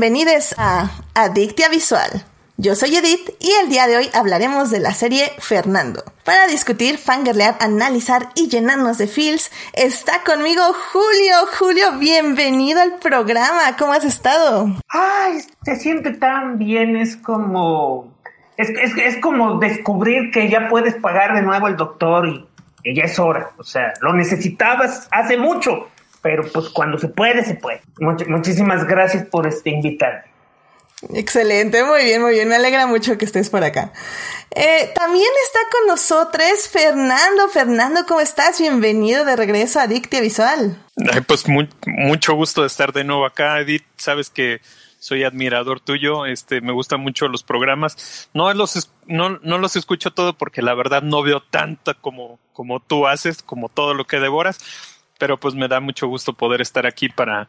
Bienvenidos a Adictia Visual. Yo soy Edith y el día de hoy hablaremos de la serie Fernando. Para discutir, fangirlear, analizar y llenarnos de feels, está conmigo Julio. Julio, bienvenido al programa. ¿Cómo has estado? Ay, se siente tan bien, es como... Es, es, es como descubrir que ya puedes pagar de nuevo al doctor y que ya es hora. O sea, lo necesitabas hace mucho pero pues cuando se puede, se puede. muchísimas gracias por este invitarme. Excelente, muy bien, muy bien. Me alegra mucho que estés por acá. Eh, también está con nosotros Fernando. Fernando, ¿cómo estás? Bienvenido de regreso a Dictia Visual. pues mucho gusto de estar de nuevo acá, Edith. Sabes que soy admirador tuyo, este, me gustan mucho los programas. No los, no, no los escucho todo porque la verdad no veo tanto como, como tú haces, como todo lo que devoras pero pues me da mucho gusto poder estar aquí para,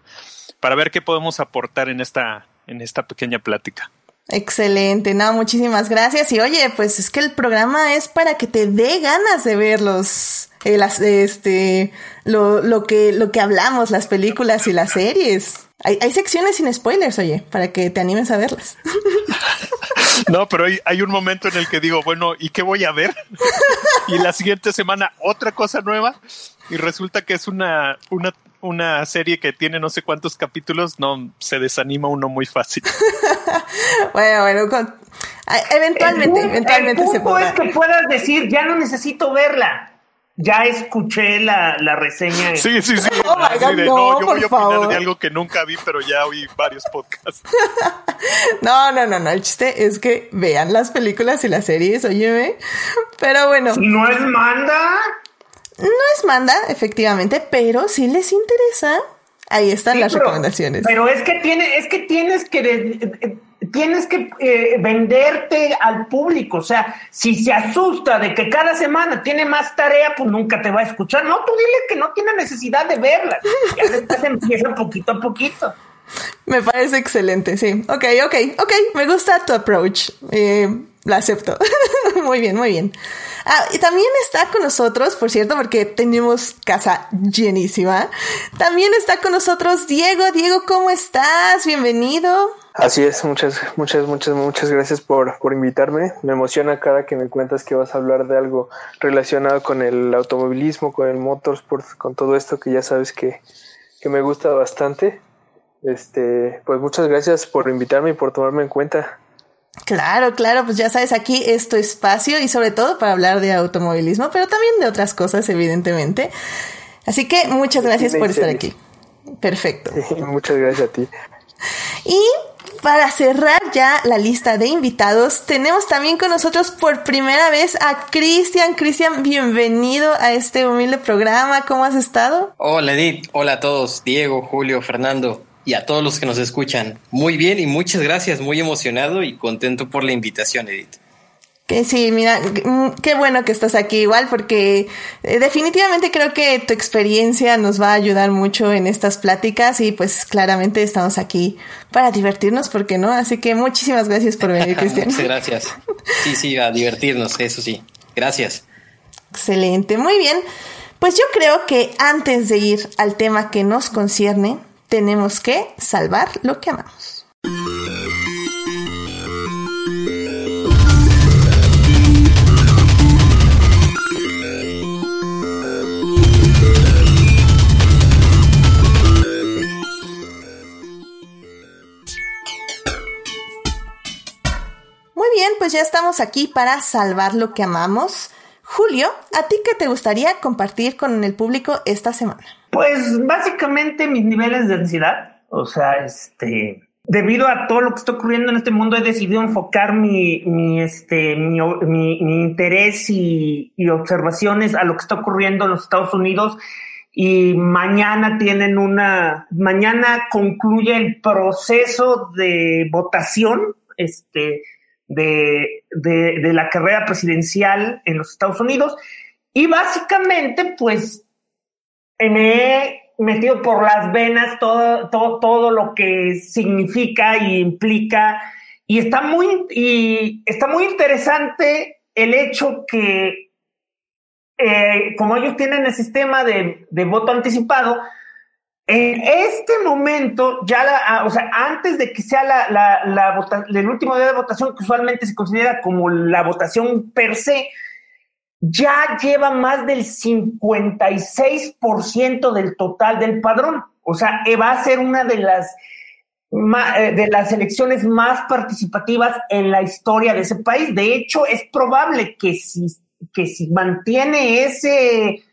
para ver qué podemos aportar en esta, en esta pequeña plática. Excelente, no, muchísimas gracias. Y oye, pues es que el programa es para que te dé ganas de ver los, eh, este, lo, lo, que, lo que hablamos, las películas y las series. Hay, hay secciones sin spoilers, oye, para que te animes a verlas. No, pero hay, hay, un momento en el que digo, bueno, ¿y qué voy a ver? Y la siguiente semana otra cosa nueva y resulta que es una, una, una serie que tiene no sé cuántos capítulos, no se desanima uno muy fácil. bueno, bueno, eventualmente, eventualmente se puede. es que puedas decir, ya no necesito verla. Ya escuché la, la reseña. Sí, sí, sí. Oh no, yo voy a opinar de algo que nunca vi, pero ya oí varios podcasts. no, no, no, no. El chiste es que vean las películas y las series, óyeme. Pero bueno. ¿No es manda? No es manda, efectivamente, pero si les interesa, ahí están las recomendaciones. Pero es que tiene, es que tienes que tienes que eh, venderte al público. O sea, si se asusta de que cada semana tiene más tarea, pues nunca te va a escuchar. No, tú dile que no tiene necesidad de verla. Ya después empieza poquito a poquito. Me parece excelente, sí. Ok, ok, ok. Me gusta tu approach. Eh, la acepto. muy bien, muy bien. Ah, y también está con nosotros, por cierto, porque tenemos casa llenísima. También está con nosotros Diego. Diego, ¿cómo estás? Bienvenido. Así es, muchas, muchas, muchas, muchas gracias por, por invitarme. Me emociona cada que me cuentas que vas a hablar de algo relacionado con el automovilismo, con el motorsport, con todo esto que ya sabes que, que me gusta bastante. Este, pues muchas gracias por invitarme y por tomarme en cuenta. Claro, claro, pues ya sabes, aquí es tu espacio y sobre todo para hablar de automovilismo, pero también de otras cosas, evidentemente. Así que muchas gracias por estar aquí. Perfecto. muchas gracias a ti. Y para cerrar ya la lista de invitados, tenemos también con nosotros por primera vez a Cristian. Cristian, bienvenido a este humilde programa. ¿Cómo has estado? Hola Edith, hola a todos, Diego, Julio, Fernando y a todos los que nos escuchan. Muy bien y muchas gracias, muy emocionado y contento por la invitación, Edith. Que sí, mira, mm, qué bueno que estás aquí igual porque eh, definitivamente creo que tu experiencia nos va a ayudar mucho en estas pláticas y pues claramente estamos aquí para divertirnos, ¿por qué no? Así que muchísimas gracias por venir, Cristian. Muchas gracias. Sí, sí, a divertirnos, eso sí. Gracias. Excelente, muy bien. Pues yo creo que antes de ir al tema que nos concierne, tenemos que salvar lo que amamos. Muy bien, pues ya estamos aquí para salvar lo que amamos. Julio, ¿a ti qué te gustaría compartir con el público esta semana? Pues básicamente mis niveles de ansiedad, o sea, este, debido a todo lo que está ocurriendo en este mundo, he decidido enfocar mi, mi, este, mi, mi, interés y, y, observaciones a lo que está ocurriendo en los Estados Unidos. Y mañana tienen una, mañana concluye el proceso de votación, este, de, de, de la carrera presidencial en los Estados Unidos. Y básicamente, pues, me he metido por las venas todo, todo, todo lo que significa y implica. Y está muy, y está muy interesante el hecho que, eh, como ellos tienen el sistema de, de voto anticipado, En este momento, ya la, ah, o sea, antes de que sea la, la, la el último día de votación, que usualmente se considera como la votación per se, ya lleva más del 56% del total del padrón. O sea, va a ser una de las eh, de las elecciones más participativas en la historia de ese país. De hecho, es probable que si, que si mantiene ese, eh,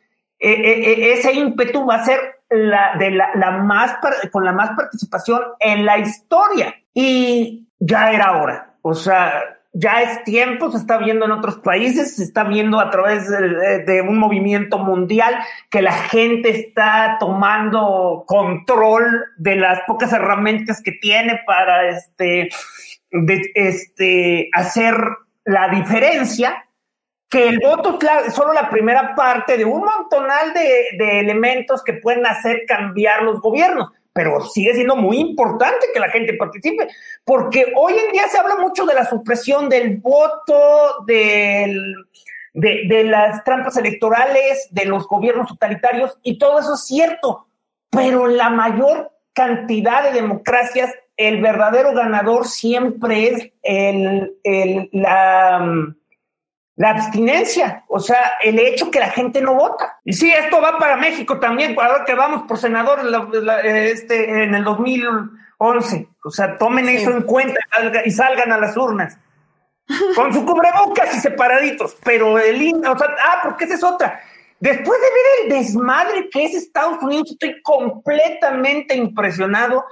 eh, ese ímpetu, va a ser la, de la, la más, con la más participación en la historia. Y ya era hora. O sea, ya es tiempo, se está viendo en otros países, se está viendo a través de, un movimiento mundial que la gente está tomando control de las pocas herramientas que tiene para este, este, hacer la diferencia, que el voto es solo la primera parte de un montonal de, de elementos que pueden hacer cambiar los gobiernos pero sigue siendo muy importante que la gente participe, porque hoy en día se habla mucho de la supresión del voto, del, de, las trampas electorales, de los gobiernos totalitarios, y todo eso es cierto, pero la mayor cantidad de democracias, el verdadero ganador siempre es el, el, la la abstinencia, o sea, el hecho que la gente no vota. Y sí, esto va para México también, ahora que vamos por senador este, en el 2011. O sea, tomen eso en cuenta y salgan a las urnas. Con su cubrebocas y separaditos. Pero el... O sea, ah, porque esa es otra. Después de ver el desmadre que es Estados Unidos, estoy completamente impresionado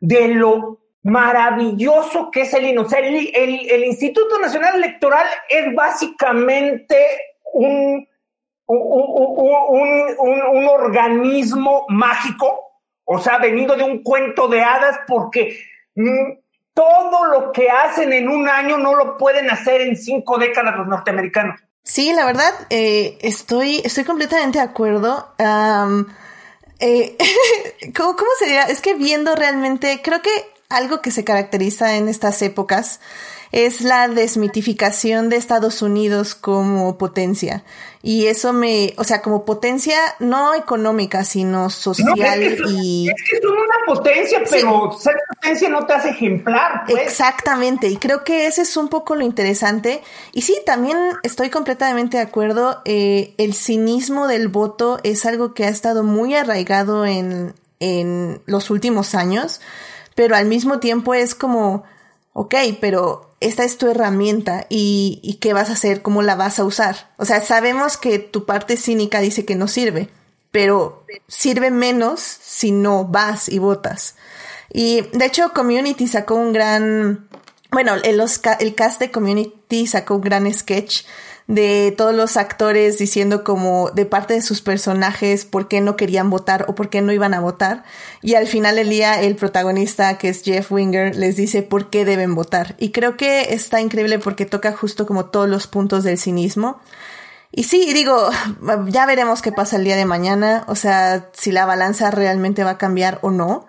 de lo maravilloso que es el INO. el, Instituto Nacional Electoral es básicamente un, un, organismo mágico, o sea, venido de un cuento de hadas, porque mm, todo lo que hacen en un año no lo pueden hacer en cinco décadas los norteamericanos. Sí, la verdad, eh, estoy, estoy completamente de acuerdo. Eh, ¿cómo, ¿Cómo sería? Es que viendo realmente, creo que algo que se caracteriza en estas épocas es la desmitificación de Estados Unidos como potencia. Y eso me, o sea, como potencia no económica, sino social y... Es que son una potencia, pero ser potencia no te hace ejemplar. Pues. Exactamente, y creo que ese es un poco lo interesante. Y sí, también estoy completamente de acuerdo, eh, el cinismo del voto es algo que ha estado muy arraigado en, en los últimos años pero al mismo tiempo es como, ok, pero esta es tu herramienta y, y, qué vas a hacer, cómo la vas a usar. O sea, sabemos que tu parte cínica dice que no sirve, pero sirve menos si no vas y votas. Y de hecho, Community sacó un gran, bueno, el, el cast de Community sacó un gran sketch de todos los actores diciendo como de parte de sus personajes por qué no querían votar o por qué no iban a votar. Y al final del día el protagonista, que es Jeff Winger, les dice por qué deben votar. Y creo que está increíble porque toca justo como todos los puntos del cinismo. Y sí, digo, ya veremos qué pasa el día de mañana, o sea, si la balanza realmente va a cambiar o no.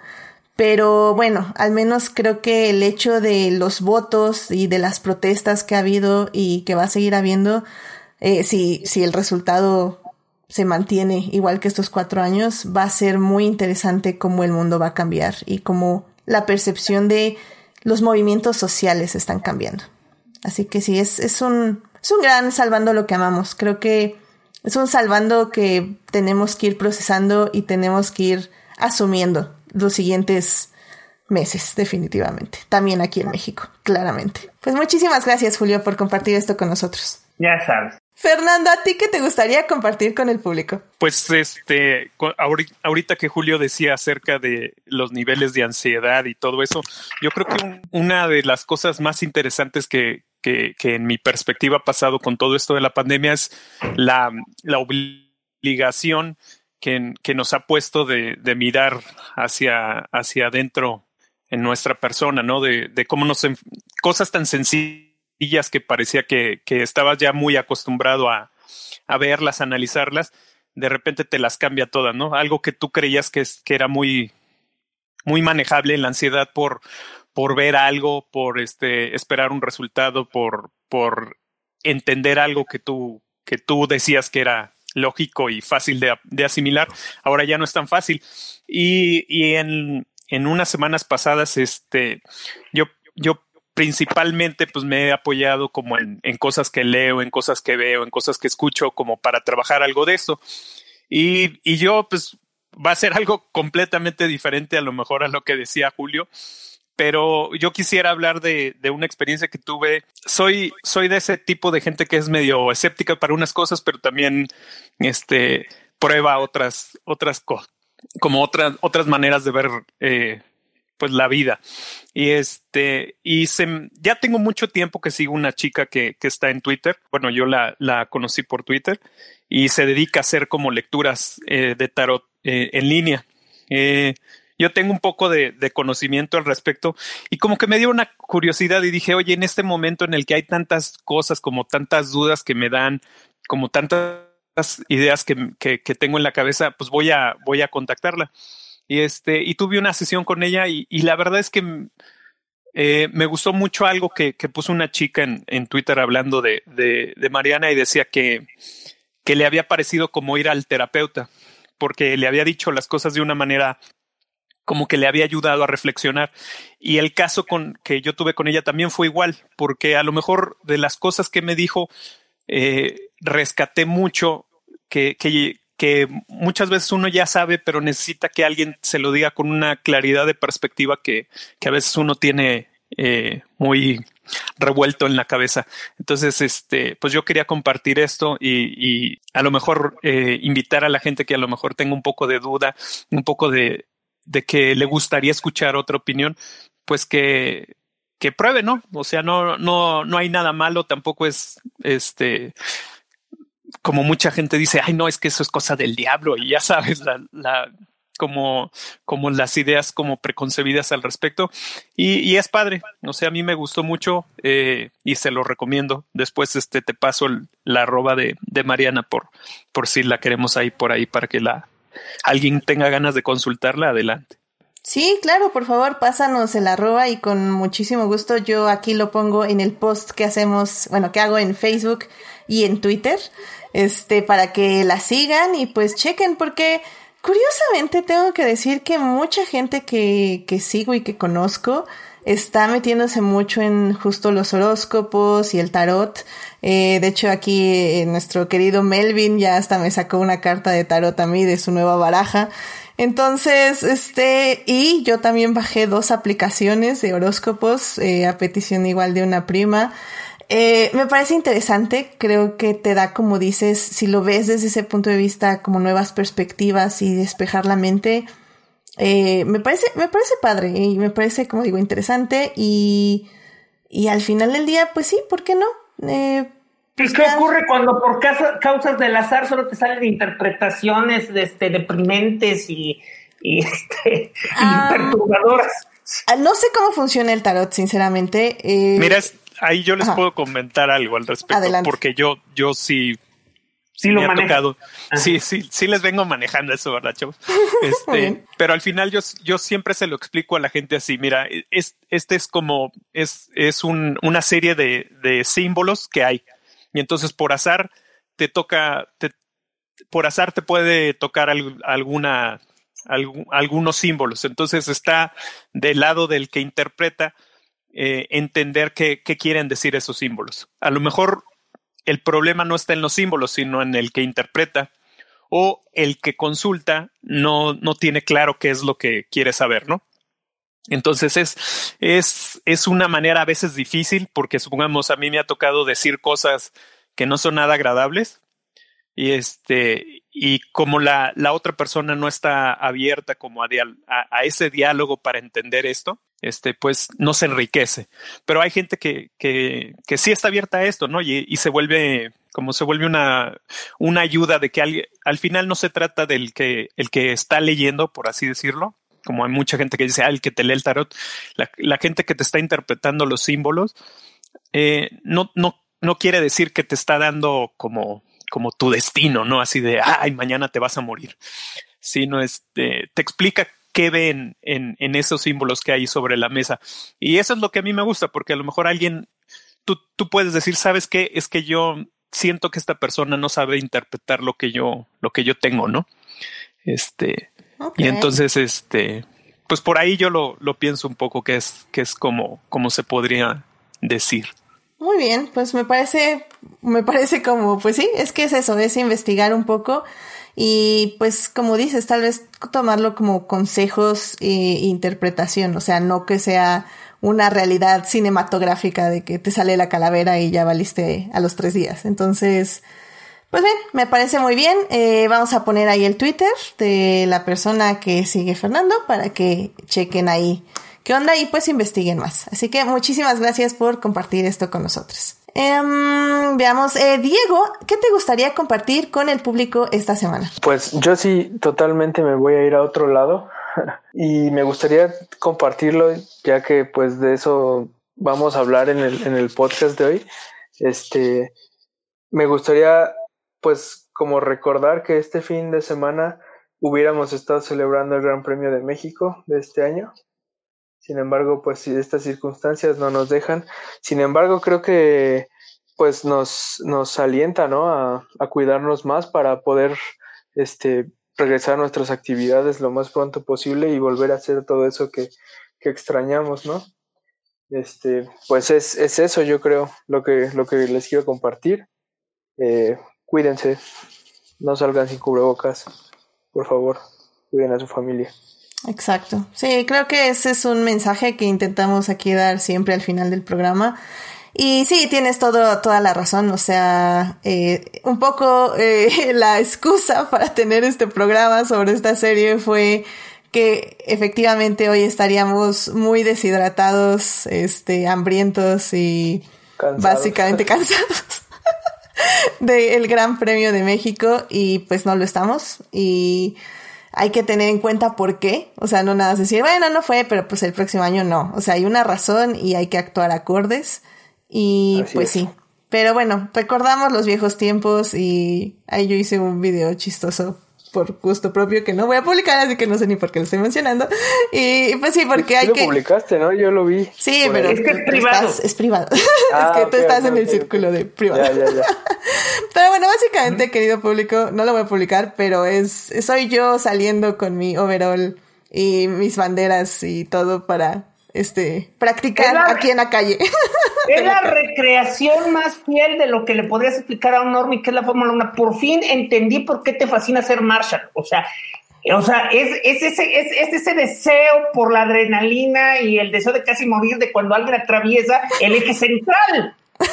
Pero bueno, al menos creo que el hecho de los votos y de las protestas que ha habido y que va a seguir habiendo, eh, si, si el resultado se mantiene igual que estos cuatro años, va a ser muy interesante cómo el mundo va a cambiar y cómo la percepción de los movimientos sociales están cambiando. Así que sí, es, es, un, es un gran salvando lo que amamos. Creo que es un salvando que tenemos que ir procesando y tenemos que ir asumiendo los siguientes meses, definitivamente. También aquí en México, claramente. Pues muchísimas gracias, Julio, por compartir esto con nosotros. Ya sabes. Fernando, ¿a ti qué te gustaría compartir con el público? Pues este, ahorita que Julio decía acerca de los niveles de ansiedad y todo eso, yo creo que una de las cosas más interesantes que, que, que, en mi perspectiva ha pasado con todo esto de la pandemia es la, la obligación que, nos ha puesto de, mirar hacia, hacia adentro en nuestra persona, ¿no? De, cómo nos... Cosas tan sencillas que parecía que, estabas ya muy acostumbrado a, verlas, a analizarlas, de repente te las cambia todas, ¿no? Algo que tú creías que, que era muy, muy manejable, la ansiedad por, por ver algo, por este, esperar un resultado, por, por entender algo que tú, que tú decías que era lógico y fácil de, asimilar. Ahora ya no es tan fácil. Y, y en, en unas semanas pasadas, este, yo, yo principalmente pues me he apoyado como en, en, cosas que leo, en cosas que veo, en cosas que escucho, como para trabajar algo de eso. Y, y yo pues va a ser algo completamente diferente a lo mejor a lo que decía Julio. Pero yo quisiera hablar de, de una experiencia que tuve. Soy, soy de ese tipo de gente que es medio escéptica para unas cosas, pero también este, prueba otras, otras cosas, como otras, otras maneras de ver eh, pues la vida. Y este, y se, ya tengo mucho tiempo que sigo una chica que, que está en Twitter. Bueno, yo la, la, conocí por Twitter y se dedica a hacer como lecturas eh, de tarot eh, en línea. Yo tengo un poco de, conocimiento al respecto y como que me dio una curiosidad y dije, oye, en este momento en el que hay tantas cosas, como tantas dudas que me dan, como tantas ideas que, que, tengo en la cabeza, pues voy a, voy a contactarla. Y este, y tuve una sesión con ella y, y la verdad es que eh, me gustó mucho algo que, que puso una chica en, en Twitter hablando de, de, de, Mariana y decía que, que le había parecido como ir al terapeuta, porque le había dicho las cosas de una manera como que le había ayudado a reflexionar. Y el caso con que yo tuve con ella también fue igual, porque a lo mejor de las cosas que me dijo, eh, rescaté mucho que, que, muchas veces uno ya sabe, pero necesita que alguien se lo diga con una claridad de perspectiva que, que a veces uno tiene eh, muy revuelto en la cabeza. Entonces, este, pues yo quería compartir esto y, y a lo mejor eh, invitar a la gente que a lo mejor tenga un poco de duda, un poco de, de que le gustaría escuchar otra opinión, pues que, que pruebe, ¿no? O sea, no, no, no hay nada malo, tampoco es este como mucha gente dice, ay, no, es que eso es cosa del diablo y ya sabes, la, la como, como las ideas como preconcebidas al respecto. Y, es padre, o sea, a mí me gustó mucho eh, y se lo recomiendo. Después este, te paso el, la arroba de, de Mariana por, por si la queremos ahí por ahí para que la alguien tenga ganas de consultarla, adelante. Sí, claro, por favor, pásanos el arroba y con muchísimo gusto yo aquí lo pongo en el post que hacemos, bueno, que hago en Facebook y en Twitter este, para que la sigan y pues chequen, porque curiosamente tengo que decir que mucha gente que, que sigo y que conozco está metiéndose mucho en justo los horóscopos y el tarot. Eh, de hecho, aquí eh, nuestro querido Melvin ya hasta me sacó una carta de tarot a mí de su nueva baraja. Entonces, este, y yo también bajé dos aplicaciones de horóscopos eh, a petición igual de una prima. Me parece interesante, creo que te da, como dices, si lo ves desde ese punto de vista, como nuevas perspectivas y despejar la mente. Eh, me parece, me parece padre y me parece, como digo, interesante y, y al final del día, pues sí, ¿por qué no? Eh, pues, ¿Qué ocurre cuando por causas del azar solo te salen interpretaciones este, deprimentes y, y, este, ah, perturbadoras? Ah, no sé cómo funciona el tarot, sinceramente. Eh, Mira, ahí yo les puedo comentar algo al respecto, porque yo, yo sí, sí lo me ha tocado. Sí, sí, sí les vengo manejando eso, ¿verdad, chavos? Este, pero al final yo, yo siempre se lo explico a la gente así, mira, es, este es como, es, es un, una serie de, de símbolos que hay. Y entonces por azar te toca, te, por azar te puede tocar alguna, algunos símbolos. Entonces está del lado del que interpreta eh, entender qué, qué quieren decir esos símbolos. A lo mejor el problema no está en los símbolos, sino en el que interpreta o el que consulta no, no tiene claro qué es lo que quiere saber, ¿no? Entonces es, es, es una manera a veces difícil porque supongamos a mí me ha tocado decir cosas que no son nada agradables y este y como la, la otra persona no está abierta como a, a, a, ese diálogo para entender esto, este, pues no se enriquece. Pero hay gente que, que, que sí está abierta a esto, ¿no? Y, y, se vuelve, como se vuelve una, una ayuda de que al, al final no se trata del que, el que está leyendo, por así decirlo, como hay mucha gente que dice, ah, el que te lee el tarot, la, la gente que te está interpretando los símbolos, eh, no, no, no quiere decir que te está dando como como tu destino, ¿no? Así de, ay, mañana te vas a morir, sino este, te explica qué ven en, en esos símbolos que hay sobre la mesa. Y eso es lo que a mí me gusta, porque a lo mejor alguien, tú, tú puedes decir, ¿sabes qué? Es que yo siento que esta persona no sabe interpretar lo que yo, lo que yo tengo, ¿no? Este, y entonces, este, pues por ahí yo lo, lo pienso un poco que es, que es como, como se podría decir. Muy bien, pues me parece, me parece como, pues sí, es que es eso, es investigar un poco y pues como dices, tal vez tomarlo como consejos e interpretación, o sea, no que sea una realidad cinematográfica de que te sale la calavera y ya valiste a los tres días. Entonces, pues bien, me parece muy bien. Eh, vamos a poner ahí el Twitter de la persona que sigue Fernando para que chequen ahí qué onda y pues investiguen más. Así que muchísimas gracias por compartir esto con nosotros. Em, veamos, eh, Diego, ¿qué te gustaría compartir con el público esta semana? Pues yo sí, totalmente me voy a ir a otro lado y me gustaría compartirlo ya que pues de eso vamos a hablar en el, en el podcast de hoy. Este, me gustaría pues como recordar que este fin de semana hubiéramos estado celebrando el Gran Premio de México de este año. Sin embargo, pues estas circunstancias no nos dejan. Sin embargo, creo que pues nos, nos alienta, ¿no? A, a cuidarnos más para poder este, regresar a nuestras actividades lo más pronto posible y volver a hacer todo eso que, que extrañamos, ¿no? Este, pues es, es, eso, yo creo, lo que, lo que les quiero compartir. Eh, cuídense, no salgan sin cubrebocas, por favor, cuiden a su familia. Exacto. Sí, creo que ese es un mensaje que intentamos aquí dar siempre al final del programa. Y sí, tienes todo, toda la razón. O sea, eh, un poco eh, la excusa para tener este programa sobre esta serie fue que efectivamente hoy estaríamos muy deshidratados, este, hambrientos y básicamente cansados del Gran Premio de México y pues no lo estamos. Y hay que tener en cuenta por qué. O sea, no nada decir, bueno, no fue, pero pues el próximo año no. O sea, hay una razón y hay que actuar acordes. Y pues sí. Pero bueno, recordamos los viejos tiempos y ahí yo hice un video chistoso por gusto propio que no voy a publicar, así que no sé ni por qué lo estoy mencionando. Y pues sí, porque hay lo que... publicaste, ¿no? Yo lo vi. Sí, pero es que es privado. Estás, es privado. Ah, es que tú estás en el círculo de privado. Ya, ya, ya. pero bueno, básicamente, querido público, no lo voy a publicar, pero es soy yo saliendo con mi overall y mis banderas y todo para este practicar aquí en la calle. Es la recreación más fiel de lo que le podrías explicar a un normie que es la Fórmula 1. Por fin entendí por qué te fascina ser Marshall. O sea, o sea, es, es, ese, es, ese deseo por la adrenalina y el deseo de casi morir de cuando alguien atraviesa el eje central.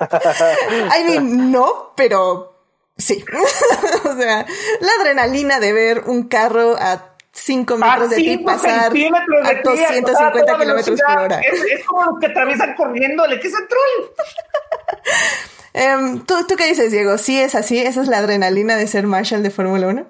I mean, no, pero sí. o sea, la adrenalina de ver un carro a 5 metros de ti pasar a 250 kilómetros por hora. Es, como los que atraviesan corriéndole, ¿qué es el troll? ¿tú, ¿Tú qué dices, Diego? ¿Sí es así? ¿Esa es la adrenalina de ser Marshall de Fórmula 1?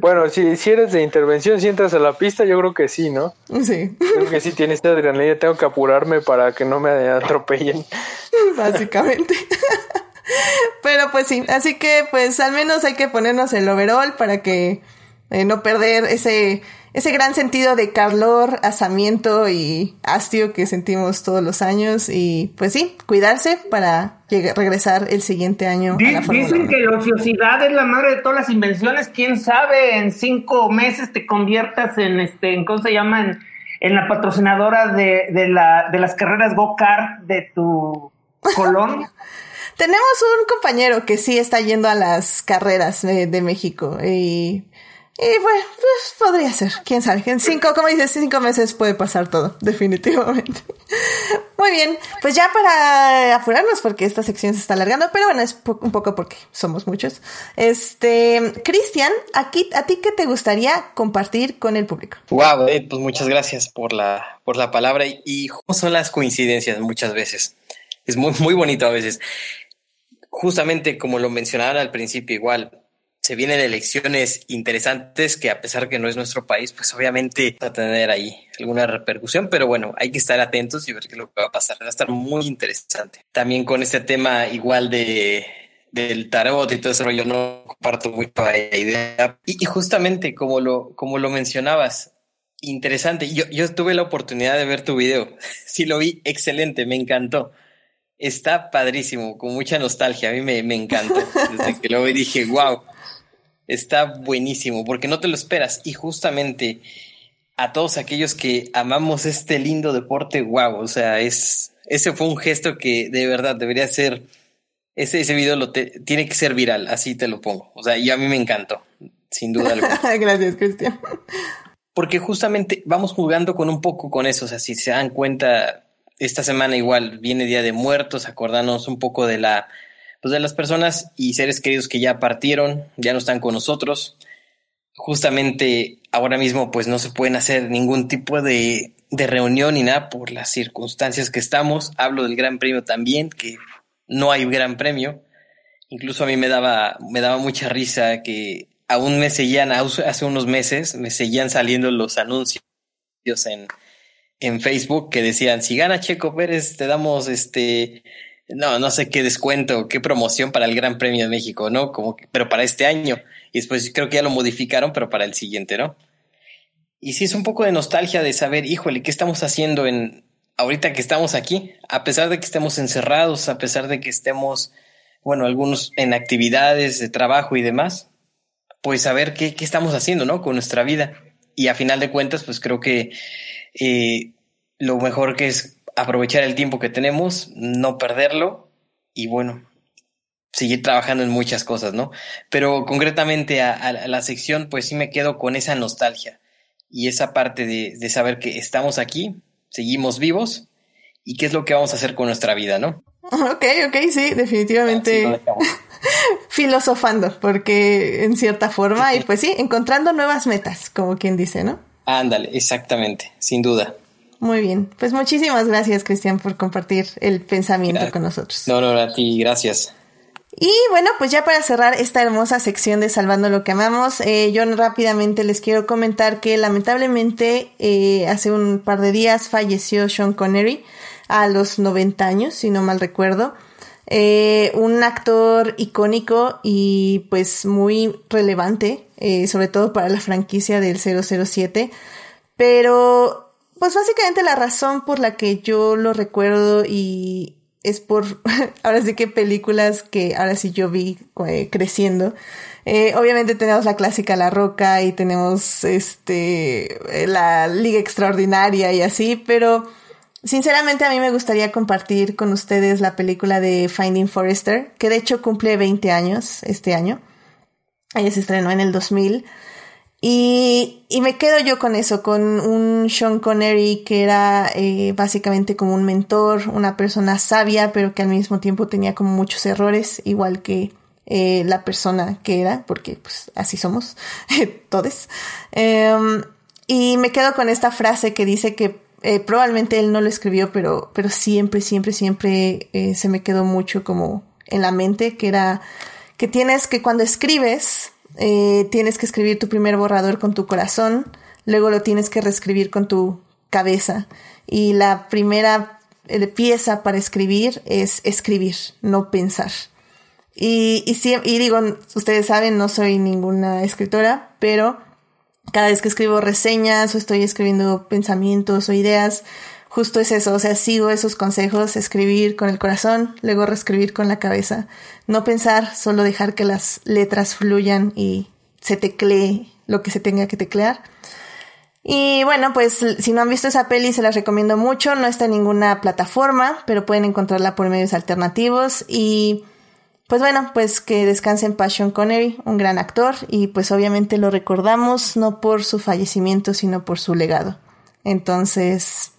Bueno, si, si eres de intervención, si entras a la pista, yo creo que sí, ¿no? Sí. Creo que sí tiene esta adrenalina, tengo que apurarme para que no me atropellen. Básicamente. Pero pues sí, así que pues al menos hay que ponernos el overall para que eh, no perder ese, ese gran sentido de calor, asamiento y hastio que sentimos todos los años y pues sí, cuidarse para regresar el siguiente año. a la dicen que la ociosidad es la madre de todas las invenciones, quién sabe, en cinco meses te conviertas en este, en cómo se llama, en, la patrocinadora de, de, la, de las carreras go-kart de tu Colón. Tenemos un compañero que sí está yendo a las carreras de, de México y y bueno, pues podría ser, quién sabe. En cinco, como dices, cinco meses puede pasar todo, definitivamente. Muy bien, pues ya para apurarnos, porque esta sección se está alargando, pero bueno, es un poco porque somos muchos. Este, Cristian, aquí, ¿a ti qué te gustaría compartir con el público? Wow, eh, pues muchas gracias por la, por la palabra y cómo son las coincidencias muchas veces. Es muy, muy bonito a veces. Justamente como lo mencionaban al principio, igual, se vienen elecciones interesantes que a pesar que no es nuestro país, pues obviamente va a tener ahí alguna repercusión, pero bueno, hay que estar atentos y ver qué es lo que va a pasar. Va a estar muy interesante. También con este tema igual de del tarot y todo ese rollo, no comparto mucho la idea. Y, justamente como lo, como lo mencionabas, interesante. Yo, yo tuve la oportunidad de ver tu video. Sí lo vi, excelente, me encantó. Está padrísimo, con mucha nostalgia. A mí me, me encantó. Desde que lo vi dije, wow, está buenísimo, porque no te lo esperas. Y justamente a todos aquellos que amamos este lindo deporte, wow, o sea, es, ese fue un gesto que de verdad debería ser, ese, ese video lo tiene que ser viral, así te lo pongo. O sea, y a mí me encantó, sin duda alguna. Gracias, Cristian. Porque justamente vamos jugando con un poco con eso, o sea, si se dan cuenta, esta semana igual viene Día de Muertos, acordarnos un poco de la, pues de las personas y seres queridos que ya partieron, ya no están con nosotros justamente ahora mismo pues no se pueden hacer ningún tipo de, de reunión ni nada por las circunstancias que estamos. Hablo del Gran Premio también, que no hay Gran Premio. Incluso a mí me daba, me daba mucha risa que aún me seguían, hace unos meses, me seguían saliendo los anuncios en, en Facebook que decían, si gana Checo Pérez, te damos este, no, no sé qué descuento, qué promoción para el Gran Premio de México, ¿no? Como que, pero para este año. Y después creo que ya lo modificaron, pero para el siguiente, ¿no? Y sí es un poco de nostalgia de saber, híjole, ¿qué estamos haciendo en ahorita que estamos aquí? A pesar de que estemos encerrados, a pesar de que estemos, bueno, algunos en actividades de trabajo y demás, pues saber qué, qué estamos haciendo, ¿no? Con nuestra vida. Y a final de cuentas, pues creo que eh, lo mejor que es aprovechar el tiempo que tenemos, no perderlo y bueno, seguir trabajando en muchas cosas, ¿no? Pero concretamente a, la sección, pues sí me quedo con esa nostalgia y esa parte de, saber que estamos aquí, seguimos vivos y qué es lo que vamos a hacer con nuestra vida, ¿no? Ok, ok, sí, definitivamente. filosofando, porque en cierta forma, y pues sí, encontrando nuevas metas, como quien dice, ¿no? Ándale, exactamente, sin duda. Muy bien, pues muchísimas gracias, Cristian, por compartir el pensamiento con nosotros. No, no, a ti, gracias. Y bueno, pues ya para cerrar esta hermosa sección de Salvando lo que amamos, eh, yo rápidamente les quiero comentar que lamentablemente eh, hace un par de días falleció Sean Connery a los 90 años, si no mal recuerdo. Eh, un actor icónico y pues muy relevante, sobre todo para la franquicia del 007. Pero pues básicamente la razón por la que yo lo recuerdo y, es por, ahora sí que películas que ahora sí yo vi eh, creciendo. Eh, obviamente tenemos la clásica La Roca y tenemos este, eh, la Liga Extraordinaria y así, pero sinceramente a mí me gustaría compartir con ustedes la película de Finding Forrester, que de hecho cumple 20 años este año. Ella se estrenó en el 2000. Y, me quedo yo con eso, con un Sean Connery que era eh, básicamente como un mentor, una persona sabia, pero que al mismo tiempo tenía como muchos errores, igual que eh, la persona que era, porque pues así somos todos. Em, y me quedo con esta frase que dice que eh, probablemente él no lo escribió, pero, pero siempre, siempre, siempre se me quedó mucho como en la mente, que era que tienes que cuando escribes, eh, tienes que escribir tu primer borrador con tu corazón, luego lo tienes que reescribir con tu cabeza. Y la primera eh, pieza para escribir es escribir, no pensar. Y, y, y digo, ustedes saben, no soy ninguna escritora, pero cada vez que escribo reseñas o estoy escribiendo pensamientos o ideas, justo es eso, o sea, sigo esos consejos, escribir con el corazón, luego reescribir con la cabeza, no pensar, solo dejar que las letras fluyan y se teclee lo que se tenga que teclear. Y bueno, pues si no han visto esa peli se las recomiendo mucho, no está en ninguna plataforma, pero pueden encontrarla por medios alternativos y pues bueno, pues que descansen Passion Connery, un gran actor y pues obviamente lo recordamos no por su fallecimiento, sino por su legado. Entonces,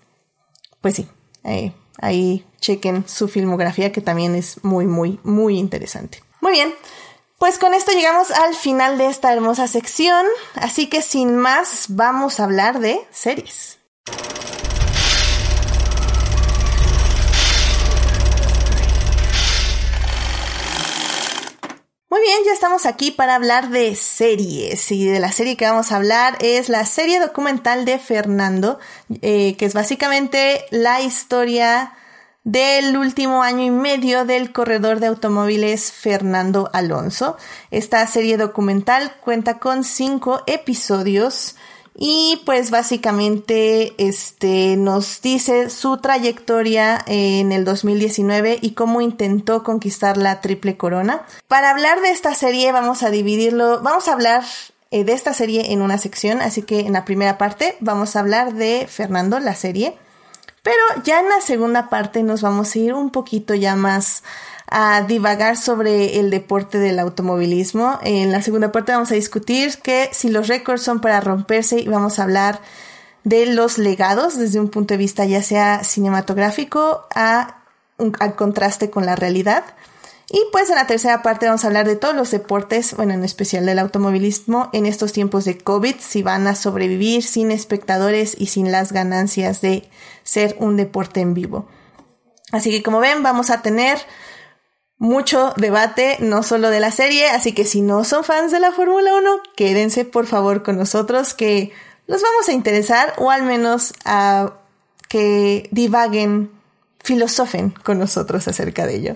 pues sí, eh, ahí chequen su filmografía que también es muy, muy, muy interesante. Muy bien, pues con esto llegamos al final de esta hermosa sección, así que sin más vamos a hablar de series. Muy bien, ya estamos aquí para hablar de series y de la serie que vamos a hablar es la serie documental de Fernando, eh, que es básicamente la historia del último año y medio del corredor de automóviles Fernando Alonso. Esta serie documental cuenta con cinco episodios y pues básicamente este nos dice su trayectoria en el 2019 y cómo intentó conquistar la triple corona. Para hablar de esta serie vamos a dividirlo, vamos a hablar eh, de esta serie en una sección, así que en la primera parte vamos a hablar de Fernando, la serie, pero ya en la segunda parte nos vamos a ir un poquito ya más a divagar sobre el deporte del automovilismo. En la segunda parte vamos a discutir que si los récords son para romperse y vamos a hablar de los legados desde un punto de vista ya sea cinematográfico a al contraste con la realidad. Y pues en la tercera parte vamos a hablar de todos los deportes, bueno, en especial del automovilismo en estos tiempos de COVID, si van a sobrevivir sin espectadores y sin las ganancias de ser un deporte en vivo. Así que como ven, vamos a tener mucho debate, no solo de la serie, así que si no son fans de la Fórmula 1, quédense por favor con nosotros que los vamos a interesar o al menos a que divaguen, filosofen con nosotros acerca de ello.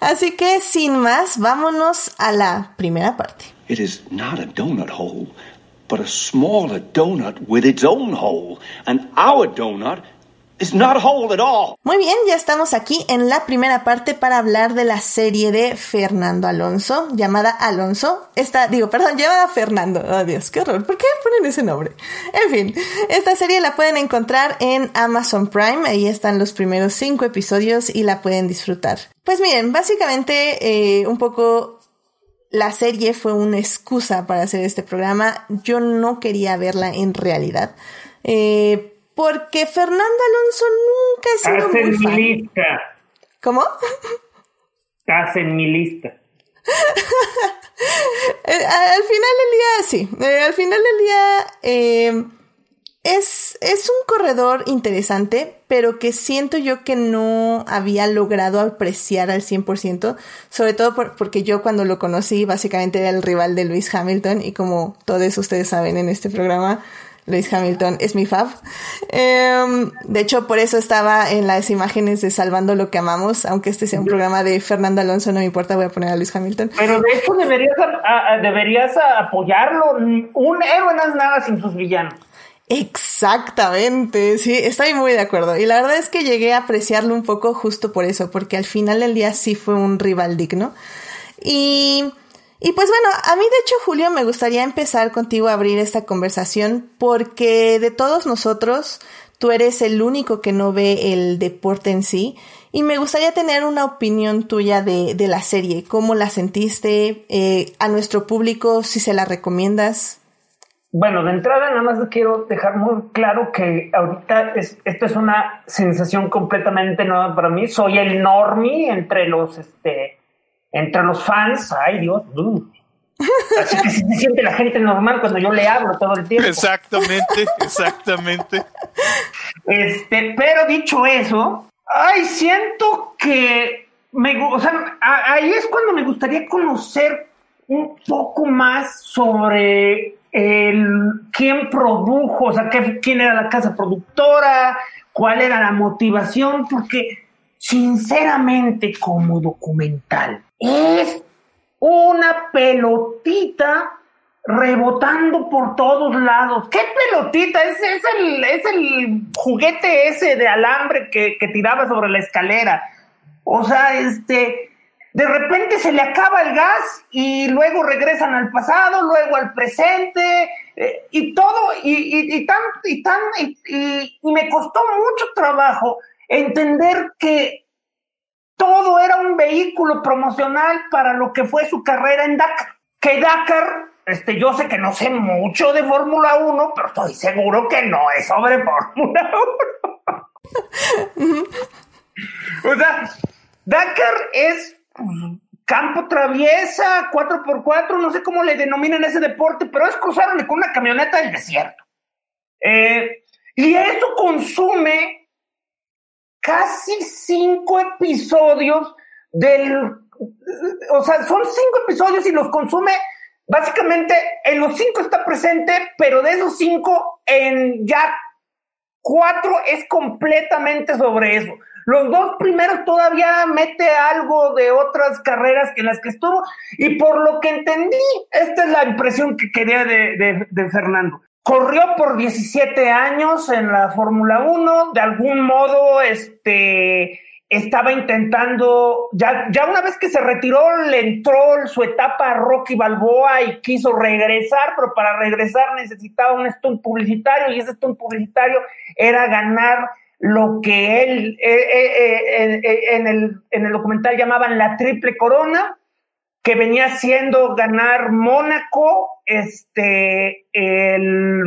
Así que sin más, vámonos a la primera parte. It is not a donut hole, but a smaller donut with its own hole, and our donut muy bien, ya estamos aquí en la primera parte para hablar de la serie de Fernando Alonso, llamada Alonso. Esta, digo, perdón, llamada Fernando. Oh Dios, qué horror. ¿Por qué ponen ese nombre? En fin, esta serie la pueden encontrar en Amazon Prime. Ahí están los primeros cinco episodios y la pueden disfrutar. Pues miren, básicamente eh, un poco la serie fue una excusa para hacer este programa. Yo no quería verla en realidad. Eh, porque Fernando Alonso nunca ha sido Estás en mi lista. ¿Cómo? Estás en mi lista. Al final del día, sí. Eh, al final del día, eh, es, es un corredor interesante, pero que siento yo que no había logrado apreciar al 100%, sobre todo porque yo cuando lo conocí básicamente era el rival de Luis Hamilton y como todos ustedes saben en este programa, Luis Hamilton es mi fab. Em, de hecho, por eso estaba en las imágenes de Salvando lo que amamos, aunque este sea un programa de Fernando Alonso, no me importa, voy a poner a Luis Hamilton. Pero de hecho deberías, deberías apoyarlo. Un héroe no es nada sin sus villanos. Exactamente, sí, estoy muy de acuerdo. Y la verdad es que llegué a apreciarlo un poco justo por eso, porque al final del día sí fue un rival digno. Y y pues bueno, a mí de hecho, Julio, me gustaría empezar contigo a abrir esta conversación porque de todos nosotros, tú eres el único que no ve el deporte en sí. Y me gustaría tener una opinión tuya de, la serie, cómo la sentiste, eh, a nuestro público, si se la recomiendas. Bueno, de entrada nada más quiero dejar muy claro que ahorita es, esto es una sensación completamente nueva para mí. Soy el normie entre los, este, entre los fans, ay Dios, Así que se siente la gente normal cuando yo le hablo todo el tiempo. Exactamente, exactamente. Este, pero dicho eso, ay, siento que me, o sea, ahí es cuando me gustaría conocer un poco más sobre el quién produjo, o sea, quién era la casa productora, cuál era la motivación, porque sinceramente como documental es una pelotita rebotando por todos lados. ¿Qué pelotita? Es, es, el, es el juguete ese de alambre que, que, tiraba sobre la escalera. O sea, este, de repente se le acaba el gas y luego regresan al pasado, luego al presente, eh, y todo, y, y, y tan, y tan, y, y me costó mucho trabajo entender que todo era un vehículo promocional para lo que fue su carrera en Dakar. Que Dakar, este, yo sé que no sé mucho de Fórmula 1, pero estoy seguro que no es sobre Fórmula 1. o sea, Dakar es pues, campo traviesa, 4x4, no sé cómo le denominan ese deporte, pero es cruzarle con una camioneta del desierto. Eh, y eso consume casi cinco episodios del... O sea, son cinco episodios y los consume básicamente en los cinco está presente, pero de esos cinco en ya cuatro es completamente sobre eso. Los dos primeros todavía mete algo de otras carreras que las que estuvo y por lo que entendí, esta es la impresión que quería de, de Fernando. Corrió por 17 años en la Fórmula 1, de algún modo, este, estaba intentando, ya, ya una vez que se retiró, le entró su etapa a Rocky Balboa y quiso regresar, pero para regresar necesitaba un stunt publicitario y ese stunt publicitario era ganar lo que él eh, eh, eh, en, el, en el documental llamaban la triple corona, que venía siendo ganar Mónaco, este, el,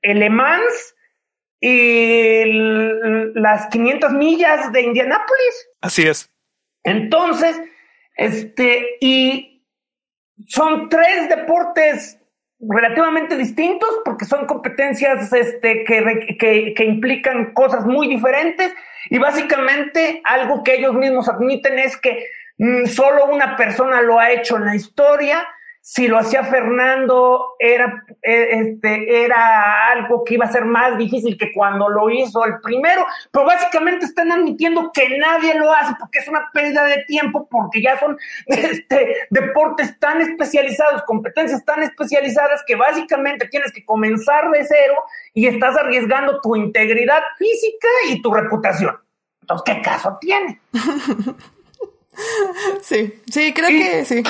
el Le Mans y las 500 millas de Indianápolis. Así es. Entonces, este, y son tres deportes relativamente distintos porque son competencias este, que, que, que, implican cosas muy diferentes y básicamente algo que ellos mismos admiten es que solo una persona lo ha hecho en la historia. Si lo hacía Fernando, era, e, este, era algo que iba a ser más difícil que cuando lo hizo el primero, pero básicamente están admitiendo que nadie lo hace porque es una pérdida de tiempo, porque ya son este, deportes tan especializados, competencias tan especializadas que básicamente tienes que comenzar de cero y estás arriesgando tu integridad física y tu reputación. Entonces, ¿qué caso tiene? Sí, sí, creo que sí.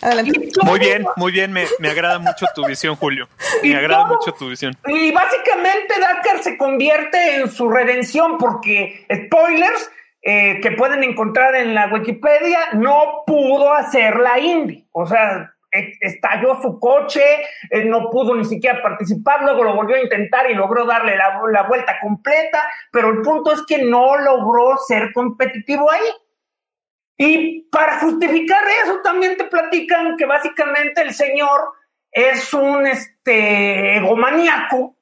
Adelante. Muy bien, muy bien, me, agrada mucho tu visión, Julio. Me agrada mucho tu visión. Y básicamente Dakar se convierte en su redención porque, spoilers, eh, que pueden encontrar en la Wikipedia, no pudo hacer la Indy. O sea, e, estalló su coche, eh, no pudo ni siquiera participar, luego lo volvió a intentar y logró darle la, la vuelta completa, pero el punto es que no logró ser competitivo ahí. Y para justificar eso también te platican que básicamente el señor es un este, egomaníaco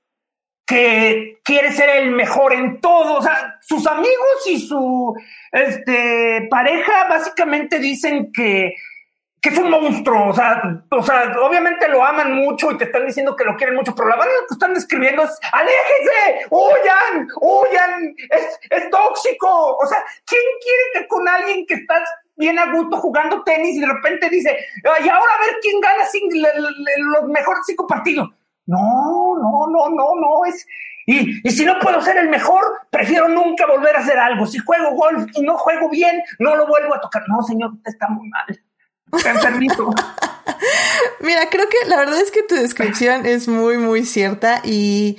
que quiere ser el mejor en todo. O sea, sus amigos y su este, pareja básicamente dicen que que es un monstruo, o sea, o sea, obviamente lo aman mucho y te están diciendo que lo quieren mucho, pero la manera que están describiendo es, aléjense, huyan, huyan, es, es tóxico, o sea, ¿quién quiere que con alguien que estás bien a gusto jugando tenis y de repente dice, y ahora a ver quién gana los mejores cinco partidos? No, no, no, no, no, es... Y, y si no puedo ser el mejor, prefiero nunca volver a hacer algo. Si juego golf y no juego bien, no lo vuelvo a tocar. No, señor, usted está muy mal. Mira, creo que la verdad es que tu descripción es muy, muy cierta y,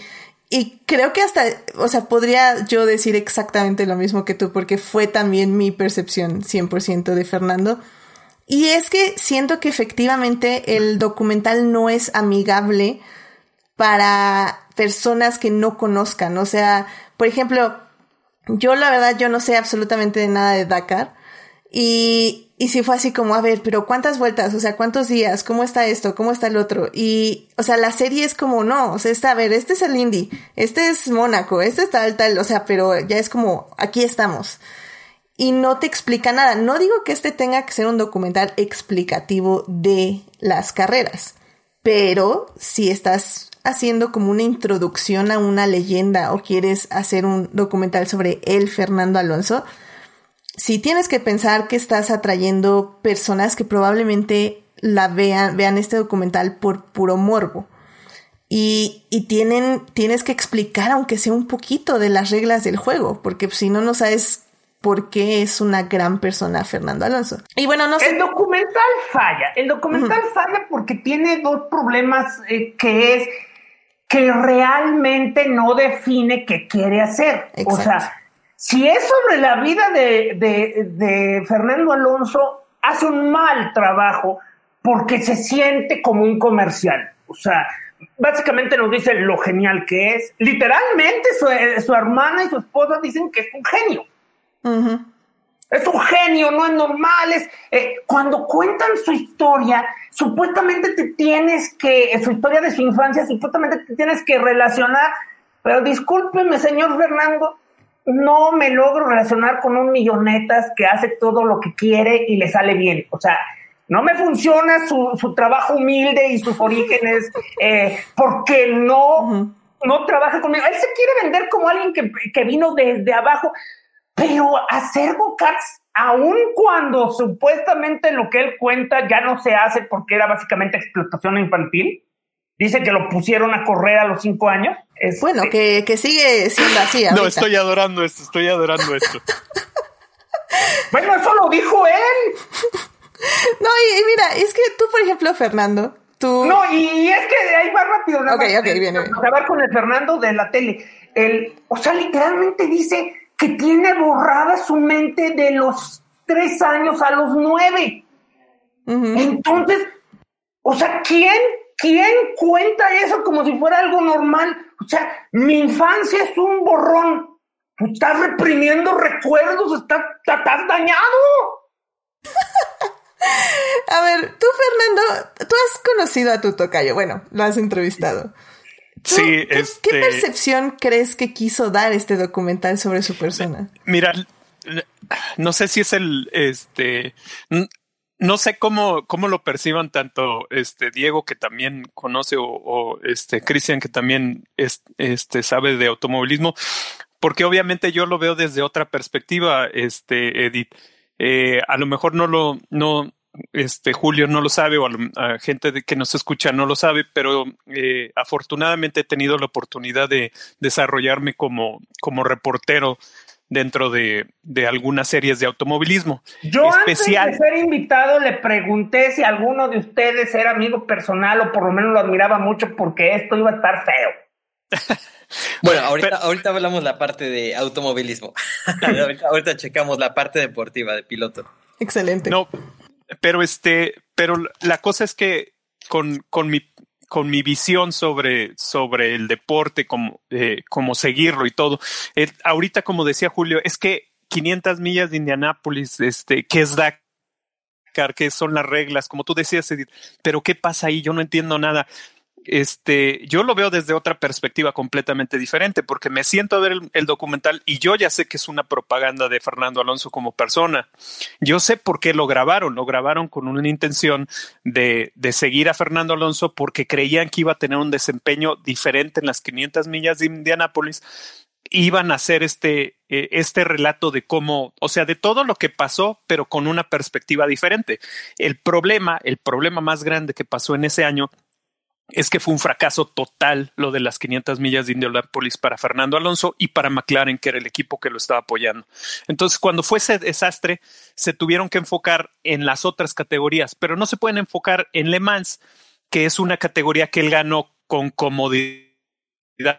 y creo que hasta, o sea, podría yo decir exactamente lo mismo que tú porque fue también mi percepción 100% de Fernando. Y es que siento que efectivamente el documental no es amigable para personas que no conozcan. O sea, por ejemplo, yo la verdad yo no sé absolutamente nada de Dakar y y si fue así como, a ver, pero ¿cuántas vueltas? O sea, ¿cuántos días? ¿Cómo está esto? ¿Cómo está el otro? Y, o sea, la serie es como, no, o sea, está, a ver, este es el Indy, este es Mónaco, este es tal, tal, o sea, pero ya es como, aquí estamos. Y no te explica nada. No digo que este tenga que ser un documental explicativo de las carreras, pero si estás haciendo como una introducción a una leyenda o quieres hacer un documental sobre el Fernando Alonso, si tienes que pensar que estás atrayendo personas que probablemente la vean, vean este documental por puro morbo. Y, y tienen, tienes que explicar, aunque sea un poquito, de las reglas del juego, porque si no, no sabes por qué es una gran persona Fernando Alonso. Y bueno, no sé. El documental falla. El documental falla porque tiene dos problemas eh, que es que realmente no define qué quiere hacer. O sea, si es sobre la vida de, Fernando Alonso, hace un mal trabajo porque se siente como un comercial. O sea, básicamente nos dice lo genial que es. Literalmente su, hermana y su esposa dicen que es un genio. Es un genio, no es normal. Es, eh, cuando cuentan su historia, supuestamente te tienes que, su historia de su infancia, supuestamente te tienes que relacionar. Pero discúlpeme, señor Fernando, no me logro relacionar con un millonetas que hace todo lo que quiere y le sale bien. O sea, no me funciona su, trabajo humilde y sus orígenes eh, porque no, no trabaja conmigo. Él se quiere vender como alguien que, vino desde abajo, pero hacer go-karts, aun cuando supuestamente lo que él cuenta ya no se hace porque era básicamente explotación infantil, Dice que lo pusieron a correr a los cinco años. Es, bueno, que, que, sigue siendo así. No, estoy adorando esto, estoy adorando esto. bueno, eso lo dijo él. No, y, mira, es que tú, por ejemplo, Fernando, tú... No, y, es que ahí va rápido. Nada ok, ok, viene. Acabar con el Fernando de la tele. El, o sea, literalmente dice que tiene borrada su mente de los tres años a los nueve. Entonces, o sea, ¿quién ¿Quién cuenta eso como si fuera algo normal? O sea, mi infancia es un borrón. Estás reprimiendo recuerdos, estás, estás dañado. a ver, tú, Fernando, tú has conocido a tu tocayo. Bueno, lo has entrevistado. Sí, ¿qué, este... ¿Qué percepción crees que quiso dar este documental sobre su persona? Mira, no sé si es el, este, no sé cómo, cómo lo perciban tanto este Diego, que también conoce, o, este Cristian, que también este, sabe de automovilismo, porque obviamente yo lo veo desde otra perspectiva, este Edith. Eh, a lo mejor no lo, no, este Julio no lo sabe, o a, gente que nos escucha no lo sabe, pero eh, afortunadamente he tenido la oportunidad de desarrollarme como, como reportero dentro de, de, algunas series de automovilismo. Yo Especial. antes de ser invitado le pregunté si alguno de ustedes era amigo personal o por lo menos lo admiraba mucho porque esto iba a estar feo. bueno, ahorita, ahorita hablamos la parte de automovilismo. ahorita, checamos la parte deportiva de piloto. Excelente. No, pero este, pero la cosa es que con, con mi con mi visión sobre, sobre el deporte, como, eh, como seguirlo y todo. ahorita, como decía Julio, es que 500 millas de Indianápolis, este, ¿qué es Dakar? ¿Qué son las reglas? Como tú decías, Edith, pero ¿qué pasa ahí? Yo no entiendo nada este, yo lo veo desde otra perspectiva completamente diferente, porque me siento a ver el, documental y yo ya sé que es una propaganda de Fernando Alonso como persona. Yo sé por qué lo grabaron, lo grabaron con una intención de, de seguir a Fernando Alonso porque creían que iba a tener un desempeño diferente en las 500 millas de Indianápolis iban a hacer este, eh, este relato de cómo, o sea, de todo lo que pasó, pero con una perspectiva diferente. El problema, el problema más grande que pasó en ese año es que fue un fracaso total lo de las 500 millas de Indianapolis para Fernando Alonso y para McLaren, que era el equipo que lo estaba apoyando. Entonces, cuando fue ese desastre, se tuvieron que enfocar en las otras categorías, pero no se pueden enfocar en Le Mans, que es una categoría que él ganó con comodidad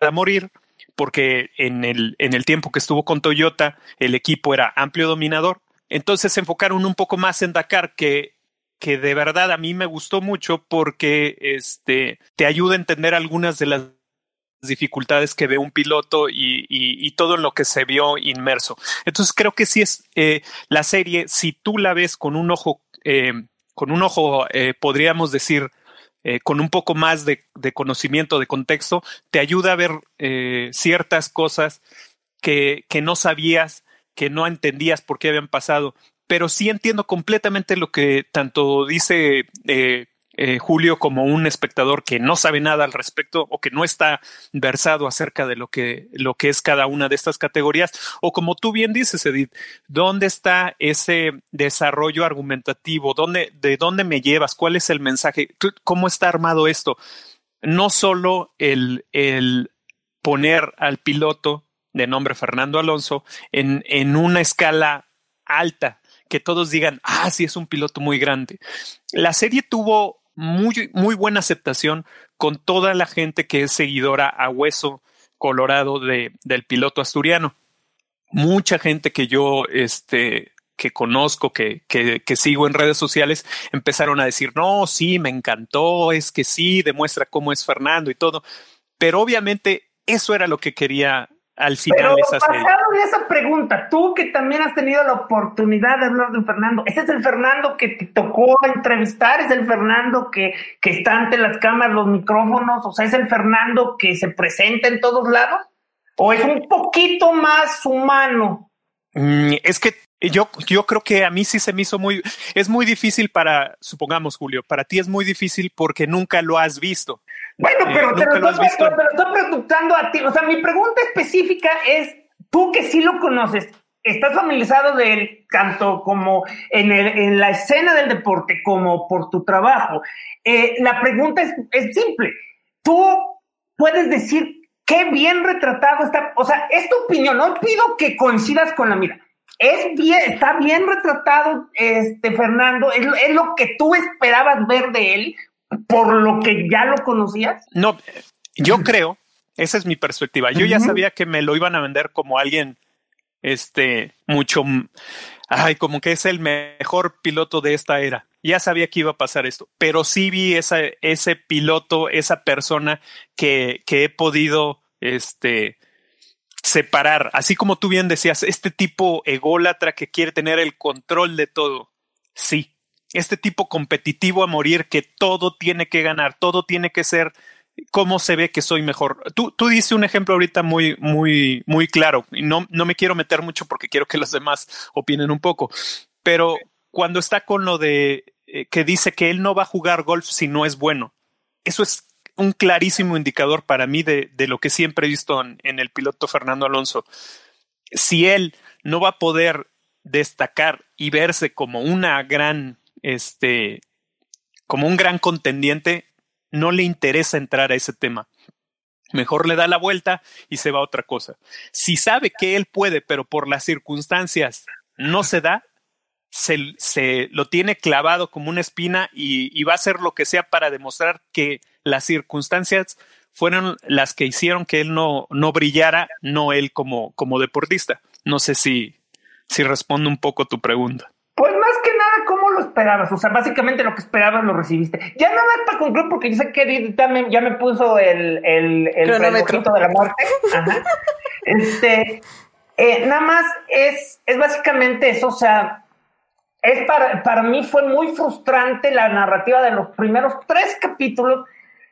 a morir, porque en el, en el tiempo que estuvo con Toyota, el equipo era amplio dominador. Entonces se enfocaron un poco más en Dakar, que que de verdad a mí me gustó mucho porque este, te ayuda a entender algunas de las dificultades que ve un piloto y, todo en lo que se vio inmerso. Entonces creo que sí es eh, la serie, si tú la ves con un ojo, eh, con un ojo, eh, podríamos decir, con un poco más de, de, conocimiento, de contexto, te ayuda a ver ciertas cosas que, que no sabías, que no entendías por qué habían pasado pero sí entiendo completamente lo que tanto dice eh, eh, Julio como un espectador que no sabe nada al respecto o que no está versado acerca de lo que, lo que es cada una de estas categorías, o como tú bien dices, Edith, ¿dónde está ese desarrollo argumentativo? ¿Dónde, ¿De dónde me llevas? ¿Cuál es el mensaje? ¿Cómo está armado esto? No solo el, el poner al piloto de nombre Fernando Alonso en, en una escala alta, que todos digan, ah, sí, es un piloto muy grande. La serie tuvo muy, muy buena aceptación con toda la gente que es seguidora a hueso colorado de, del piloto asturiano. Mucha gente que yo, este, que conozco, que, que, que, sigo en redes sociales, empezaron a decir, no, sí, me encantó, es que sí, demuestra cómo es Fernando y todo. Pero obviamente eso era lo que quería al final Pero esa basado en esa pregunta, tú que también has tenido la oportunidad de hablar de Fernando, ¿ese es el Fernando que te tocó entrevistar? ¿Es el Fernando que, que está ante las cámaras, los micrófonos? O sea, ¿es el Fernando que se presenta en todos lados? ¿O es un poquito más humano? Mm, es que yo, yo creo que a mí sí se me hizo muy, es muy difícil para, supongamos, Julio, para ti es muy difícil porque nunca lo has visto. Bueno, eh, pero, te, lo estoy, preguntando a ti. O sea, mi pregunta específica es, tú que sí lo conoces, estás familiarizado de él tanto como en, el, en la escena del deporte como por tu trabajo. Eh, la pregunta es, es simple. tú puedes decir qué bien retratado está, o sea, es tu opinión, no pido que coincidas con la mía. Es bien, está bien retratado, este Fernando, es, es lo que tú esperabas ver de él, por lo que ya lo conocías. No, yo creo, esa es mi perspectiva. Yo ya sabía que me lo iban a vender como alguien, este, mucho, ay, como que es el mejor piloto de esta era. Ya sabía que iba a pasar esto, pero sí vi esa, ese piloto, esa persona que, que he podido, este, separar, así como tú bien decías, este tipo ególatra que quiere tener el control de todo. Sí, este tipo competitivo a morir que todo tiene que ganar, todo tiene que ser cómo se ve que soy mejor. Tú, tú dices un ejemplo ahorita muy, muy, muy claro y no, no me quiero meter mucho porque quiero que los demás opinen un poco, pero cuando está con lo de eh, que dice que él no va a jugar golf si no es bueno, eso es un clarísimo indicador para mí de, de lo que siempre he visto en, el piloto Fernando Alonso. Si él no va a poder destacar y verse como una gran, este, como un gran contendiente, no le interesa entrar a ese tema. Mejor le da la vuelta y se va a otra cosa. Si sabe que él puede, pero por las circunstancias no se da, se, se lo tiene clavado como una espina y, y va a hacer lo que sea para demostrar que las circunstancias fueron las que hicieron que él no, no brillara, no él como, como deportista. No sé si, si respondo un poco tu pregunta. Pues más que nada, ¿cómo lo esperabas? O sea, básicamente lo que esperabas lo recibiste. Ya nada más para concluir, porque yo sé que Edith también ya me puso el, el, el relojito de la muerte. Ajá. Este, eh, nada más es, es básicamente eso, o sea, es para, para mí fue muy frustrante la narrativa de los primeros tres capítulos,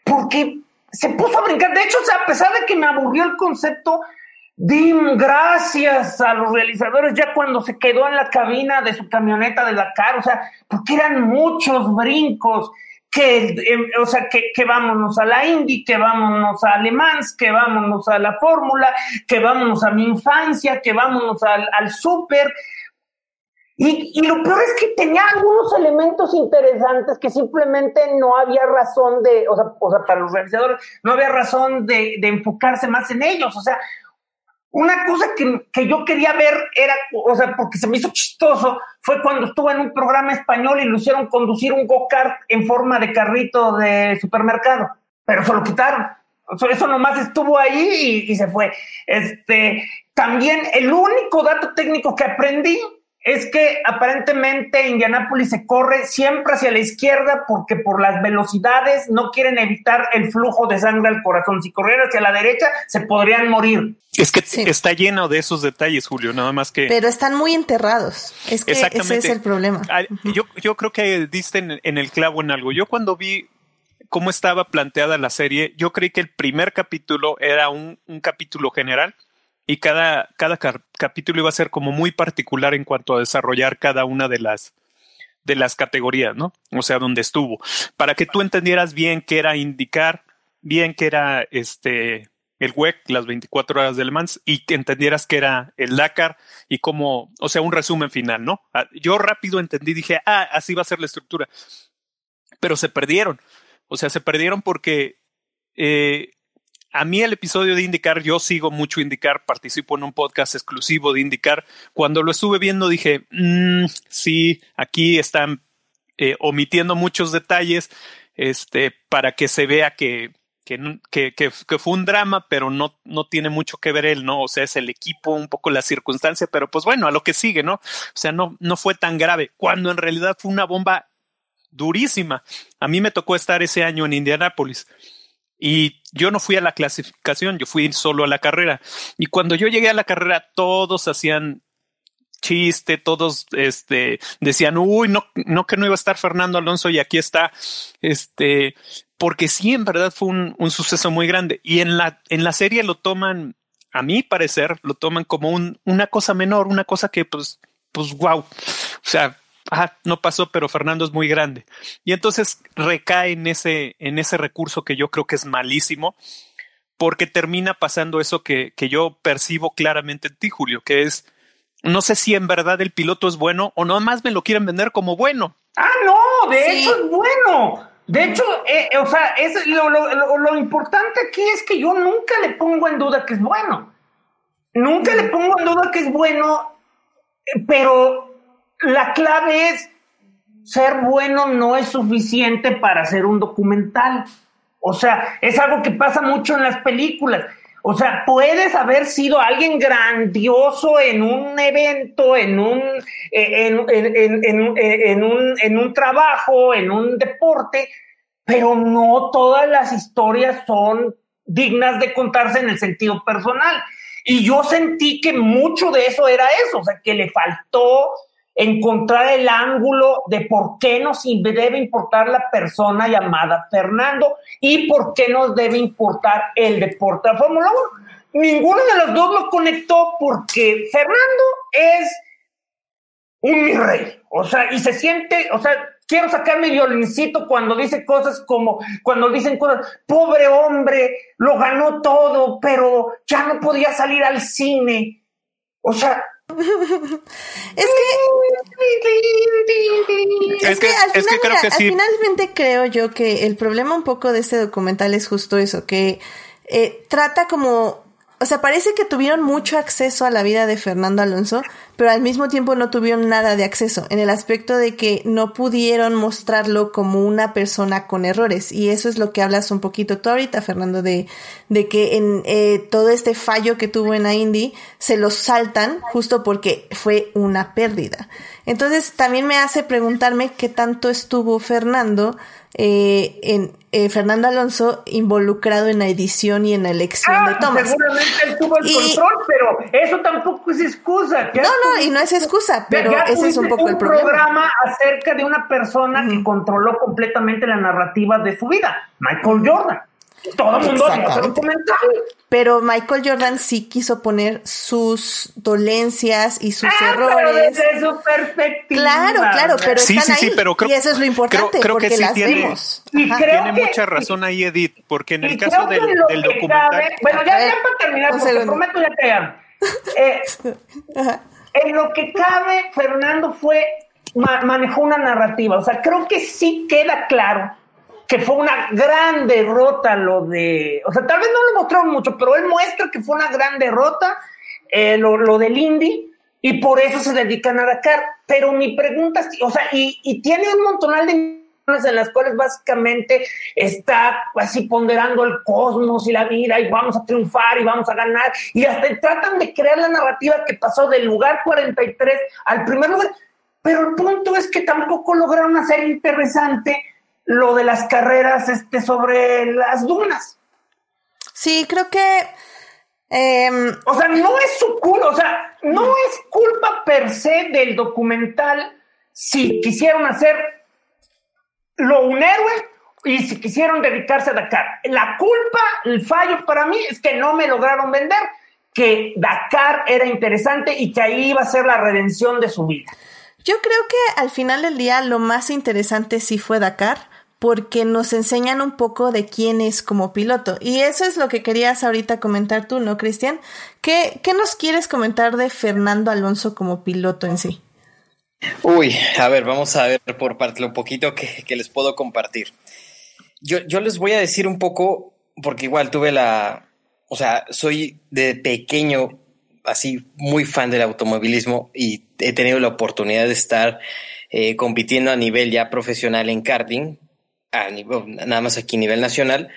porque se puso a brincar. De hecho, o sea, a pesar de que me aburrió el concepto, Dim, gracias a los realizadores ya cuando se quedó en la cabina de su camioneta de la cara, o sea, porque eran muchos brincos, que, eh, o sea, que, vámonos a la Indy, que vámonos a Le Mans, que vámonos a la Fórmula, que vámonos a mi infancia, que vámonos al, al Super. Y, y, lo peor es que tenía algunos elementos interesantes que simplemente no había razón de, o sea, o sea para los realizadores, no había razón de, de enfocarse más en ellos. O sea, una cosa que, que, yo quería ver era, o sea, porque se me hizo chistoso, fue cuando estuvo en un programa español y lo hicieron conducir un go-kart en forma de carrito de supermercado, pero se lo quitaron. Eso nomás estuvo ahí y, y se fue. Este, también el único dato técnico que aprendí es que aparentemente Indianápolis se corre siempre hacia la izquierda porque por las velocidades no quieren evitar el flujo de sangre al corazón. Si corrieran hacia la derecha, se podrían morir. Es que sí. está lleno de esos detalles, Julio, nada más que... Pero están muy enterrados. Es que ese es el problema. Yo, yo creo que diste en, en el clavo en algo. Yo cuando vi cómo estaba planteada la serie, yo creí que el primer capítulo era un, un capítulo general y cada, cada capítulo iba a ser como muy particular en cuanto a desarrollar cada una de las, de las categorías, ¿no? O sea, donde estuvo, para que tú entendieras bien qué era indicar, bien qué era este el WEC, las 24 horas del Mans, y que entendieras que era el Dakar y cómo, o sea, un resumen final, ¿no? Yo rápido entendí, dije, ah, así va a ser la estructura. Pero se perdieron. O sea, se perdieron porque eh, a mí el episodio de Indicar, yo sigo mucho Indicar, participo en un podcast exclusivo de Indicar. Cuando lo estuve viendo dije, mmm, sí, aquí están eh, omitiendo muchos detalles este, para que se vea que, que, que, que, fue un drama, pero no, no tiene mucho que ver él, ¿no? O sea, es el equipo, un poco la circunstancia, pero pues bueno, a lo que sigue, ¿no? O sea, no, no fue tan grave, cuando en realidad fue una bomba durísima. A mí me tocó estar ese año en Indianápolis y yo no fui a la clasificación, yo fui solo a la carrera. Y cuando yo llegué a la carrera, todos hacían chiste, todos este, decían, uy, no, no que no iba a estar Fernando Alonso y aquí está, este, porque sí, en verdad fue un, un suceso muy grande. Y en la, en la serie lo toman, a mi parecer, lo toman como un, una cosa menor, una cosa que pues, pues, wow. O sea, ah, no pasó, pero Fernando es muy grande. Y entonces recae en ese, en ese recurso que yo creo que es malísimo, porque termina pasando eso que, que yo percibo claramente en ti, Julio, que es, no sé si en verdad el piloto es bueno o no más me lo quieren vender como bueno. Ah, no, de sí. hecho es bueno. De hecho, eh, o sea, es lo, lo, lo, importante aquí es que yo nunca le pongo en duda que es bueno. Nunca le pongo en duda que es bueno, pero la clave es ser bueno no es suficiente para hacer un documental. O sea, es algo que pasa mucho en las películas. O sea, puedes haber sido alguien grandioso en un evento, en un, en, un, en un trabajo, en un deporte, pero no todas las historias son dignas de contarse en el sentido personal. Y yo sentí que mucho de eso era eso, o sea, que le faltó encontrar el ángulo de por qué nos debe importar la persona llamada Fernando y por qué nos debe importar el deporte de Fórmula 1. Ninguno de los dos lo conectó porque Fernando es un mi rey, o sea, y se siente, o sea, quiero sacar mi violincito cuando dice cosas como, cuando dicen cosas, pobre hombre, lo ganó todo, pero ya no podía salir al cine. O sea, es que es, que, al, final, creo que sí. finalmente creo yo que el problema un poco de este documental es justo eso, que eh, trata como o sea, parece que tuvieron mucho acceso a la vida de Fernando Alonso, pero al mismo tiempo no tuvieron nada de acceso, en el aspecto de que no pudieron mostrarlo como una persona con errores. Y eso es lo que hablas un poquito tú ahorita, Fernando, de, de que en eh, todo este fallo que tuvo en la Indy se lo saltan justo porque fue una pérdida. Entonces también me hace preguntarme qué tanto estuvo Fernando eh, en eh, Fernando Alonso involucrado en la edición y en la elección de ah, tomas. Seguramente él tuvo el control, pero eso tampoco es excusa. No, no, y no es excusa, pero ese es un poco el problema. Un programa acerca de una persona que controló completamente la narrativa de su vida, Michael Jordan. Todo el mundo hacer un comentario. Pero Michael Jordan sí quiso poner sus dolencias y sus ah, errores. Pero desde su perspectiva. Claro, claro, pero sí, están sí, ahí. pero creo, y eso es lo importante, creo, porque que sí las tiene, vemos. Y tiene mucha razón ahí, Edith, porque en el caso del, del documental. bueno, ya, ya para terminar, porque segundo. prometo ya que eh, En lo que cabe, Fernando fue manejó una narrativa. O sea, creo que sí queda claro que fue una gran derrota lo de, o sea, tal vez no lo mostraron mucho, pero él muestra que fue una gran derrota eh, lo, lo, del Indy y por eso se dedican a Dakar. Pero mi pregunta es, o sea, y, y tiene un montonal de en las cuales básicamente está así ponderando el cosmos y la vida y vamos a triunfar y vamos a ganar y hasta tratan de crear la narrativa que pasó del lugar 43 al primer lugar, pero el punto es que tampoco lograron hacer interesante lo de las carreras este, sobre las dunas. Sí, creo que... Em, o sea, no es su culpa, o sea, no es culpa per se del documental si quisieron hacer lo un héroe y si quisieron dedicarse a Dakar. La culpa, el fallo para mí es que no me lograron vender que Dakar era interesante y que ahí iba a ser la redención de su vida. Yo creo que al final del día lo más interesante sí fue Dakar porque nos enseñan un poco de quién es como piloto. Y eso es lo que querías ahorita comentar tú, ¿no, Cristian? ¿Qué, ¿Qué, nos quieres comentar de Fernando Alonso como piloto en sí? Uy, a ver, vamos a ver por parte lo poquito que, que les puedo compartir. Yo, yo les voy a decir un poco, porque igual tuve la, o sea, soy de pequeño así muy fan del automovilismo y he tenido la oportunidad de estar eh, compitiendo a nivel ya profesional en karting, nada más aquí a nivel nacional.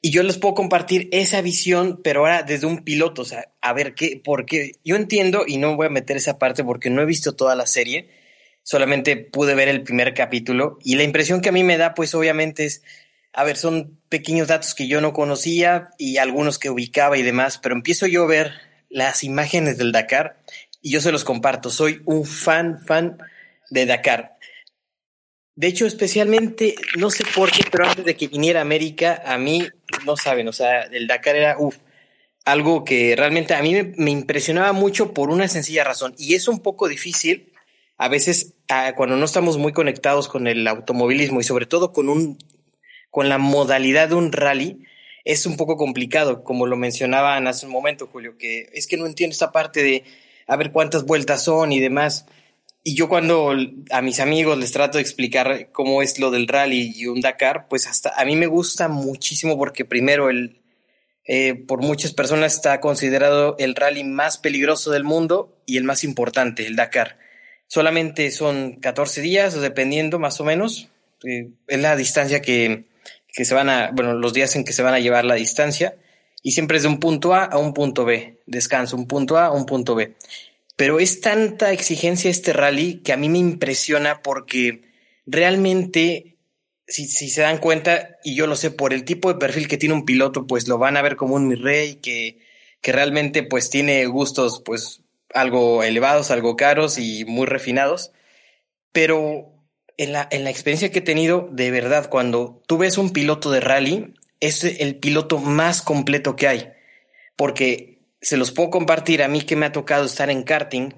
Y yo les puedo compartir esa visión, pero ahora desde un piloto, o sea, a ver qué, porque yo entiendo y no voy a meter esa parte porque no he visto toda la serie, solamente pude ver el primer capítulo y la impresión que a mí me da, pues obviamente es, a ver, son pequeños datos que yo no conocía y algunos que ubicaba y demás, pero empiezo yo a ver las imágenes del Dakar y yo se los comparto, soy un fan, fan de Dakar. De hecho, especialmente, no sé por qué, pero antes de que viniera América, a mí, no saben, o sea, el Dakar era, uff, algo que realmente a mí me, impresionaba mucho por una sencilla razón. Y es un poco difícil, a veces, cuando no estamos muy conectados con el automovilismo y sobre todo con un, con la modalidad de un rally, es un poco complicado, como lo mencionaban hace un momento, Julio, que es que no entiendo esta parte de a ver cuántas vueltas son y demás. Y yo cuando a mis amigos les trato de explicar cómo es lo del rally y un Dakar, pues hasta a mí me gusta muchísimo porque primero el, eh, por muchas personas está considerado el rally más peligroso del mundo y el más importante, el Dakar. Solamente son 14 días, dependiendo más o menos. Eh, es la distancia que, que se van a, bueno, los días en que se van a llevar la distancia. Y siempre es de un punto A a un punto B. Descanso, un punto A a un punto B. Pero es tanta exigencia este rally que a mí me impresiona porque realmente, si, si, se dan cuenta, y yo lo sé, por el tipo de perfil que tiene un piloto, pues lo van a ver como un mi rey, que, que realmente pues tiene gustos pues algo elevados, algo caros y muy refinados. Pero en la, en la experiencia que he tenido, de verdad, cuando tú ves un piloto de rally, es el piloto más completo que hay. Porque se los puedo compartir a mí que me ha tocado estar en karting,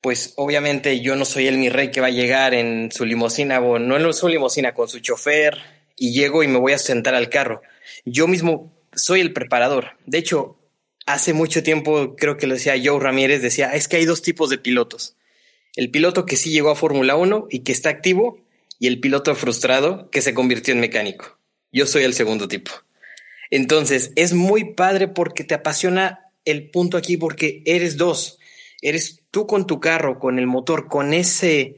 pues obviamente yo no soy el mi rey que va a llegar en su limusina o no en su limusina con su chofer y llego y me voy a sentar al carro. Yo mismo soy el preparador. De hecho, hace mucho tiempo creo que lo decía Joe Ramírez, decía, es que hay dos tipos de pilotos. El piloto que sí llegó a Fórmula 1 y que está activo y el piloto frustrado que se convirtió en mecánico. Yo soy el segundo tipo. Entonces, es muy padre porque te apasiona el punto aquí porque eres dos. Eres tú con tu carro, con el motor, con ese,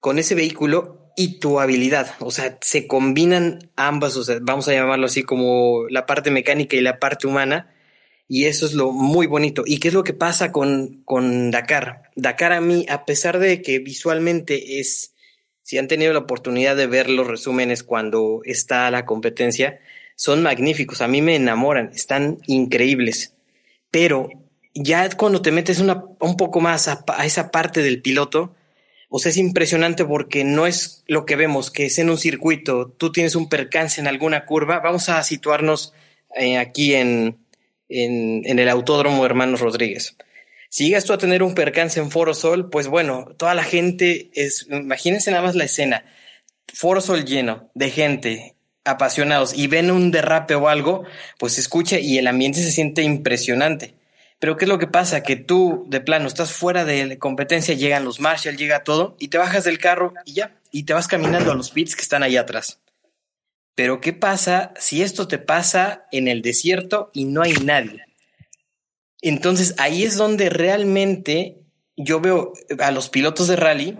con ese vehículo y tu habilidad. O sea, se combinan ambas, o sea, vamos a llamarlo así como la parte mecánica y la parte humana. Y eso es lo muy bonito. ¿Y qué es lo que pasa con, con Dakar? Dakar a mí, a pesar de que visualmente es, si han tenido la oportunidad de ver los resúmenes cuando está la competencia, son magníficos. A mí me enamoran, están increíbles pero ya cuando te metes un poco más a, esa parte del piloto, o sea, es impresionante porque no es lo que vemos, que es en un circuito, tú tienes un percance en alguna curva, vamos a situarnos eh, aquí en, en, el Autódromo Hermanos Rodríguez. Si llegas tú a tener un percance en Foro Sol, pues bueno, toda la gente es, imagínense nada más la escena, Foro Sol lleno de gente, apasionados y ven un derrape o algo, pues escucha y el ambiente se siente impresionante. Pero ¿qué es lo que pasa? Que tú de plano estás fuera de competencia, llegan los Marshall, llega todo y te bajas del carro y ya, y te vas caminando a los pits que están allá atrás. Pero ¿qué pasa si esto te pasa en el desierto y no hay nadie? Entonces ahí es donde realmente yo veo a los pilotos de rally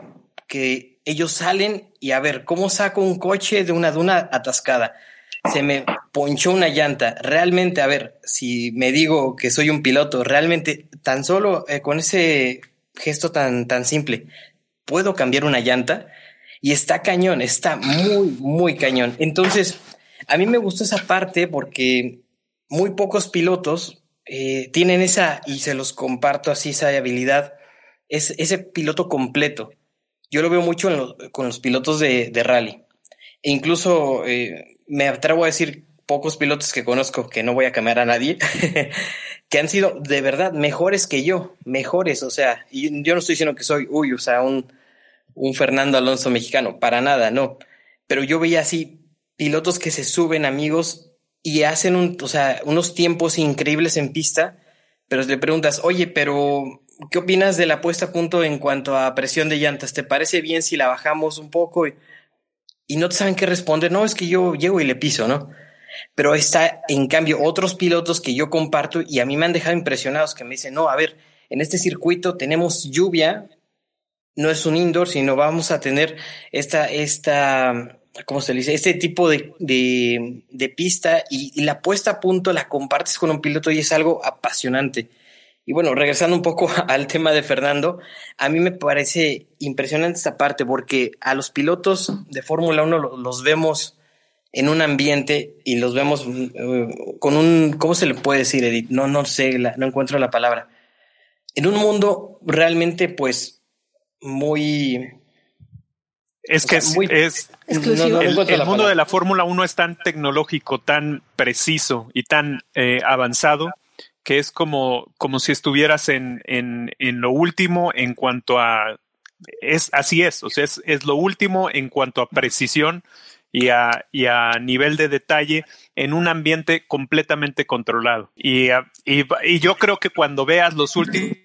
que ellos salen y a ver, ¿cómo saco un coche de una duna atascada? Se me ponchó una llanta. Realmente, a ver, si me digo que soy un piloto, realmente tan solo eh, con ese gesto tan, tan simple, puedo cambiar una llanta y está cañón, está muy, muy cañón. Entonces, a mí me gustó esa parte porque muy pocos pilotos eh, tienen esa, y se los comparto así, esa habilidad, es ese piloto completo yo lo veo mucho con los pilotos de, rally. E incluso eh, me atrevo a decir pocos pilotos que conozco, que no voy a cambiar a nadie, que han sido de verdad mejores que yo, mejores, o sea, y yo no estoy diciendo que soy, uy, o sea, un, Fernando Alonso mexicano, para nada, no. Pero yo veía así pilotos que se suben, amigos, y hacen o sea, unos tiempos increíbles en pista, pero le preguntas, oye, pero ¿Qué opinas de la puesta a punto en cuanto a presión de llantas? ¿Te parece bien si la bajamos un poco? Y, no te saben qué responder. No, es que yo llego y le piso, ¿no? Pero está, en cambio, otros pilotos que yo comparto y a mí me han dejado impresionados que me dicen, no, a ver, en este circuito tenemos lluvia, no es un indoor, sino vamos a tener esta, esta, ¿cómo se dice? Este tipo de, de, pista y, y, la puesta a punto la compartes con un piloto y es algo apasionante. Y bueno, regresando un poco al tema de Fernando, a mí me parece impresionante esta parte porque a los pilotos de Fórmula 1 los vemos en un ambiente y los vemos eh, con un, ¿cómo se le puede decir, Edith? No, no sé, no encuentro la palabra. En un mundo realmente, pues, muy... Es que es, el, mundo de la Fórmula 1 es tan tecnológico, tan preciso y tan eh, avanzado que es como, como si estuvieras en, en, lo último en cuanto a es así es, o sea, es, es lo último en cuanto a precisión y a, y a, nivel de detalle en un ambiente completamente controlado. Y, y, y, yo creo que cuando veas los últimos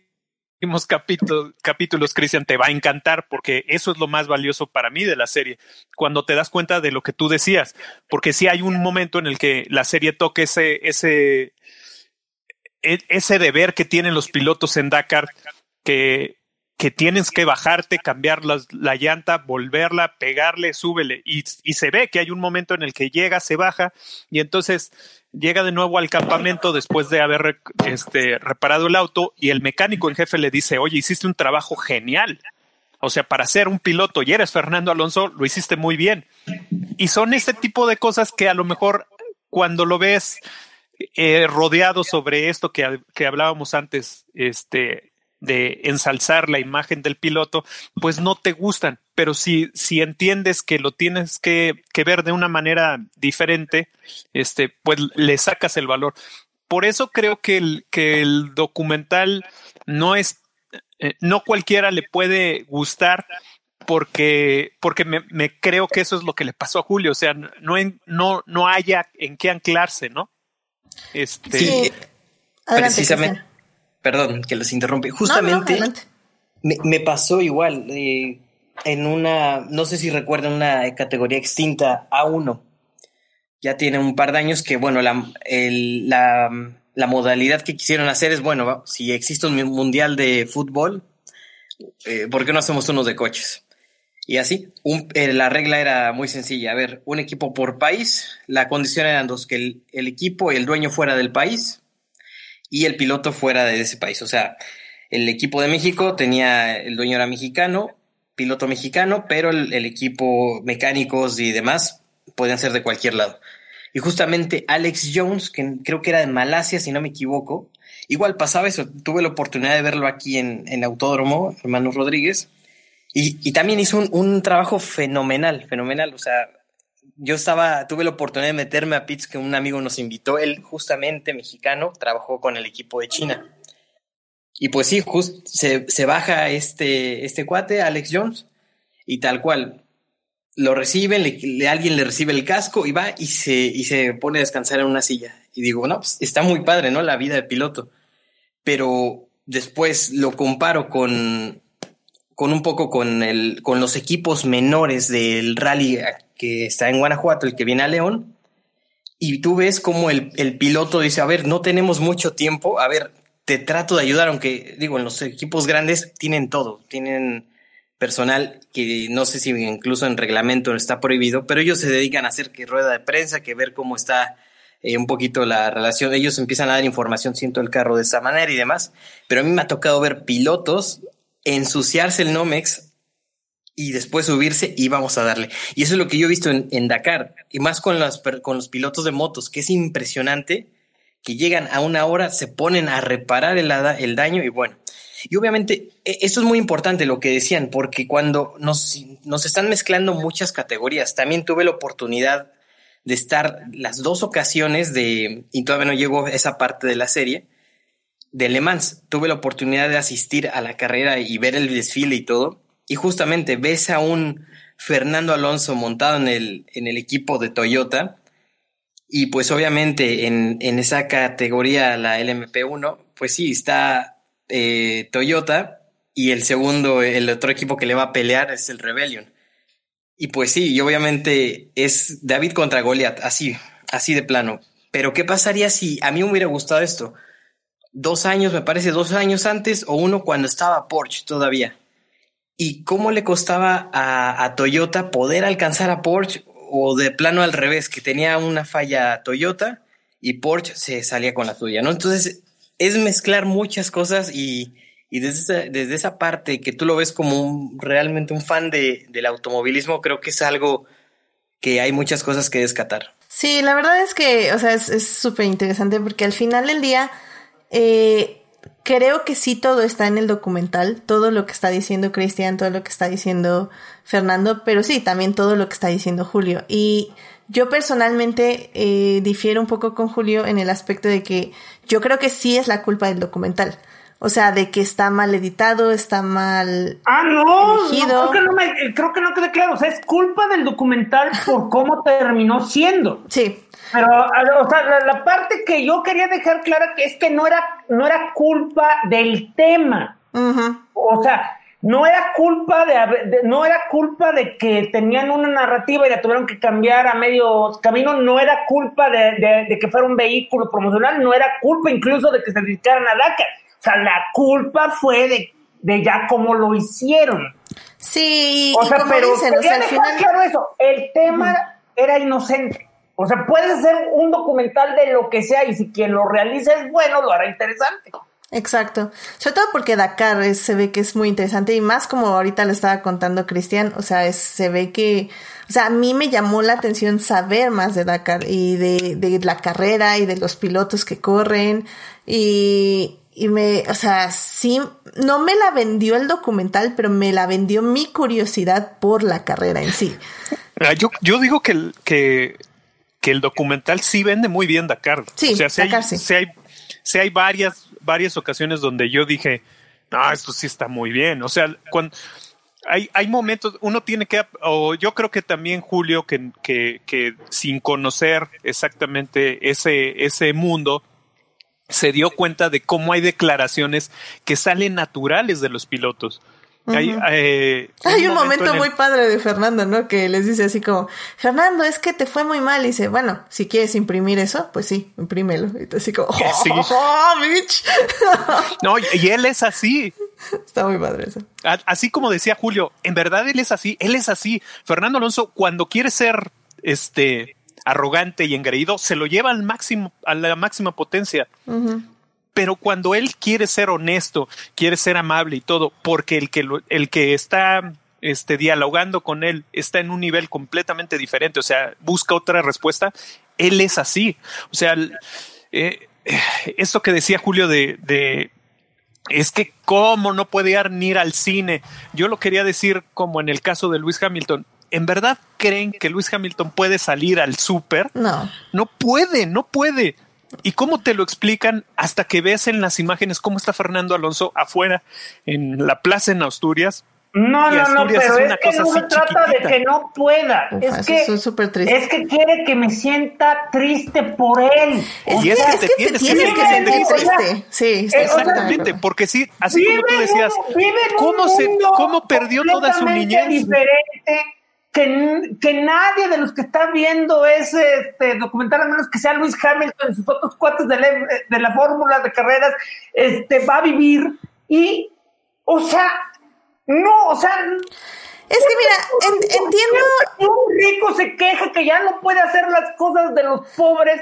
capítulos, capítulos, Cristian, te va a encantar porque eso es lo más valioso para mí de la serie, cuando te das cuenta de lo que tú decías, porque si hay un momento en el que la serie toque ese, ese, ese deber que tienen los pilotos en Dakar, que, que tienes que bajarte, cambiar la llanta, volverla, pegarle, súbele, y, se ve que hay un momento en el que llega, se baja, y entonces llega de nuevo al campamento después de haber este, reparado el auto y el mecánico en jefe le dice, oye, hiciste un trabajo genial. O sea, para ser un piloto y eres Fernando Alonso, lo hiciste muy bien. Y son ese tipo de cosas que a lo mejor cuando lo ves eh, rodeado sobre esto que, que hablábamos antes, este, de ensalzar la imagen del piloto, pues no te gustan. Pero si, si entiendes que lo tienes que, que ver de una manera diferente, este, pues le sacas el valor. Por eso creo que el, que el documental no es, eh, no cualquiera le puede gustar porque, porque me, creo que eso es lo que le pasó a Julio. O sea, no, no, no haya en qué anclarse, ¿no? Este, sí, precisamente perdón que los interrumpe. Justamente me, pasó igual eh, en una, no sé si recuerdan una categoría extinta A1. Ya tiene un par de años que, bueno, la, la, modalidad que quisieron hacer es, bueno, si existe un mundial de fútbol, eh, ¿por qué no hacemos unos de coches? Y así, eh, la regla era muy sencilla. A ver, un equipo por país, la condición eran dos, que el, equipo y el dueño fuera del país y el piloto fuera de ese país. O sea, el equipo de México tenía, el dueño era mexicano, piloto mexicano, pero el, equipo mecánicos y demás podían ser de cualquier lado. Y justamente Alex Jones, que creo que era de Malasia, si no me equivoco, igual pasaba eso. Tuve la oportunidad de verlo aquí en, en Autódromo, hermano Rodríguez, y, y también hizo un, un, trabajo fenomenal, fenomenal. O sea, yo estaba, tuve la oportunidad de meterme a pits que un amigo nos invitó, él justamente mexicano, trabajó con el equipo de China. Y pues sí, just, se, se, baja este, este cuate, Alex Jones, y tal cual. Lo reciben, le, alguien le recibe el casco y va y se, y se pone a descansar en una silla. Y digo, no, pues está muy padre, ¿no? La vida de piloto. Pero después lo comparo con, con un poco con, el, con los equipos menores del rally que está en Guanajuato, el que viene a León, y tú ves como el, el, piloto dice, a ver, no tenemos mucho tiempo, a ver, te trato de ayudar, aunque digo, en los equipos grandes tienen todo, tienen personal que no sé si incluso en reglamento está prohibido, pero ellos se dedican a hacer que rueda de prensa, que ver cómo está eh, un poquito la relación, ellos empiezan a dar información, siento el carro de esa manera y demás, pero a mí me ha tocado ver pilotos ensuciarse el Nomex y después subirse y vamos a darle. Y eso es lo que yo he visto en, Dakar, y más con, con los pilotos de motos, que es impresionante que llegan a una hora, se ponen a reparar el, el daño y bueno. Y obviamente e, eso es muy importante lo que decían, porque cuando nos, nos están mezclando muchas categorías, también tuve la oportunidad de estar las dos ocasiones de, y todavía no llego a esa parte de la serie, de Le Mans. Tuve la oportunidad de asistir a la carrera y ver el desfile y todo y justamente ves a un Fernando Alonso montado en el, en el equipo de Toyota y pues obviamente en, en esa categoría, la LMP1, pues sí, está eh, Toyota y el segundo, el otro equipo que le va a pelear es el Rebellion. Y pues sí, y obviamente es David contra Goliath, así, así de plano. Pero ¿qué pasaría si a mí me hubiera gustado esto? Dos años, me parece, dos años antes o uno cuando estaba Porsche todavía y cómo le costaba a, Toyota poder alcanzar a Porsche o de plano al revés, que tenía una falla Toyota y Porsche se salía con la suya, ¿no? Entonces es mezclar muchas cosas y, desde, esa, desde esa parte que tú lo ves como realmente un fan de, del automovilismo, creo que es algo que hay muchas cosas que descatar. Sí, la verdad es que, o sea, es súper interesante porque al final del día, eh, creo que sí todo está en el documental, todo lo que está diciendo Cristian, todo lo que está diciendo Fernando, pero sí, también todo lo que está diciendo Julio. Y yo personalmente eh, difiero un poco con Julio en el aspecto de que yo creo que sí es la culpa del documental. O sea, de que está mal editado, está mal. Ah, no, creo, que no me, creo que no quede claro. O sea, es culpa del documental por cómo terminó siendo. Sí. Pero, o sea, la, parte que yo quería dejar clara que es que no era, no era culpa del tema. O sea, no era culpa de, no era culpa de que tenían una narrativa y la tuvieron que cambiar a medio camino, no era culpa de, que fuera un vehículo promocional, no era culpa incluso de que se dedicaran a Dakar. O sea, la culpa fue de, de ya cómo lo hicieron. Sí, o sea, pero dicen, o sea, claro eso, el tema era inocente. O sea, puede ser un documental de lo que sea y si quien lo realiza es bueno, lo hará interesante. Exacto. Sobre todo porque Dakar se ve que es muy interesante y más como ahorita le estaba contando Cristian, o sea, se ve que, o sea, a mí me llamó la atención saber más de Dakar y de, de la carrera y de los pilotos que corren y, y me, o sea, sí, no me la vendió el documental, pero me la vendió mi curiosidad por la carrera en sí. Ah, yo, yo digo que, que, que el documental sí vende muy bien Dakar. Sí, o sea, Dakar sí. Si hay, si hay varias varias ocasiones donde yo dije, no, esto sí está muy bien. O sea, cuando hay, hay momentos, uno tiene que, o yo creo que también Julio, que, que, que sin conocer exactamente ese, ese mundo, se dio cuenta de cómo hay declaraciones que salen naturales de los pilotos. Hay, un, momento, muy padre de Fernando, ¿no? Que les dice así como, Fernando, es que te fue muy mal. Y dice, bueno, si quieres imprimir eso, pues sí, imprímelo. Y así como, ¡Oh, bitch! no, y él es así. Está muy padre eso. Así como decía Julio, en verdad él es así, él es así. Fernando Alonso, cuando quiere ser este arrogante y engreído, se lo lleva al máximo, a la máxima potencia pero cuando él quiere ser honesto, quiere ser amable y todo, porque el que, el que está este, dialogando con él está en un nivel completamente diferente, o sea, busca otra respuesta, él es así. O sea, eh, eso que decía Julio de, de es que cómo no puede ir al cine. Yo lo quería decir como en el caso de Luis Hamilton. ¿En verdad creen que Luis Hamilton puede salir al súper? No. No puede, no puede. ¿Y cómo te lo explican hasta que ves en las imágenes cómo está Fernando Alonso afuera en la plaza en Asturias? No, no, no, pero es, que no se trata de que no pueda. es, que, es que quiere que me sienta triste por él. y es, que, te, tienes, que, sentir triste. sí, exactamente. Porque sí, así como tú decías, ¿cómo, se, ¿cómo perdió toda su niñez? diferente que, nadie de los que está viendo ese este, documental, a menos que sea Luis Hamilton en sus otros cuates de la, de la fórmula de carreras, este, va a vivir. Y, o sea, no, o sea. Es que mira, entiendo. Un rico se queja que ya no puede hacer las cosas de los pobres.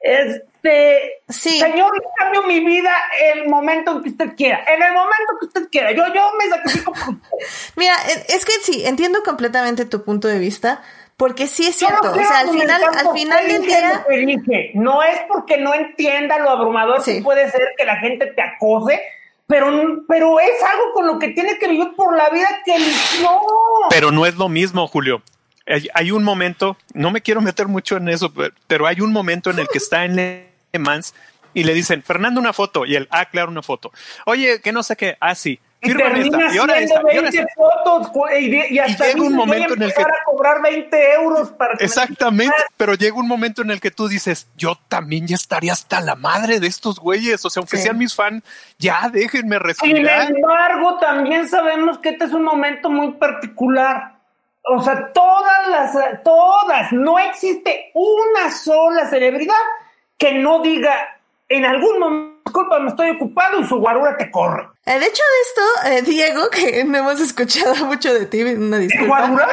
Este, sí. señor, cambio mi vida el momento en que usted quiera, en el momento que usted quiera. Yo, yo me sacrifico por Mira, es que sí, entiendo completamente tu punto de vista, porque sí es cierto. o sea, al final, al final del día. No es porque no entienda lo abrumador que puede ser que la gente te acose, pero, pero es algo con lo que tienes que vivir por la vida que no. Pero no es lo mismo, Julio hay, un momento, no me quiero meter mucho en eso, pero hay un momento en el que está en Le Mans y le dicen, Fernando, una foto. Y él, ah, claro, una foto. Oye, que no sé qué, ah, sí. Y termina y ahora esta, y fotos y, hasta llega un momento en el que a cobrar 20 euros para exactamente pero llega un momento en el que tú dices yo también ya estaría hasta la madre de estos güeyes o sea aunque sean mis fans ya déjenme respirar sin embargo también sabemos que este es un momento muy particular o sea, todas las, todas, no existe una sola celebridad que no diga en algún momento, disculpa, me estoy ocupado y su guarura te corre. Eh, de hecho de esto, eh, Diego, que no hemos escuchado mucho de ti, una disculpa. ¿Guarura?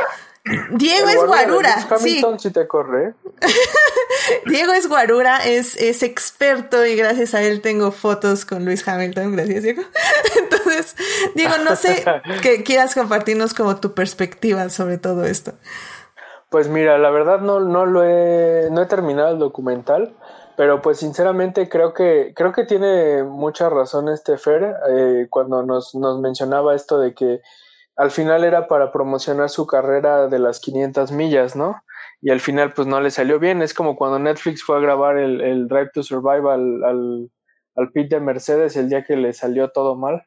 Diego es guarura. Hamilton sí. te corre. Diego es guarura, es, es experto y gracias a él tengo fotos con Luis Hamilton. Gracias, Diego. Entonces, Diego, no sé que quieras compartirnos como tu perspectiva sobre todo esto. Pues mira, la verdad no, no lo he, no he terminado el documental, pero pues sinceramente creo que, creo que tiene mucha razón este Fer eh, cuando nos, nos mencionaba esto de que al final era para promocionar su carrera de las 500 millas, ¿no? Y al final pues no le salió bien. Es como cuando Netflix fue a grabar el, el Drive to Survive al, al, al pit de Mercedes el día que le salió todo mal.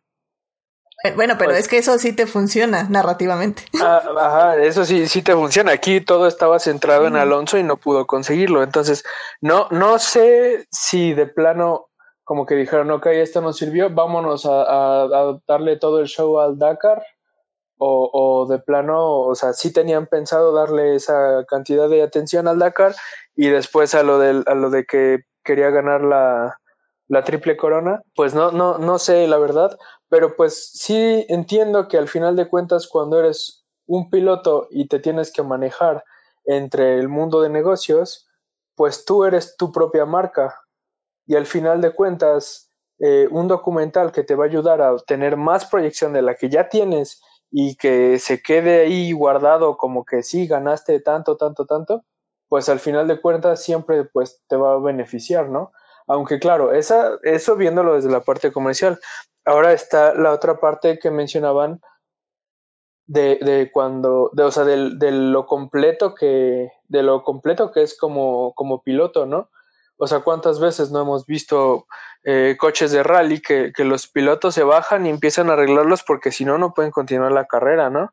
Bueno, pero pues es que eso sí te funciona narrativamente. Ah, ajá, eso sí, sí te funciona. Aquí todo estaba centrado en Alonso y no pudo conseguirlo. Entonces, no, no sé si de plano como que dijeron, ok, esto nos sirvió, vámonos a, darle todo el show al Dakar, o, o, de plano, o sea, sí tenían pensado darle esa cantidad de atención al Dakar y después a lo de, a lo de que quería ganar la, la triple corona, pues no, no, no sé la verdad, pero pues sí entiendo que al final de cuentas cuando eres un piloto y te tienes que manejar entre el mundo de negocios, pues tú eres tu propia marca. Y al final de cuentas eh, un documental que te va a ayudar a tener más proyección de la que ya tienes y que se quede ahí guardado como que sí ganaste tanto, tanto, tanto, pues al final de cuentas siempre pues te va a beneficiar, ¿no? Aunque claro, esa, eso viéndolo desde la parte comercial. Ahora está la otra parte que mencionaban de, de cuando, de, o sea, de, de, lo completo que, de lo completo que es como, como piloto, ¿no? O sea, cuántas veces no hemos visto eh, coches de rally que, que los pilotos se bajan y empiezan a arreglarlos porque si no, no pueden continuar la carrera, ¿no?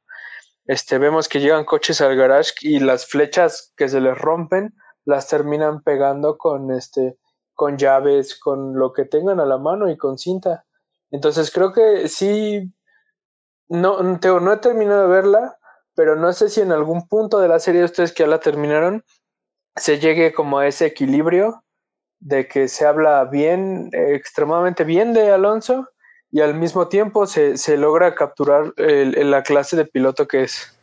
Este, vemos que llegan coches al garage y las flechas que se les rompen las terminan pegando con este, con llaves, con lo que tengan a la mano y con cinta. Entonces creo que sí no, no he terminado de verla, pero no sé si en algún punto de la serie ustedes que ya la terminaron se llegue como a ese equilibrio de que se habla bien, extremadamente bien de Alonso y al mismo tiempo se, se logra capturar la clase de piloto que es.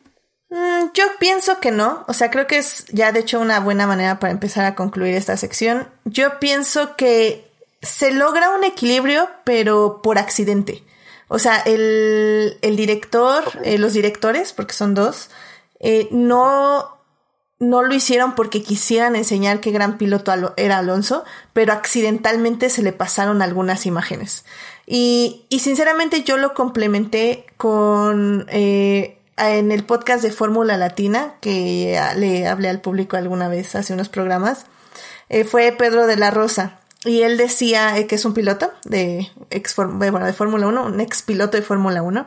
Mm, yo pienso que no, o sea, creo que es ya de hecho una buena manera para empezar a concluir esta sección. Yo pienso que se logra un equilibrio, pero por accidente. O sea, el, el director, eh, los directores, porque son dos, eh, no, no lo hicieron porque quisieran enseñar qué gran piloto era Alonso, pero accidentalmente se le pasaron algunas imágenes. Y, y sinceramente yo lo complementé con eh, en el podcast de Fórmula Latina, que le hablé al público alguna vez hace unos programas, fue Pedro de la Rosa. Y él decía eh, que es un piloto de, ex, bueno, de Fórmula 1, un ex piloto de Fórmula 1.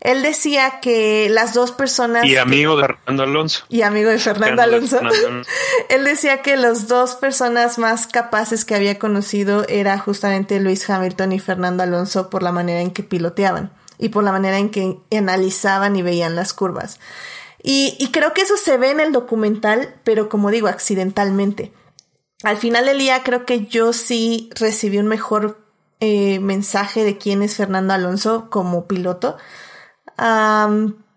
Él decía que las dos personas... Y amigo de Fernando Alonso. Y amigo de Fernando Alonso. él decía que las dos personas más capaces que había conocido era justamente Luis Hamilton y Fernando Alonso por la manera en que piloteaban y por la manera en que analizaban y veían las curvas. Y, y creo que eso se ve en el documental, pero como digo, accidentalmente al final del día creo que yo sí recibí un mejor eh, mensaje de quién es Fernando Alonso como piloto.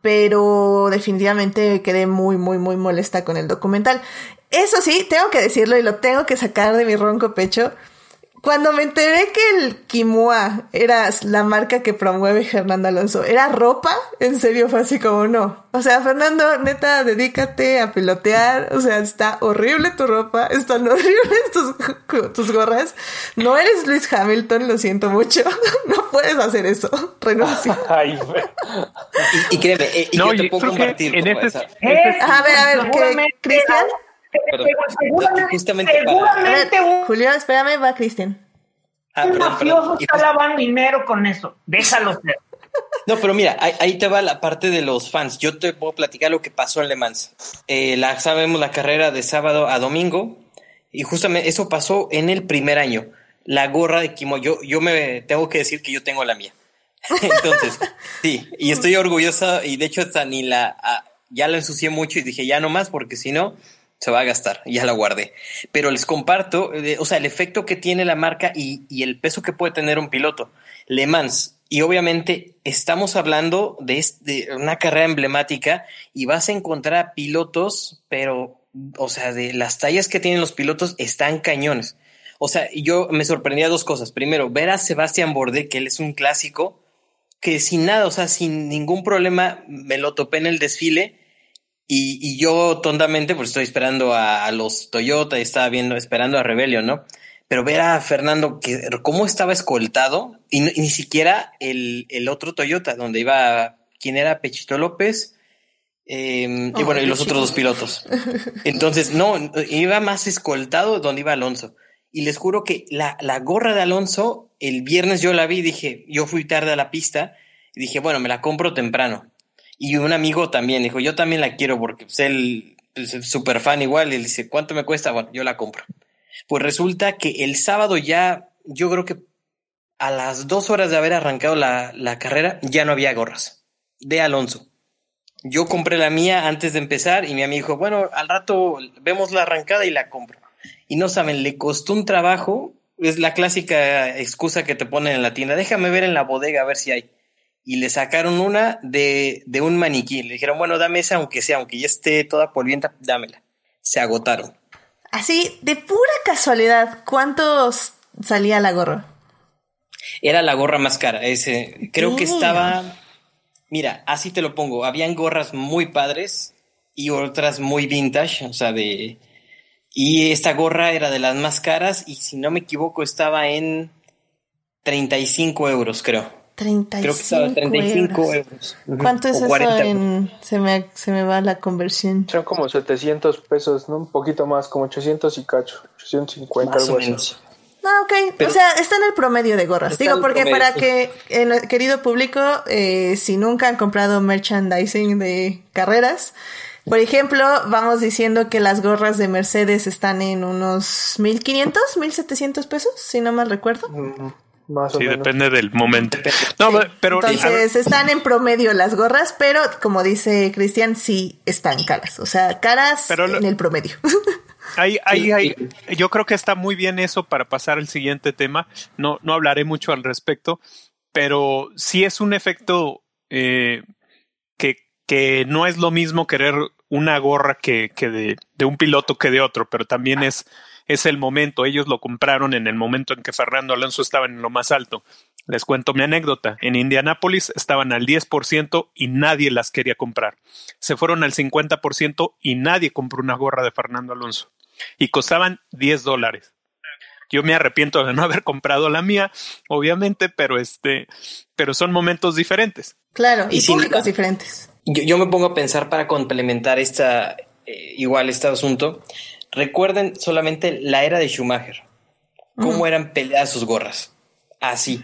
Pero definitivamente quedé muy, muy, muy molesta con el documental. Eso sí, tengo que decirlo y lo tengo que sacar de mi ronco pecho. Cuando me enteré que el Kimua era la marca que promueve Fernando Alonso, ¿era ropa? En serio fue así como no. O sea, Fernando, neta, dedícate a pilotear. O sea, está horrible tu ropa, están horribles tus, tus gorras. No eres Luis Hamilton, lo siento mucho. No puedes hacer eso. Renuncia. y, y, créeme, eh, y yo te puedo compartir. En este, a ver, a ver, Cristian. Pero, justamente seguramente Julio, espérame, va Cristian. Ah, un mafioso está lavando dinero con eso. Déjalo ser. No, pero mira, ahí, te va la parte de los fans. Yo te puedo platicar lo que pasó en Le Mans. Eh, la, sabemos la carrera de sábado a domingo y justamente eso pasó en el primer año. La gorra de Kimo, yo, yo me tengo que decir que yo tengo la mía. Entonces, sí, y estoy orgullosa y de hecho hasta ni la, ah, ya la ensucié mucho y dije ya no más porque si no, se va a gastar, ya la guardé. Pero les comparto, eh, o sea, el efecto que tiene la marca y, y, el peso que puede tener un piloto. Le Mans, y obviamente estamos hablando de, de, una carrera emblemática y vas a encontrar pilotos, pero, o sea, de las tallas que tienen los pilotos están cañones. O sea, yo me sorprendía dos cosas. Primero, ver a Sebastián Borde, que él es un clásico, que sin nada, o sea, sin ningún problema, me lo topé en el desfile y, y, yo tontamente, pues estoy esperando a, a, los Toyota y estaba viendo, esperando a Rebellion, ¿no? Pero ver a Fernando que cómo estaba escoltado y, ni siquiera el, el, otro Toyota, donde iba, ¿quién era? Pechito López. Eh, oh, y bueno, y los otros dos pilotos. Entonces, no, iba más escoltado donde iba Alonso. Y les juro que la, la gorra de Alonso, el viernes yo la vi, dije, yo fui tarde a la pista y dije, bueno, me la compro temprano. Y un amigo también dijo, yo también la quiero porque pues, él es súper fan igual. Y dice, ¿cuánto me cuesta? Bueno, yo la compro. Pues resulta que el sábado ya yo creo que a las dos horas de haber arrancado la, la carrera ya no había gorras de Alonso. Yo compré la mía antes de empezar y mi amigo dijo, bueno, al rato vemos la arrancada y la compro. Y no saben, le costó un trabajo, es la clásica excusa que te ponen en la tienda, déjame ver en la bodega a ver si hay. Y le sacaron una de, de un maniquí, le dijeron, bueno, dame esa aunque sea, aunque ya esté toda polvienta, dámela. Se agotaron. Así, de pura casualidad, ¿cuántos salía la gorra? Era la gorra más cara, ese, creo que estaba Mira, así te lo pongo. Habían gorras muy padres y otras muy vintage, o sea, de... Y esta gorra era de las más caras y si no me equivoco estaba en 35 euros, creo. 35 creo que estaba en 35 euros. ¿Cuánto es eso en... Se me, se me va la conversión. Son como 700 pesos, ¿no? Un poquito más, como 800 y cacho. 850, más algo o así. Ah, ok. o sea, está en el promedio de gorras. Digo, porque promedio, para sí. que, el querido público, eh, si nunca han comprado merchandising de carreras, por ejemplo, vamos diciendo que las gorras de Mercedes están en unos 1500, 1700 pesos, si no mal recuerdo. Más o Sí, menos. depende del momento. No, pero Entonces, están en promedio las gorras, pero como dice Cristian, sí están caras. O sea, caras Pero lo- en el promedio. Ahí, ahí, ahí, yo creo que está muy bien eso para pasar al siguiente tema. No, no hablaré mucho al respecto, pero sí es un efecto eh, que, que no es lo mismo querer una gorra que, que de, de un piloto que de otro, pero también es, es el momento. Ellos lo compraron en el momento en que Fernando Alonso estaba en lo más alto. Les cuento mi anécdota. En Indianápolis estaban al 10% y nadie las quería comprar. Se fueron al 50% y nadie compró una gorra de Fernando Alonso. Y costaban 10 dólares. Yo me arrepiento de no haber comprado la mía, obviamente, pero este, pero son momentos diferentes. claro, y, Y sin públicos duda. diferentes. Yo, yo me pongo a pensar para complementar esta, eh, igual este asunto. Recuerden solamente la era de Schumacher. Cómo eran peleadas sus gorras. Así.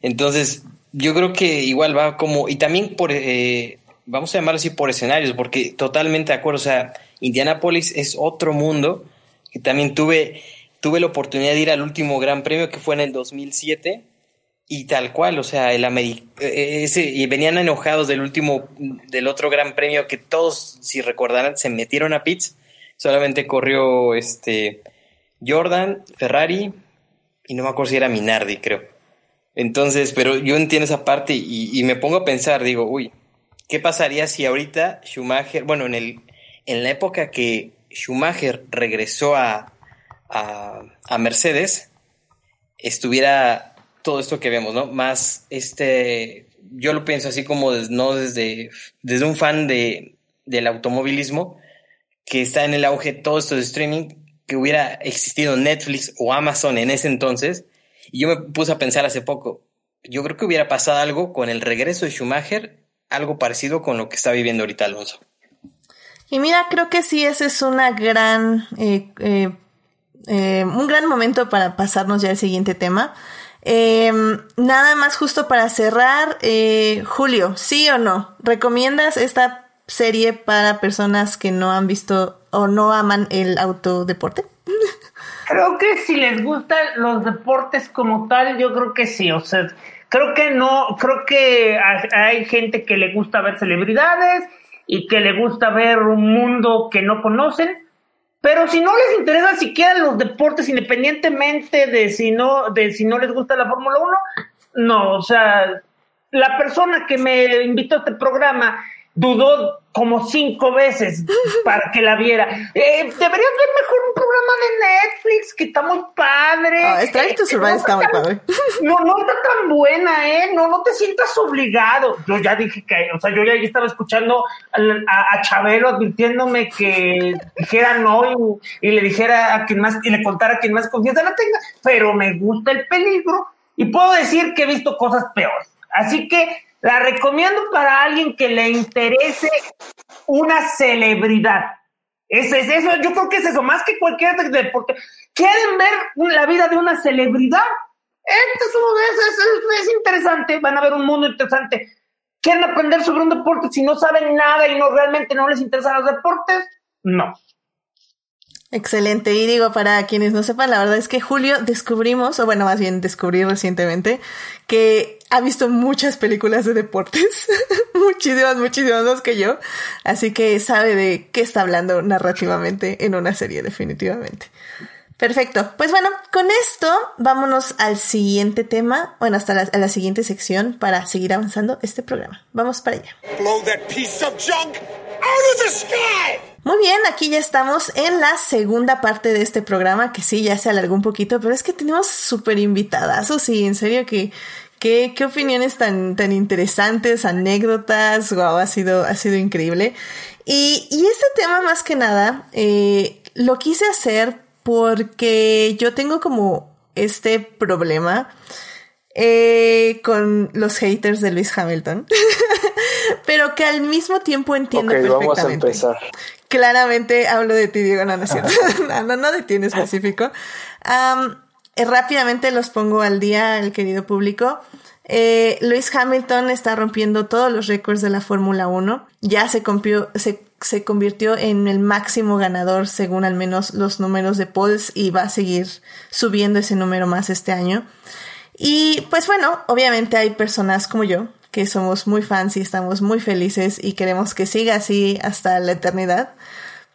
Entonces, yo creo que igual va como, y también por, eh, vamos a llamarlo así por escenarios, porque totalmente de acuerdo. O sea, Indianapolis es otro mundo que también tuve, tuve la oportunidad de ir al último gran premio que fue en el 2007 y tal cual, o sea, el Ameri eh, ese, y venían enojados del último, del otro gran premio que todos, si recordarán, se metieron a pits. Solamente corrió este Jordan, Ferrari y no me acuerdo si era Minardi, creo. Entonces, pero yo entiendo esa parte y, me pongo a pensar, digo, uy, ¿qué pasaría si ahorita Schumacher, bueno, en el, en la época que Schumacher regresó a, a, a Mercedes, estuviera todo esto que vemos, ¿no? Más este, yo lo pienso así como no desde, desde un fan de, del automovilismo que está en el auge todo esto de streaming, que hubiera existido Netflix o Amazon en ese entonces. Y yo me puse a pensar hace poco, yo creo que hubiera pasado algo con el regreso de Schumacher, algo parecido con lo que está viviendo ahorita Alonso. Y mira, creo que sí, ese es una gran, eh, eh, eh, un gran momento para pasarnos ya al siguiente tema. Eh, nada más justo para cerrar, Julio, ¿sí o no? ¿Recomiendas esta serie para personas que no han visto o no aman el autodeporte? Creo que si les gustan los deportes como tal, yo creo que sí. O sea, creo que no, creo que ha- hay gente que le gusta ver celebridades y que le gusta ver un mundo que no conocen. Pero si no les interesa siquiera los deportes, independientemente de si no, de si no les gusta la Fórmula 1, no, o sea, la persona que me invitó a este programa dudó como cinco veces para que la viera. Eh, deberías ver mejor un programa de Netflix que está muy padre. Ah, Drive to Eh, Survive no está muy padre. No, no está tan buena, ¿eh? No, no te sientas obligado. Yo ya dije que, o sea, yo ya estaba escuchando a, a Chabelo advirtiéndome que dijera no y, y le dijera a quien más, y le contara a quien más confianza la tenga, pero me gusta el peligro y puedo decir que he visto cosas peores. Así que la recomiendo para alguien que le interese una celebridad. Eso es eso, yo creo que es eso, más que cualquier de- deporte. ¿Quieren ver la vida de una celebridad? Esto es- es- es interesante, van a ver un mundo interesante. ¿Quieren aprender sobre un deporte si no saben nada y no realmente no les interesan los deportes? No. Excelente. Y digo, para quienes no sepan, la verdad es que Julio descubrimos, o bueno, más bien descubrí recientemente, que ha visto muchas películas de deportes. muchísimas, muchísimas más que yo. Así que sabe de qué está hablando narrativamente en una serie, definitivamente. Perfecto. Pues bueno, con esto vámonos al siguiente tema, bueno, hasta la, a la siguiente sección para seguir avanzando este programa. Vamos para allá. Muy bien, aquí ya estamos en la segunda parte de este programa, que sí, ya se alargó un poquito, pero es que tenemos súper invitadas, o sí, en serio que... ¿Qué, qué opiniones tan, tan interesantes, anécdotas, wow, ha sido, ha sido increíble. Y, y este tema más que nada, eh, lo quise hacer porque yo tengo como este problema eh, con los haters de Luis Hamilton, pero que al mismo tiempo entiendo perfectamente. Vamos a empezar. Claramente hablo de ti, Diego, no, no cierto. no, no, de ti en específico. Eh, rápidamente los pongo al día, el querido público. Eh, Luis Hamilton está rompiendo todos los récords de la Fórmula 1. Ya se, se se convirtió en el máximo ganador según al menos los números de polls y va a seguir subiendo ese número más este año. Y pues bueno, obviamente hay personas como yo que somos muy fans y estamos muy felices y queremos que siga así hasta la eternidad.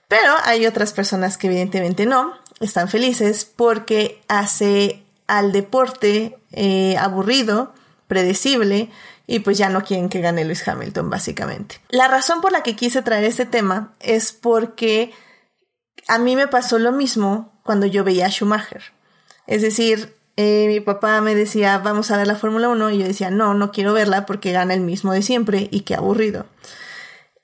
Pero hay otras personas que evidentemente no, están felices porque hace al deporte eh, aburrido, predecible y pues ya no quieren que gane Luis Hamilton, básicamente. La razón por la que quise traer este tema es porque a mí me pasó lo mismo cuando yo veía a Schumacher. Es decir, eh, mi papá me decía, vamos a ver la Fórmula 1 y yo decía, no, no quiero verla porque gana el mismo de siempre y qué aburrido.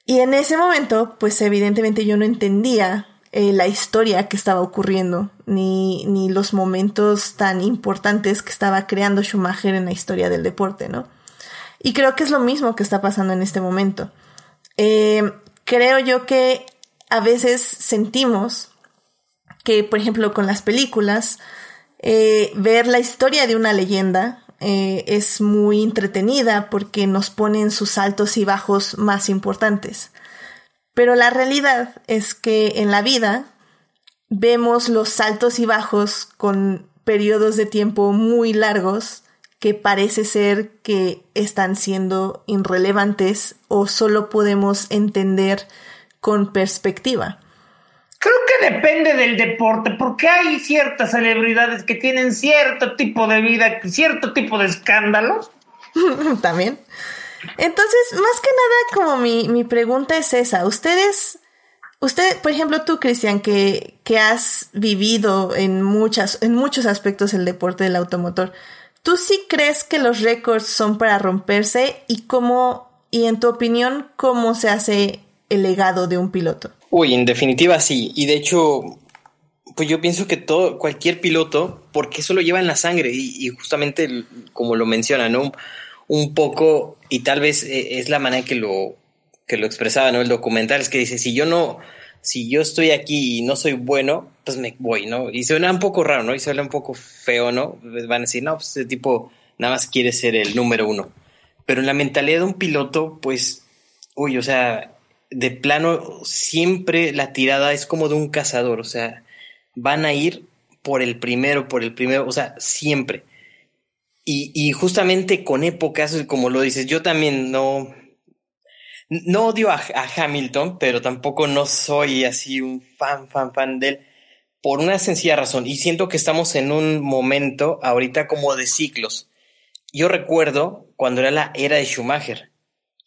Y en ese momento, pues evidentemente yo no entendía eh, la historia que estaba ocurriendo, ni, ni los momentos tan importantes que estaba creando Schumacher en la historia del deporte, ¿no? Y creo que es lo mismo que está pasando en este momento. Eh, creo yo que a veces sentimos que, por ejemplo, con las películas, eh, ver la historia de una leyenda eh, es muy entretenida porque nos ponen sus altos y bajos más importantes. Pero la realidad es que en la vida vemos los altos y bajos con periodos de tiempo muy largos que parece ser que están siendo irrelevantes o solo podemos entender con perspectiva. Creo que depende del deporte, porque hay ciertas celebridades que tienen cierto tipo de vida, cierto tipo de escándalos. También. Entonces, más que nada, como mi, mi pregunta es esa. Ustedes, usted, por ejemplo, tú, Cristian, que, que has vivido en muchas, en muchos aspectos el deporte del automotor, ¿Tú sí crees que los récords son para romperse y cómo, y en tu opinión, cómo se hace el legado de un piloto? Uy, en definitiva sí. Y de hecho, pues yo pienso que todo, cualquier piloto, porque eso lo lleva en la sangre y, justamente como lo menciona, ¿no? Un poco, y tal vez eh, es la manera que lo, que lo expresaba, ¿no? El documental es que dice, si yo no, si yo estoy aquí y no soy bueno, pues me voy, ¿no? Y suena un poco raro, ¿no? Y suena un poco feo, ¿no? Pues van a decir, no, pues este tipo nada más quiere ser el número uno. Pero en la mentalidad de un piloto, pues, uy, o sea, de plano, siempre la tirada es como de un cazador, o sea, van a ir por el primero, por el primero, o sea, siempre. Y, y justamente con épocas, como lo dices, yo también no, no odio a, Hamilton, pero tampoco no soy así un fan, fan, fan de él. Por una sencilla razón. Y siento que estamos en un momento ahorita como de ciclos. Yo recuerdo cuando era la era de Schumacher.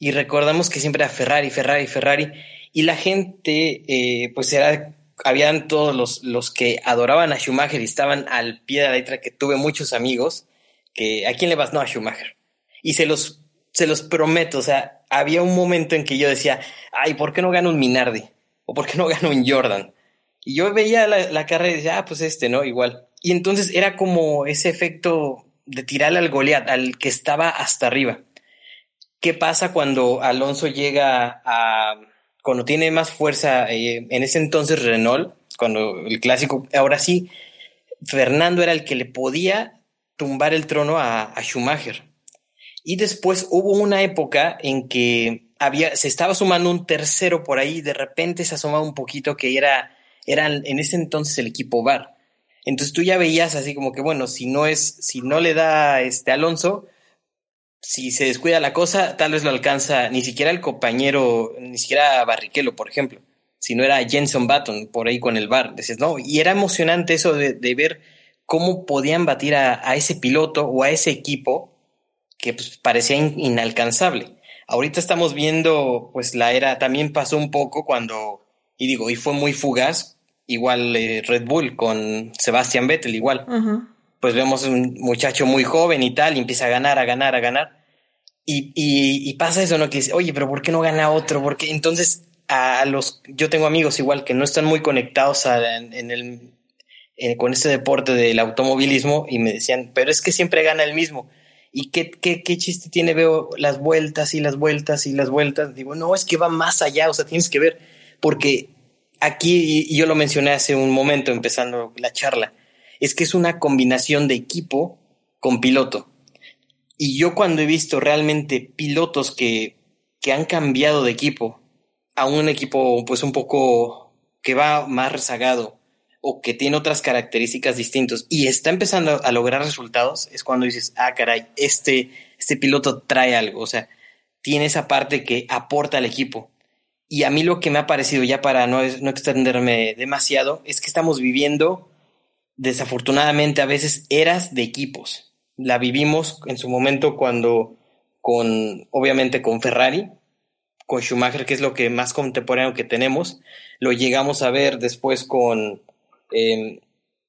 Y recordamos que siempre era Ferrari, Ferrari, Ferrari. Y la gente, eh, pues era, habían todos los, los que adoraban a Schumacher y estaban al pie de la letra, que tuve muchos amigos, que ¿a quién le vas? No, a Schumacher. Y se los, se los prometo, o sea, había un momento en que yo decía, ay, ¿por qué no gano un Minardi? ¿O por qué no gano un Jordan? Y yo veía la, carrera y decía, ah, pues este, ¿no? Igual. Y entonces era como ese efecto de tirarle al Goliat, al que estaba hasta arriba. ¿Qué pasa cuando Alonso llega a, cuando tiene más fuerza, eh, en ese entonces Renault, cuando el clásico, ahora sí, Fernando era el que le podía tumbar el trono a Schumacher. Y después hubo una época en que había, se estaba sumando un tercero por ahí, de repente se asomaba un poquito que era eran en ese entonces el equipo VAR. Entonces tú ya veías así como que, bueno, si no es, si no le da este Alonso, si se descuida la cosa, tal vez lo alcanza ni siquiera el compañero, ni siquiera Barrichello, por ejemplo, si no era Jenson Button por ahí con el bar. Dices, no, y era emocionante eso de, ver cómo podían batir a, ese piloto o a ese equipo que pues, parecía inalcanzable. Ahorita estamos viendo, pues la era también pasó un poco cuando, y digo, y fue muy fugaz, igual eh, Red Bull con Sebastian Vettel, igual pues vemos un muchacho muy joven y tal, y empieza a ganar, a ganar, a ganar. Y, y, pasa eso, ¿no? Que dice, oye, pero ¿por qué no gana otro? Porque entonces a los, yo tengo amigos igual que no están muy conectados en, el, con este deporte del automovilismo y me decían, pero es que siempre gana el mismo. ¿Y qué, qué, qué chiste tiene? Veo las vueltas y las vueltas y las vueltas. Digo, no, es que va más allá, o sea, tienes que ver, porque aquí, y yo lo mencioné hace un momento empezando la charla, es que es una combinación de equipo con piloto. Y yo cuando he visto realmente pilotos que, que han cambiado de equipo a un equipo pues un poco que va más rezagado o que tiene otras características distintas y está empezando a lograr resultados, es cuando dices, ah, caray, este, este piloto trae algo, o sea, tiene esa parte que aporta al equipo. Y a mí lo que me ha parecido, ya para no, no extenderme demasiado, es que estamos viviendo desafortunadamente a veces eras de equipos. La vivimos en su momento cuando con, obviamente con Ferrari, con Schumacher, que es lo que más contemporáneo que tenemos. Lo llegamos a ver después con, em,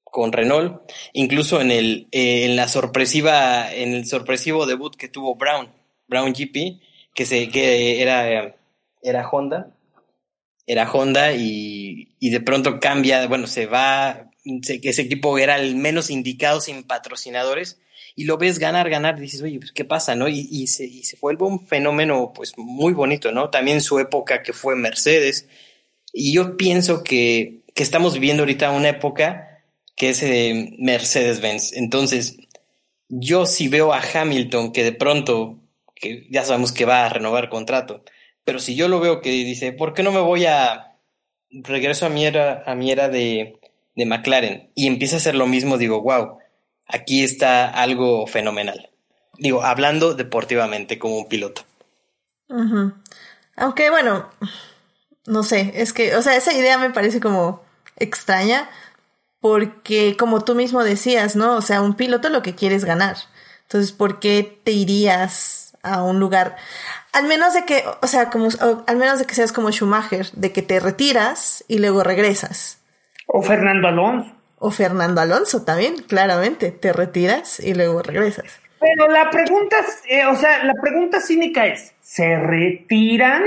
con Renault, incluso en el, eh, en la sorpresiva, en el sorpresivo debut que tuvo Brown, Brown GP, que se, que era, era Honda, era Honda y, y de pronto cambia, bueno, se va, que ese equipo era el menos indicado sin patrocinadores y lo ves ganar, ganar, dices, oye, pues, ¿qué pasa, no? Y, se, vuelve un fenómeno, pues, muy bonito, ¿no? También su época que fue Mercedes. Y yo pienso que, que estamos viviendo ahorita una época que es eh, Mercedes-Benz. Entonces, yo sí veo a Hamilton que de pronto, que ya sabemos que va a renovar contrato, pero si yo lo veo que dice, ¿por qué no me voy a regreso a mi era, a mi era de, de McLaren y empieza a hacer lo mismo, digo, wow, aquí está algo fenomenal. Digo, hablando deportivamente como un piloto. Aunque bueno, no sé, es que, o sea, esa idea me parece como extraña porque como tú mismo decías, ¿no? O sea, un piloto lo que quiere es ganar. Entonces, ¿por qué te irías a un lugar? Al menos de que, o sea, como, al menos de que seas como Schumacher, de que te retiras y luego regresas. O Fernando Alonso. O Fernando Alonso también, claramente. Te retiras y luego regresas. Pero la pregunta, eh, o sea, la pregunta cínica es, ¿se retiran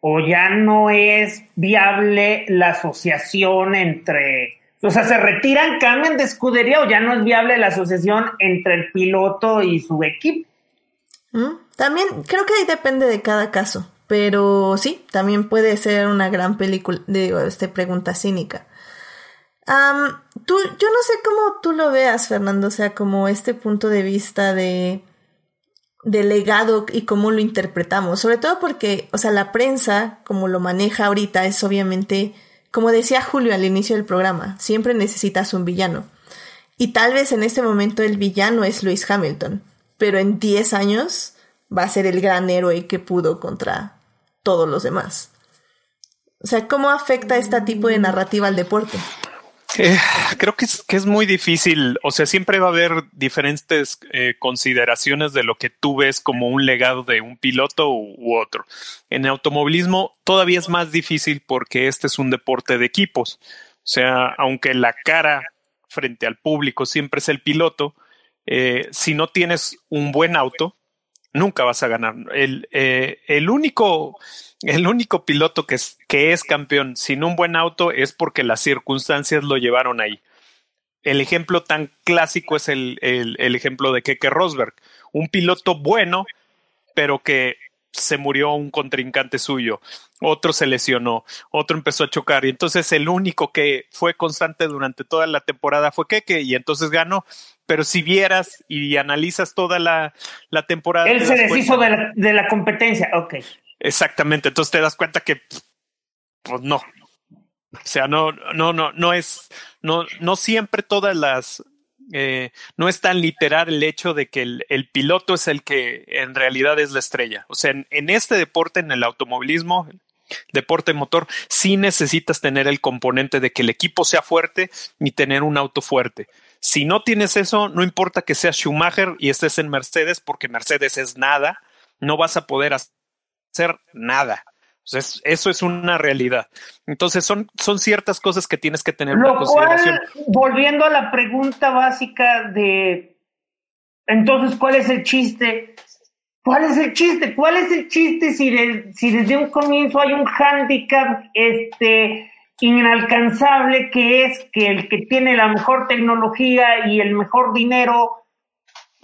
o ya no es viable la asociación entre, o sea, se retiran, cambian de escudería o ya no es viable la asociación entre el piloto y su equipo? Mm, también creo que ahí depende de cada caso, pero sí, también puede ser una gran película, digo, este pregunta cínica tú, yo no sé cómo tú lo veas, Fernando, o sea, como este punto de vista de, de legado y cómo lo interpretamos, sobre todo porque, o sea, la prensa, como lo maneja ahorita, es obviamente, como decía Julio al inicio del programa, siempre necesitas un villano. Y tal vez en este momento el villano es Lewis Hamilton, pero en 10 años va a ser el gran héroe que pudo contra todos los demás. O sea, ¿cómo afecta este tipo de narrativa al deporte? Eh, creo que es, que es muy difícil, o sea, siempre va a haber diferentes eh, consideraciones de lo que tú ves como un legado de un piloto u, otro. En automovilismo todavía es más difícil porque este es un deporte de equipos, o sea, aunque la cara frente al público siempre es el piloto, eh, si no tienes un buen auto, nunca vas a ganar. El, el único el único piloto que es, que es campeón sin un buen auto es porque las circunstancias lo llevaron ahí. El ejemplo tan clásico es el, el, ejemplo de Keke Rosberg, un piloto bueno, pero que se murió un contrincante suyo, otro se lesionó, otro empezó a chocar y entonces el único que fue constante durante toda la temporada fue Keke y entonces ganó. Pero si vieras y analizas toda la, la temporada... Él se deshizo de la, de la competencia, ok. Exactamente, entonces te das cuenta que, pues no. O sea, no, no, no, no es, no, no siempre todas las, eh, no es tan literal el hecho de que el, el, piloto es el que en realidad es la estrella. O sea, en, en este deporte, en el automovilismo, deporte motor, sí necesitas tener el componente de que el equipo sea fuerte y tener un auto fuerte. Si no tienes eso, no importa que seas Schumacher y estés en Mercedes, porque Mercedes es nada, no vas a poder hacer nada. Entonces, eso es una realidad. Entonces, son, son ciertas cosas que tienes que tener Lo consideración. Cual, volviendo a la pregunta básica de entonces, ¿cuál es el chiste? ¿Cuál es el chiste? ¿Cuál es el chiste si, de, si desde un comienzo hay un handicap este, inalcanzable que es que el que tiene la mejor tecnología y el mejor dinero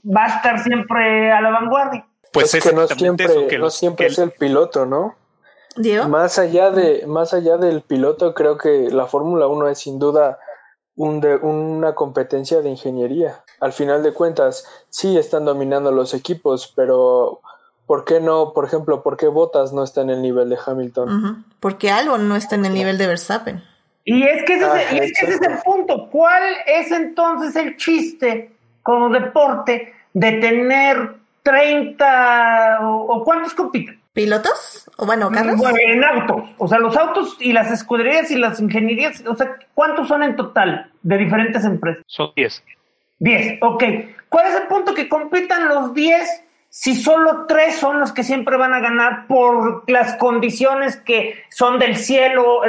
va a estar siempre a la vanguardia? Pues es que no siempre, que no siempre es el piloto, ¿no? ¿Diego? Más allá de, más allá del piloto, creo que la Fórmula 1 es sin duda un de, una competencia de ingeniería. Al final de cuentas, sí están dominando los equipos, pero ¿por qué no, por ejemplo, por qué Bottas no está en el nivel de Hamilton? Uh -huh. Porque Albon no está en el nivel de Verstappen. Y es que ese, ah, es, y es, que ese es el punto. ¿Cuál es entonces el chiste como deporte de tener 30 o, o cuántos compiten? ¿Pilotos? ¿O bueno, carros? Bueno, en autos. O sea, los autos y las escuderías y las ingenierías, o sea, ¿cuántos son en total de diferentes empresas? Son 10. 10, ok. ¿Cuál es el punto que compitan los 10 si solo 3 son los que siempre van a ganar por las condiciones que son del cielo,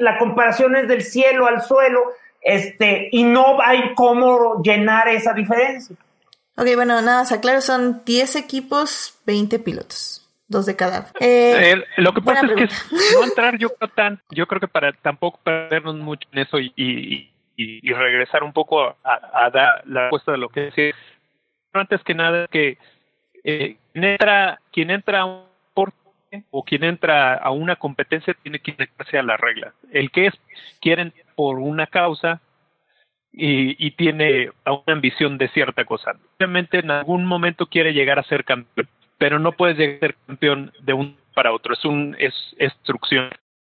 la comparación es del cielo al suelo, este, y no hay cómo llenar esa diferencia? Ok, bueno, nada, más aclaro, son 10 equipos, 20 pilotos dos de cada. Eh, eh, lo que pasa es que no entrar yo creo tan, yo creo que para tampoco perdernos mucho en eso y, y, y, y regresar un poco a, a, dar la respuesta de lo que decía. Antes que nada que eh, quien entra, quien entra a un deporte o quien entra a una competencia tiene que integrarse a las reglas. El que es quieren por una causa y, y tiene una ambición de cierta cosa. Obviamente en algún momento quiere llegar a ser campeón pero no puedes llegar a ser campeón de un para otro, es un es instrucción.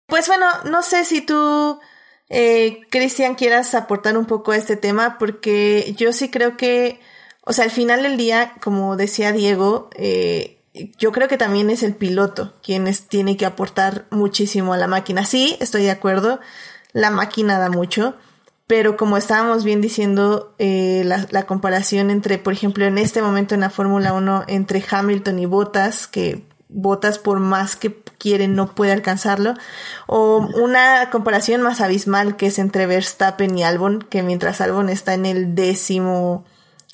Pues bueno, no sé si tú, eh, Cristian, quieras aportar un poco a este tema, porque yo sí creo que, o sea, al final del día, como decía Diego, eh, yo creo que también es el piloto quien es, tiene que aportar muchísimo a la máquina. Sí, estoy de acuerdo, la máquina da mucho, pero como estábamos bien diciendo, eh, la, la, comparación entre, por ejemplo, en este momento en la Fórmula 1, entre Hamilton y Bottas, que Bottas por más que quiere no puede alcanzarlo, o una comparación más abismal que es entre Verstappen y Albon, que mientras Albon está en el décimo,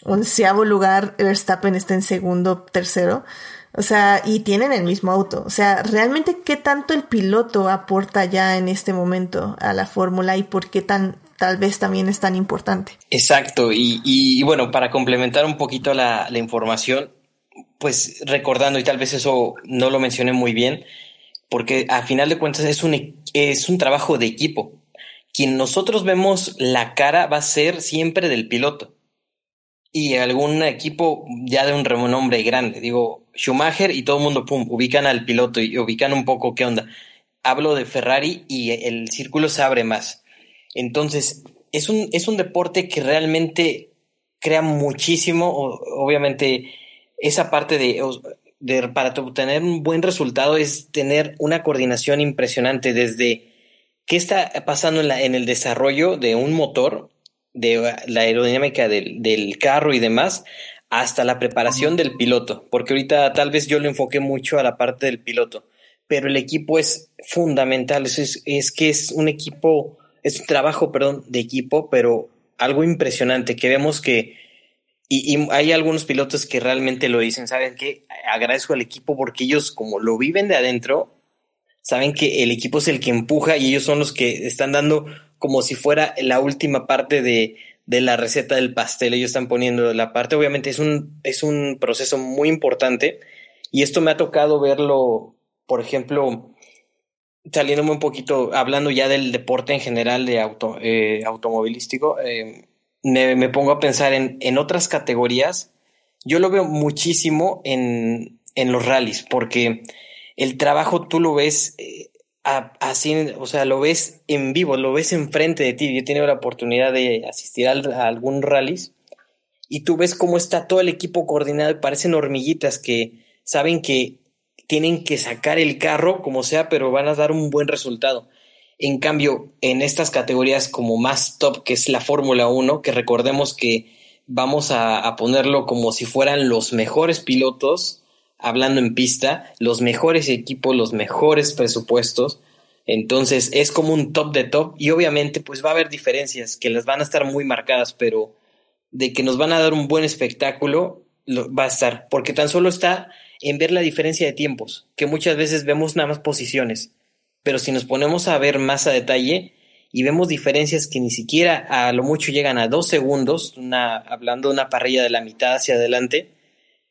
onceavo lugar, Verstappen está en segundo, tercero. O sea, y tienen el mismo auto. O sea, realmente qué tanto el piloto aporta ya en este momento a la fórmula y por qué tan tal vez también es tan importante. Exacto, y, bueno, para complementar un poquito la, la, información, pues recordando, y tal vez eso no lo mencioné muy bien, porque a final de cuentas es un, es un trabajo de equipo. Quien nosotros vemos la cara va a ser siempre del piloto. Y algún equipo ya de un renombre grande, digo, Schumacher y todo el mundo, pum, ubican al piloto y ubican un poco qué onda. Hablo de Ferrari y el círculo se abre más entonces, es un, es un deporte que realmente crea muchísimo, obviamente, esa parte de, para obtener un buen resultado es tener una coordinación impresionante desde qué está pasando en, la, en el desarrollo de un motor, de la aerodinámica del, del carro y demás, hasta la preparación del piloto, porque ahorita tal vez yo lo enfoqué mucho a la parte del piloto, pero el equipo es fundamental, es, es que es un equipo es un trabajo, perdón, de equipo, pero algo impresionante que vemos que, y, y, hay algunos pilotos que realmente lo dicen, ¿saben qué? Agradezco al equipo porque ellos como lo viven de adentro, saben que el equipo es el que empuja y ellos son los que están dando como si fuera la última parte de, de la receta del pastel, ellos están poniendo la parte, obviamente es un, es un proceso muy importante y esto me ha tocado verlo, por ejemplo, saliéndome un poquito, hablando ya del deporte en general de auto, eh, automovilístico, eh, me, me, pongo a pensar en, en, otras categorías. Yo lo veo muchísimo en, en los rallies, porque el trabajo tú lo ves, eh, así, o sea, lo ves en vivo, lo ves enfrente de ti. Yo he tenido la oportunidad de asistir a, algún rallies y tú ves cómo está todo el equipo coordinado parecen hormiguitas que saben que tienen que sacar el carro como sea, pero van a dar un buen resultado. En cambio, en estas categorías como más top, que es la Fórmula 1, que recordemos que vamos a, ponerlo como si fueran los mejores pilotos, hablando en pista, los mejores equipos, los mejores presupuestos. Entonces es como un top de top y obviamente pues va a haber diferencias que las van a estar muy marcadas, pero de que nos van a dar un buen espectáculo va a estar, porque tan solo está en ver la diferencia de tiempos, que muchas veces vemos nada más posiciones, pero si nos ponemos a ver más a detalle y vemos diferencias que ni siquiera a lo mucho llegan a dos segundos, una, hablando de una parrilla de la mitad hacia adelante,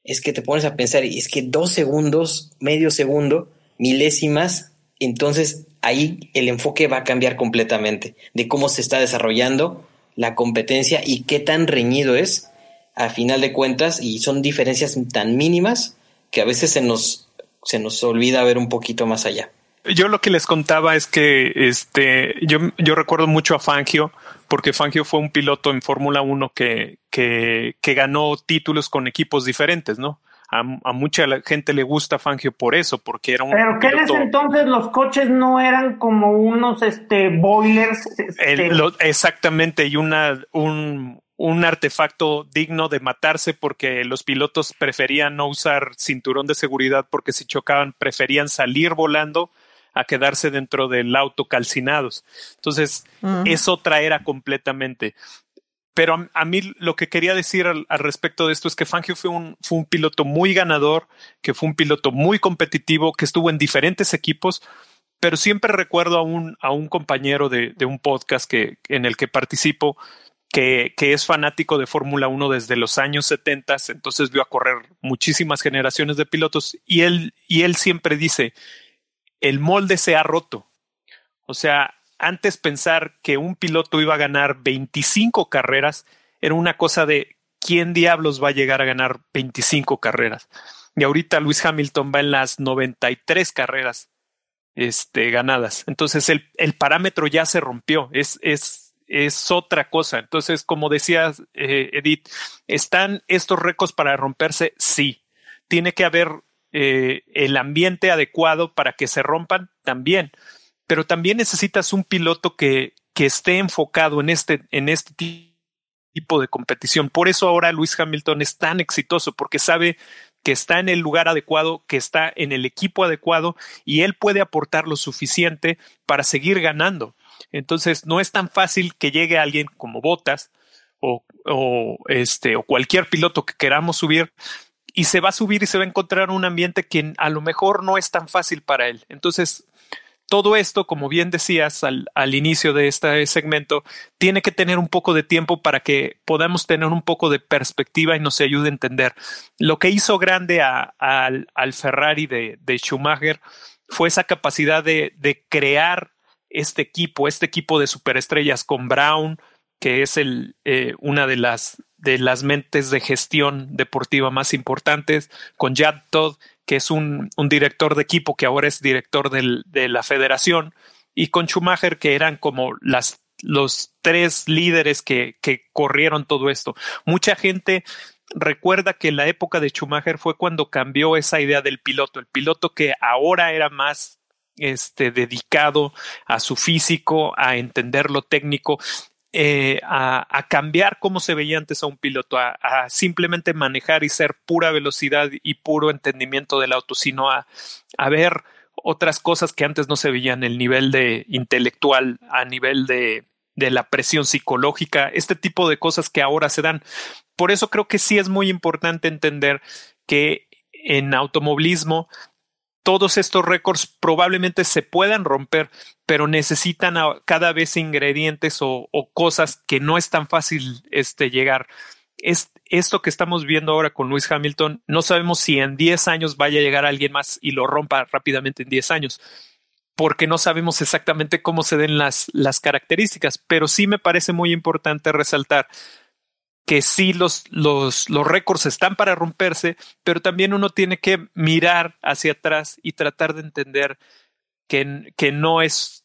es que te pones a pensar, y es que dos segundos, medio segundo, milésimas, entonces ahí el enfoque va a cambiar completamente de cómo se está desarrollando la competencia y qué tan reñido es a final de cuentas y son diferencias tan mínimas que a veces se nos, se nos olvida ver un poquito más allá. Yo lo que les contaba es que este, yo, yo recuerdo mucho a Fangio, porque Fangio fue un piloto en Fórmula 1 que, que, que, ganó títulos con equipos diferentes, ¿no? A, a, mucha gente le gusta Fangio por eso, porque era un. Pero que en ese entonces los coches no eran como unos este, boilers. Este... exactamente, y una, un, un artefacto digno de matarse porque los pilotos preferían no usar cinturón de seguridad porque si chocaban preferían salir volando a quedarse dentro del auto calcinados. Entonces, es otra era completamente. Pero a, mí lo que quería decir al, respecto de esto es que Fangio fue un, fue un piloto muy ganador, que fue un piloto muy competitivo, que estuvo en diferentes equipos, pero siempre recuerdo a un, a un compañero de, de un podcast que, en el que participo, que, que, es fanático de Fórmula 1 desde los años 70, entonces vio a correr muchísimas generaciones de pilotos y él, y él siempre dice, el molde se ha roto. O sea, antes pensar que un piloto iba a ganar 25 carreras era una cosa de quién diablos va a llegar a ganar 25 carreras. Y ahorita Luis Hamilton va en las 93 carreras este, ganadas. Entonces el, el parámetro ya se rompió. Es, es, es otra cosa. Entonces, como decías, eh, Edith, ¿están estos récords para romperse? Sí. Tiene que haber eh, el ambiente adecuado para que se rompan también. Pero también necesitas un piloto que, que esté enfocado en este, en este tipo de competición. Por eso ahora Luis Hamilton es tan exitoso, porque sabe que está en el lugar adecuado, que está en el equipo adecuado y él puede aportar lo suficiente para seguir ganando. Entonces, no es tan fácil que llegue alguien como Botas o, o, este, o cualquier piloto que queramos subir y se va a subir y se va a encontrar un ambiente que a lo mejor no es tan fácil para él. Entonces, todo esto, como bien decías al, al, inicio de este segmento, tiene que tener un poco de tiempo para que podamos tener un poco de perspectiva y nos ayude a entender. Lo que hizo grande a, al Ferrari de, de, Schumacher fue esa capacidad de, de, crear este equipo, este equipo de superestrellas con Brown, que es el, eh, una de las de las mentes de gestión deportiva más importantes, con Jad Todd, que es un, director de equipo que ahora es director de la federación, y con Schumacher, que eran como las, los tres líderes que, que corrieron todo esto. Mucha gente recuerda que la época de Schumacher fue cuando cambió esa idea del piloto, el piloto que ahora era más este, dedicado a su físico, a entender lo técnico, eh, a, cambiar cómo se veía antes a un piloto, a, simplemente manejar y ser pura velocidad y puro entendimiento del auto, sino a, a ver otras cosas que antes no se veían, el nivel de intelectual, a nivel de, de la presión psicológica, este tipo de cosas que ahora se dan. Por eso creo que sí es muy importante entender que en automovilismo todos estos récords probablemente se puedan romper, pero necesitan cada vez ingredientes o, cosas que no es tan fácil este, llegar. Es, esto que estamos viendo ahora con Luis Hamilton, no sabemos si en 10 años vaya a llegar alguien más y lo rompa rápidamente en 10 años, porque no sabemos exactamente cómo se den las, las características, pero sí me parece muy importante resaltar que sí los, los, los récords están para romperse, pero también uno tiene que mirar hacia atrás y tratar de entender que, que no es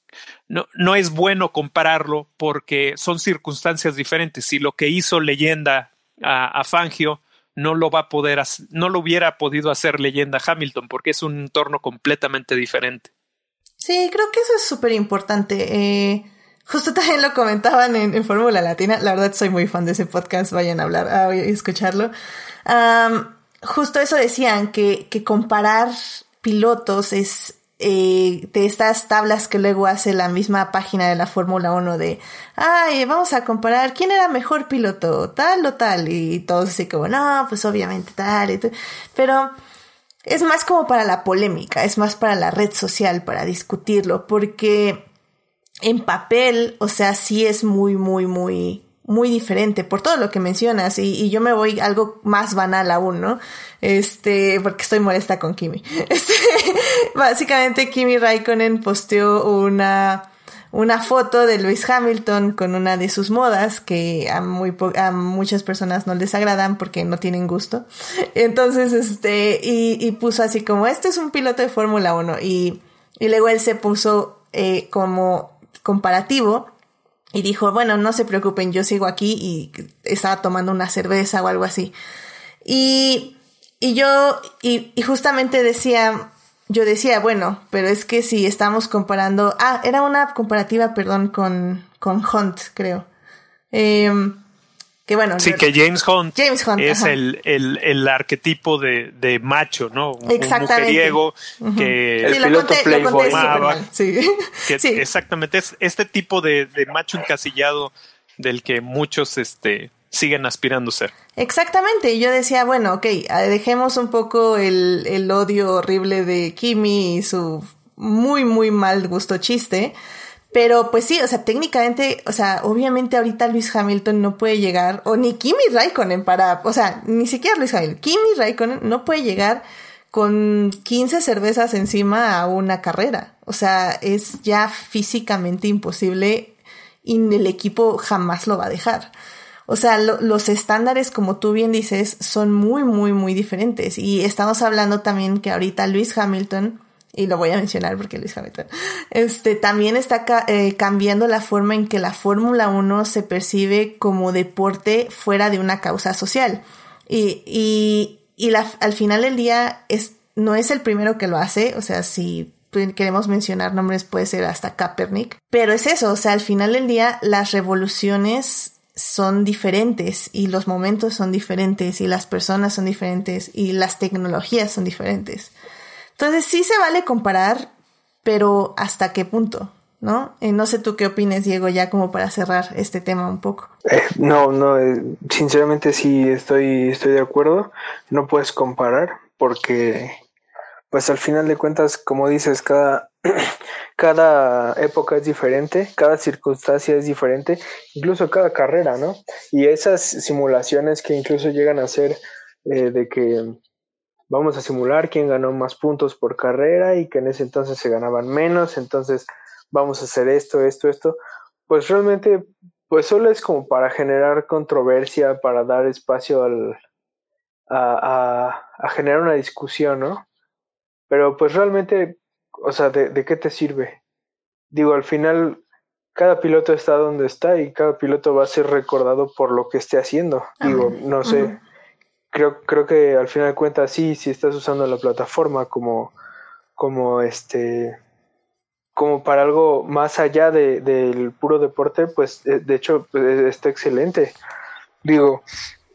no, no, es bueno compararlo porque son circunstancias diferentes. Si lo que hizo leyenda a, a, Fangio no lo va a poder, no lo hubiera podido hacer leyenda Hamilton porque es un entorno completamente diferente. Sí, creo que eso es súper importante. Eh, justo también lo comentaban en, Fórmula Latina. La verdad soy muy fan de ese podcast. Vayan a hablar, a escucharlo. Justo eso decían, que, que comparar pilotos es eh, de estas tablas que luego hace la misma página de la Fórmula 1 de, ay, vamos a comparar quién era mejor piloto, tal o tal, y todos así como, no, pues obviamente tal, y tal. pero es más como para la polémica, es más para la red social, para discutirlo, porque en papel, o sea, sí es muy, muy, muy muy diferente por todo lo que mencionas y, yo me voy algo más banal aún, ¿no? Este, porque estoy molesta con Kimi. Este, básicamente Kimi Raikkonen posteó una, una foto de Lewis Hamilton con una de sus modas que a muy a muchas personas no les agradan porque no tienen gusto. Entonces, este, y, y puso así como, este es un piloto de Fórmula 1 y, y luego él se puso eh, como comparativo y dijo, bueno, no se preocupen, yo sigo aquí y estaba tomando una cerveza o algo así. Y, y yo, y, justamente decía, yo decía, bueno, pero es que si estamos comparando, ah, era una comparativa, perdón, con, con Hunt, creo. Eh, que bueno. Sí, que James Hunt, James Hunt es el, el, el, arquetipo de, de, macho, ¿no? Exactamente. Un mujeriego que sí, lo conté, conté sí. Que sí. Exactamente, es este tipo de, de macho encasillado del que muchos este, siguen aspirando a ser. Exactamente, y yo decía, bueno, ok, dejemos un poco el, el odio horrible de Kimi y su muy, muy mal gusto chiste pero pues sí, o sea, técnicamente, o sea, obviamente ahorita Luis Hamilton no puede llegar, o ni Kimi Raikkonen para, o sea, ni siquiera Luis Hamilton, Kimi Raikkonen no puede llegar con 15 cervezas encima a una carrera. O sea, es ya físicamente imposible y el equipo jamás lo va a dejar. O sea, lo, los estándares, como tú bien dices, son muy, muy, muy diferentes. Y estamos hablando también que ahorita Luis Hamilton y lo voy a mencionar porque Luis Hamilton, este, también está eh, cambiando la forma en que la Fórmula 1 se percibe como deporte fuera de una causa social. Y, y, y al final del día es, no es el primero que lo hace, o sea, si queremos mencionar nombres puede ser hasta Kaepernick, pero es eso, o sea, al final del día las revoluciones son diferentes y los momentos son diferentes y las personas son diferentes y las tecnologías son diferentes. Entonces sí se vale comparar, pero ¿hasta qué punto? ¿No? Eh, no sé tú qué opines, Diego, ya como para cerrar este tema un poco. Eh, no, no, eh, sinceramente sí estoy, estoy de acuerdo. No puedes comparar porque, pues al final de cuentas, como dices, cada, cada época es diferente, cada circunstancia es diferente, incluso cada carrera, ¿no? Y esas simulaciones que incluso llegan a ser de que vamos a simular quién ganó más puntos por carrera y que en ese entonces se ganaban menos, entonces vamos a hacer esto, esto, esto, pues realmente, pues solo es como para generar controversia, para dar espacio al, a, a, generar una discusión, ¿no? Pero pues realmente, o sea, ¿de, ¿de, qué te sirve? Digo, al final, cada piloto está donde está y cada piloto va a ser recordado por lo que esté haciendo. Digo, no sé creo, creo que al final de cuentas sí, si estás usando la plataforma como, como este como para algo más allá de, del puro deporte, pues de, de hecho pues, está excelente. Digo,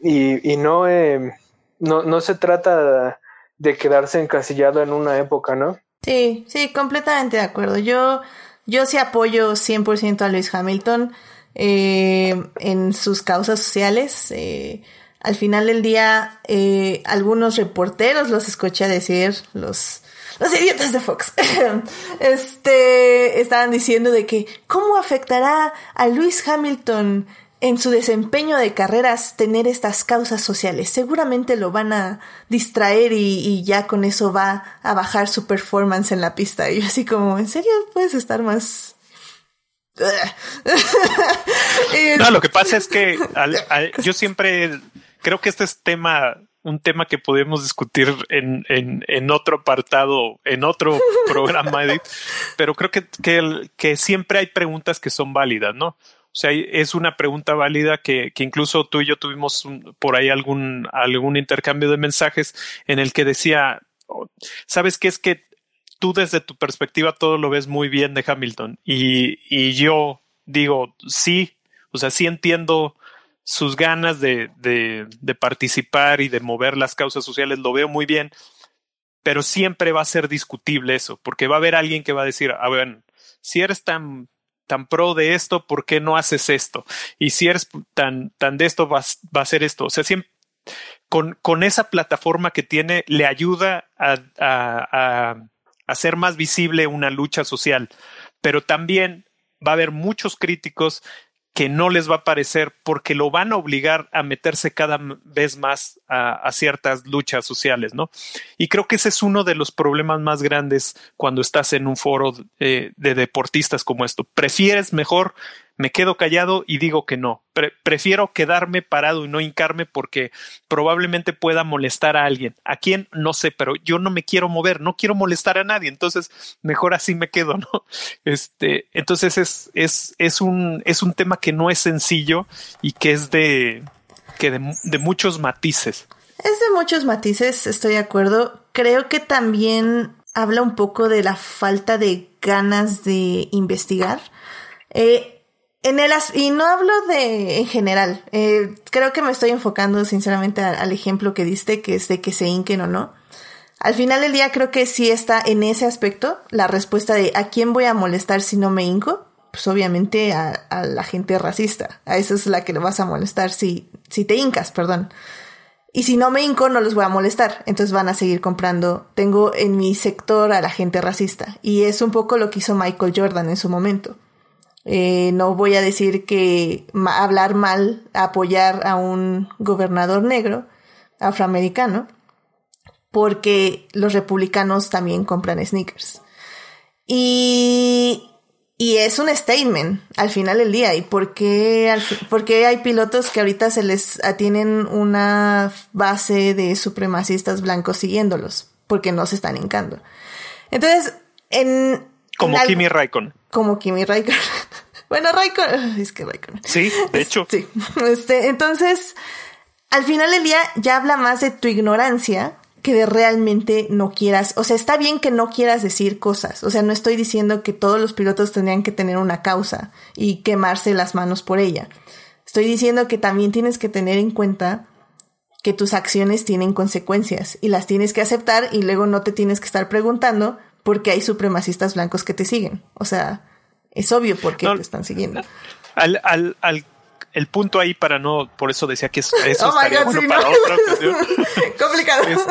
y, y no, eh, no, no se trata de quedarse encasillado en una época, ¿no? Sí, sí, completamente de acuerdo. Yo, yo sí apoyo 100% a Luis Hamilton eh, en sus causas sociales. Eh, al final del día, eh, algunos reporteros los escuché decir, los, los idiotas de Fox, este, estaban diciendo de que, ¿cómo afectará a Luis Hamilton en su desempeño de carreras tener estas causas sociales? Seguramente lo van a distraer y, y ya con eso va a bajar su performance en la pista. Y así como, ¿en serio puedes estar más no, lo que pasa es que al, al, yo siempre creo que este es tema un tema que podemos discutir en, en, en otro apartado, en otro programa, Edith, pero creo que, que, que siempre hay preguntas que son válidas, ¿no? O sea, es una pregunta válida que, que incluso tú y yo tuvimos por ahí algún, algún intercambio de mensajes en el que decía, oh, ¿sabes qué es que tú desde tu perspectiva todo lo ves muy bien de Hamilton? Y, y yo digo, sí, o sea, sí entiendo sus ganas de, de, participar y de mover las causas sociales, lo veo muy bien, pero siempre va a ser discutible eso, porque va a haber alguien que va a decir, a ver, si eres tan, tan pro de esto, ¿por qué no haces esto? Y si eres tan, tan de esto, va, va a ser esto. O sea, siempre con, con esa plataforma que tiene, le ayuda a, a, a hacer más visible una lucha social, pero también va a haber muchos críticos que no les va a parecer porque lo van a obligar a meterse cada vez más a, ciertas luchas sociales, ¿no? Y creo que ese es uno de los problemas más grandes cuando estás en un foro eh, de deportistas como esto. Prefieres mejor me quedo callado y digo que no. Pre prefiero quedarme parado y no hincarme porque probablemente pueda molestar a alguien. ¿A quién? No sé, pero yo no me quiero mover, no quiero molestar a nadie, entonces mejor así me quedo, ¿no? Este, entonces es, es, es un, es un tema que no es sencillo y que es de, que de, de muchos matices. Es de muchos matices, estoy de acuerdo. Creo que también habla un poco de la falta de ganas de investigar. Eh, en el y no hablo de en general. Eh, creo que me estoy enfocando sinceramente al, ejemplo que diste, que es de que se hinquen o no. Al final del día creo que sí está en ese aspecto la respuesta de a quién voy a molestar si no me hinco. Pues obviamente a, a la gente racista. A esa es la que le vas a molestar si, si te hincas, perdón. Y si no me hinco, no los voy a molestar. Entonces van a seguir comprando. Tengo en mi sector a la gente racista. Y es un poco lo que hizo Michael Jordan en su momento eh, no voy a decir que ma hablar mal, apoyar a un gobernador negro, afroamericano, porque los republicanos también compran sneakers. Y, y es un statement al final del día. ¿Y por qué, al, por qué hay pilotos que ahorita se les tienen una base de supremacistas blancos siguiéndolos? Porque no se están hincando. Entonces, en... Como en Kimi Raikkonen. Como Kimi Raikkonen. Bueno, Raikkonen, es que Raikkonen. Sí, de hecho. Sí. Este, entonces, al final del día ya habla más de tu ignorancia que de realmente no quieras. O sea, está bien que no quieras decir cosas. O sea, no estoy diciendo que todos los pilotos tendrían que tener una causa y quemarse las manos por ella. Estoy diciendo que también tienes que tener en cuenta que tus acciones tienen consecuencias y las tienes que aceptar y luego no te tienes que estar preguntando por qué hay supremacistas blancos que te siguen. O sea, es obvio por qué no, te están siguiendo. Al, al, al, el punto ahí para no, por eso decía que eso, eso oh estaría God, bueno sí, para no. otra. Complicado. Es,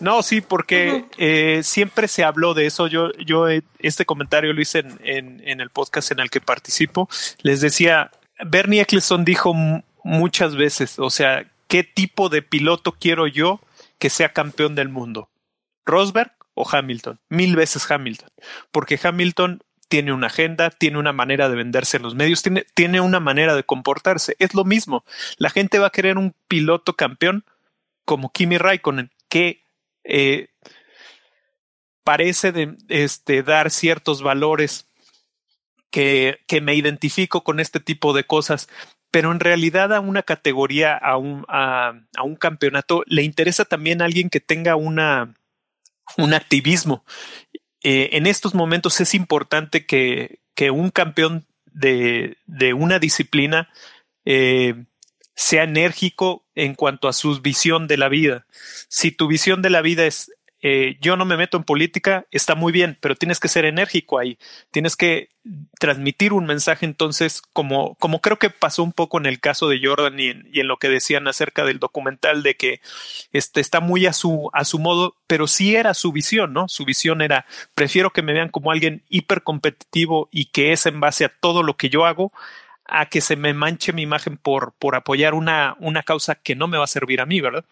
no, sí, porque uh -huh. eh, siempre se habló de eso. Yo, yo este comentario lo hice en, en, en, el podcast en el que participo. Les decía, Bernie Eccleston dijo muchas veces, o sea, ¿qué tipo de piloto quiero yo que sea campeón del mundo? ¿Rosberg o Hamilton? Mil veces Hamilton. Porque Hamilton tiene una agenda, tiene una manera de venderse en los medios, tiene, tiene una manera de comportarse. Es lo mismo. La gente va a querer un piloto campeón como Kimi Raikkonen, que eh, parece de, este, dar ciertos valores que, que me identifico con este tipo de cosas, pero en realidad a una categoría, a un, a, a un campeonato, le interesa también a alguien que tenga una, un activismo eh, en estos momentos es importante que, un campeón de, de una disciplina eh, sea enérgico en cuanto a su visión de la vida. Si tu visión de la vida es eh, yo no me meto en política, está muy bien, pero tienes que ser enérgico ahí, tienes que transmitir un mensaje entonces, como, como creo que pasó un poco en el caso de Jordan y en, y en lo que decían acerca del documental de que este, está muy a su, a su modo, pero sí era su visión, ¿no? Su visión era, prefiero que me vean como alguien hiper competitivo y que es en base a todo lo que yo hago, a que se me manche mi imagen por, por apoyar una, una causa que no me va a servir a mí, ¿verdad?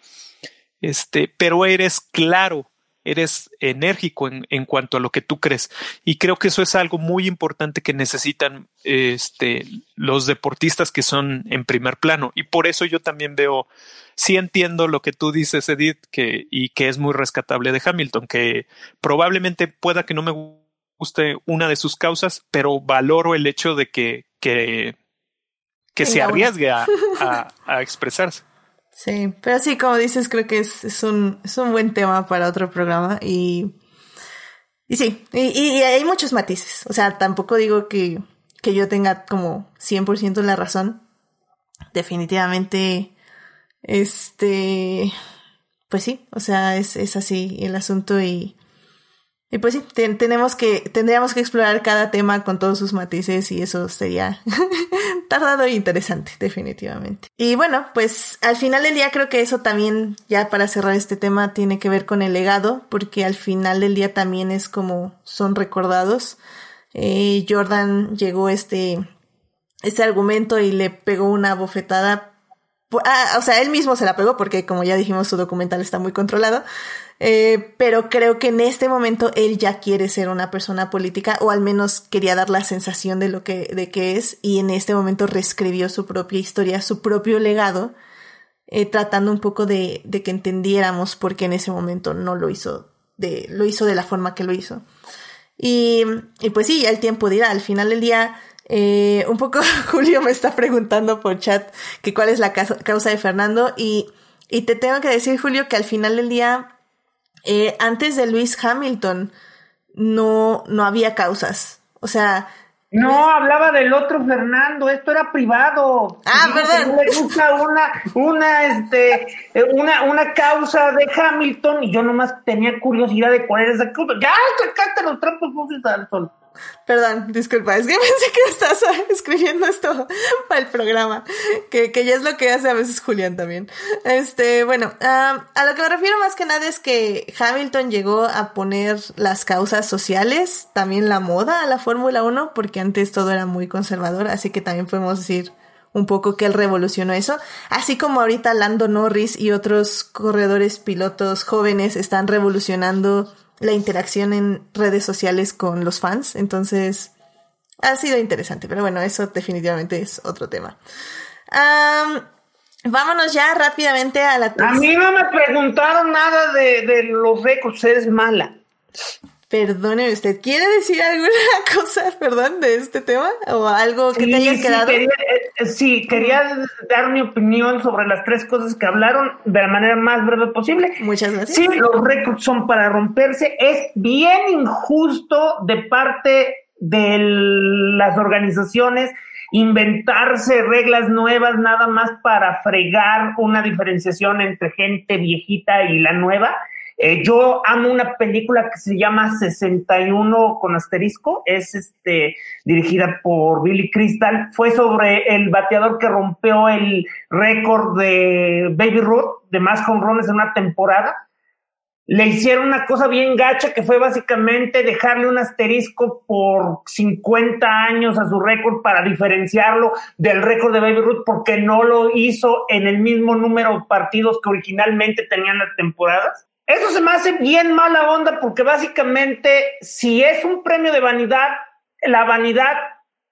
Este, pero eres claro eres enérgico en, en, cuanto a lo que tú crees. Y creo que eso es algo muy importante que necesitan este, los deportistas que son en primer plano. Y por eso yo también veo, sí entiendo lo que tú dices, Edith, que, y que es muy rescatable de Hamilton, que probablemente pueda que no me guste una de sus causas, pero valoro el hecho de que, que, que se arriesgue a, a expresarse. Sí, pero sí, como dices, creo que es, es, un, es un buen tema para otro programa y, y sí, y, y, hay muchos matices. O sea, tampoco digo que, que yo tenga como 100% la razón. Definitivamente, este, pues sí, o sea, es, es así el asunto y, y pues sí, tenemos que, tendríamos que explorar cada tema con todos sus matices y eso sería tardado e interesante, definitivamente. Y bueno, pues al final del día creo que eso también, ya para cerrar este tema, tiene que ver con el legado, porque al final del día también es como son recordados. Eh, Jordan llegó este, este argumento y le pegó una bofetada. Ah, o sea, él mismo se la pegó porque como ya dijimos su documental está muy controlado, eh, pero creo que en este momento él ya quiere ser una persona política o al menos quería dar la sensación de lo que, de que es y en este momento reescribió su propia historia, su propio legado, eh, tratando un poco de, de, que entendiéramos por qué en ese momento no lo hizo de, lo hizo de la forma que lo hizo. Y, y pues sí, ya el tiempo dirá, al final del día, eh, un poco Julio me está preguntando por chat que cuál es la causa de Fernando y, y te tengo que decir, Julio, que al final del día eh, antes de Luis Hamilton no, no había causas. O sea. No, hablaba del otro Fernando, esto era privado. Ah, perdón. una, una, este, una, una causa de Hamilton y yo nomás tenía curiosidad de cuál era esa causa. Ya, sacaste los trapos al sol. Perdón, disculpa, es que pensé que estás escribiendo esto para el programa, que, que ya es lo que hace a veces Julián también. Este, bueno, a lo que me refiero más que nada es que Hamilton llegó a poner las causas sociales, también la moda a la Fórmula 1, porque antes todo era muy conservador, así que también podemos decir un poco que él revolucionó eso, así como ahorita Lando Norris y otros corredores pilotos jóvenes están revolucionando la interacción en redes sociales con los fans. Entonces, ha sido interesante, pero bueno, eso definitivamente es otro tema. vámonos ya rápidamente a la... A mí no me preguntaron nada de, de los récords, eres mala. Perdone usted, ¿quiere decir alguna cosa, perdón, de este tema? ¿O algo que te haya sí, quedado? Quería, eh, sí, quería dar mi opinión sobre las tres cosas que hablaron de la manera más breve posible. Muchas gracias. Sí, los récords son para romperse. Es bien injusto de parte de las organizaciones inventarse reglas nuevas nada más para fregar una diferenciación entre gente viejita y la nueva eh, yo amo una película que se llama 61 con asterisco, es este, dirigida por Billy Crystal, fue sobre el bateador que rompió el récord de Baby Ruth, de más home en una temporada. Le hicieron una cosa bien gacha que fue básicamente dejarle un asterisco por 50 años a su récord para diferenciarlo del récord de Baby Ruth porque no lo hizo en el mismo número de partidos que originalmente tenían las temporadas. Eso se me hace bien mala onda porque básicamente si es un premio de vanidad, la vanidad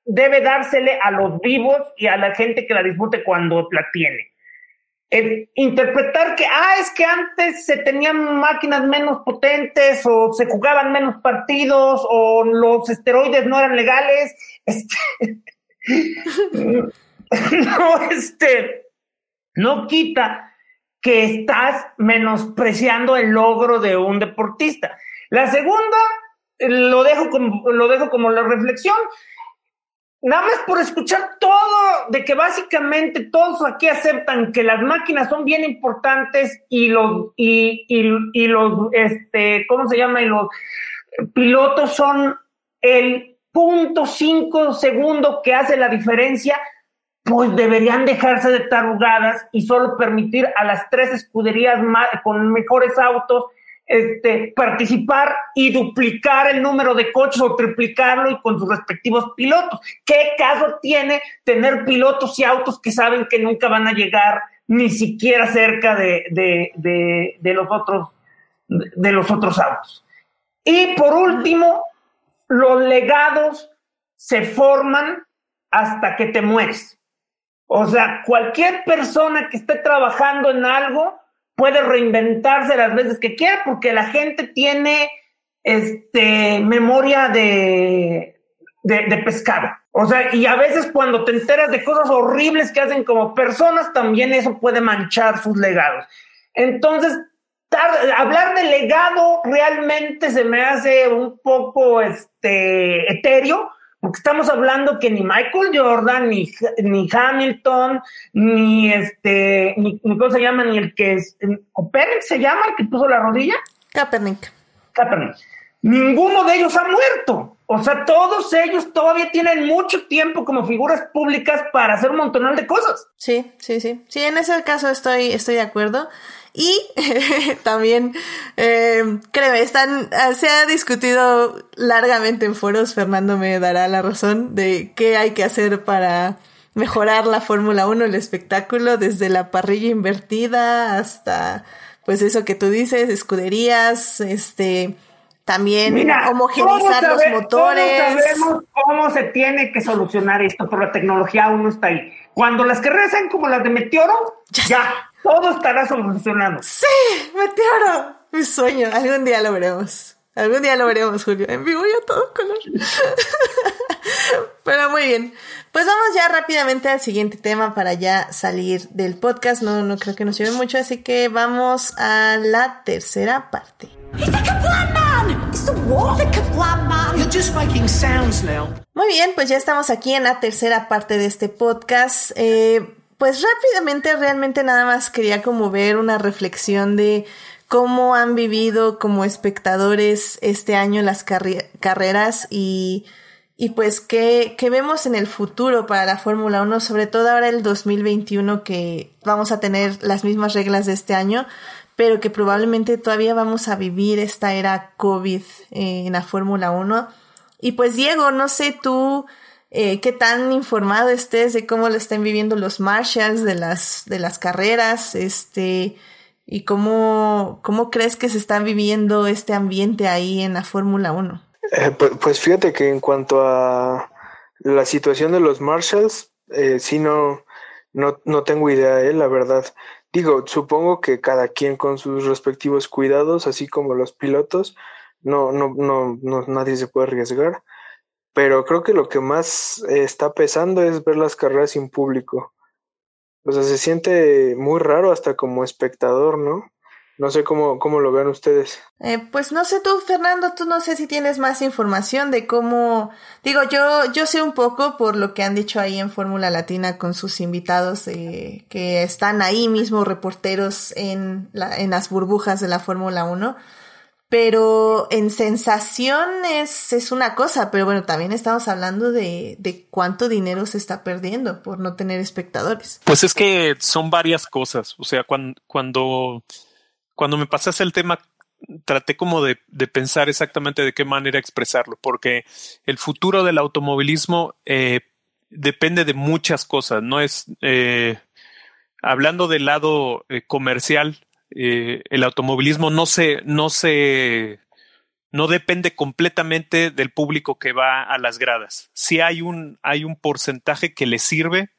debe dársele a los vivos y a la gente que la disfrute cuando la tiene. interpretar que, ah, es que antes se tenían máquinas menos potentes o se jugaban menos partidos o los esteroides no eran legales, este, no, este, no quita que estás menospreciando el logro de un deportista. La segunda, lo dejo como, lo dejo como la reflexión. Nada más por escuchar todo, de que básicamente todos aquí aceptan que las máquinas son bien importantes y los, y, y, y los, este, ¿cómo se llama? Y los pilotos son el punto cinco segundo que hace la diferencia pues deberían dejarse de tarugadas y solo permitir a las tres escuderías con mejores autos este, participar y duplicar el número de coches o triplicarlo y con sus respectivos pilotos. ¿Qué caso tiene tener pilotos y autos que saben que nunca van a llegar ni siquiera cerca de, de, de, de los otros de los otros autos. Y por último, los legados se forman hasta que te mueres. O sea, cualquier persona que esté trabajando en algo puede reinventarse las veces que quiera porque la gente tiene este, memoria de, de, pescado. O sea, y a veces cuando te enteras de cosas horribles que hacen como personas, también eso puede manchar sus legados. Entonces, hablar de legado realmente se me hace un poco este, etéreo, porque estamos hablando que ni Michael Jordan, ni, ni Hamilton, ni este, ni, ¿cómo se llama? Ni el que es, Copernic se llama, el que puso la rodilla. Kaepernick. Kaepernick. Ninguno de ellos ha muerto. O sea, todos ellos todavía tienen mucho tiempo como figuras públicas para hacer un montón de cosas. Sí, sí, sí. Sí, en ese caso estoy, estoy de acuerdo. Y también, eh, créeme, están, ah, se ha discutido largamente en foros, Fernando me dará la razón de qué hay que hacer para mejorar la Fórmula 1, el espectáculo, desde la parrilla invertida hasta, pues eso que tú dices, escuderías, este, también homogeneizar los motores. Todos sabemos cómo se tiene que solucionar esto, pero la tecnología aún no está ahí. Cuando las que sean como las de Meteoro, ya, todo estará solucionado. Sí, Meteoro, mi sueño, algún día lo veremos. Algún día lo veremos, Julio, en vivo y a todo color. Pero muy bien. Pues vamos ya rápidamente al siguiente tema para ya salir del podcast. No, no creo que nos lleve mucho, así que vamos a la tercera parte. Muy bien, pues ya estamos aquí en la tercera parte de este podcast. Eh, pues rápidamente, realmente nada más quería como ver una reflexión de cómo han vivido como espectadores este año las carreras y, y pues qué, qué vemos en el futuro para la Fórmula 1, sobre todo ahora el 2021 que vamos a tener las mismas reglas de este año pero que probablemente todavía vamos a vivir esta era COVID eh, en la Fórmula 1. Y pues Diego, no sé tú eh, qué tan informado estés de cómo lo están viviendo los marshals de las, de las carreras, este, y cómo, cómo crees que se está viviendo este ambiente ahí en la Fórmula 1. Eh, pues, pues, fíjate que en cuanto a la situación de los marshals, eh, sí no, no, no tengo idea, eh, la verdad. Digo, supongo que cada quien con sus respectivos cuidados, así como los pilotos, no, no, no, no nadie se puede arriesgar. Pero creo que lo que más está pesando es ver las carreras sin público. O sea, se siente muy raro hasta como espectador, ¿no? No sé cómo, cómo lo vean ustedes. Eh, pues no sé tú, Fernando, tú no sé si tienes más información de cómo. Digo, yo, yo sé un poco por lo que han dicho ahí en Fórmula Latina con sus invitados eh, que están ahí mismo reporteros en, la, en las burbujas de la Fórmula 1. Pero en sensación es, una cosa, pero bueno, también estamos hablando de, de cuánto dinero se está perdiendo por no tener espectadores. Pues es que son varias cosas. O sea, cuando, cuando cuando me pasaste el tema, traté como de, pensar exactamente de qué manera expresarlo, porque el futuro del automovilismo eh, depende de muchas cosas, no es, eh, hablando del lado eh, comercial, el automovilismo no se, no se, no depende completamente del público que va a las gradas. Sí hay un, hay un porcentaje que le sirve,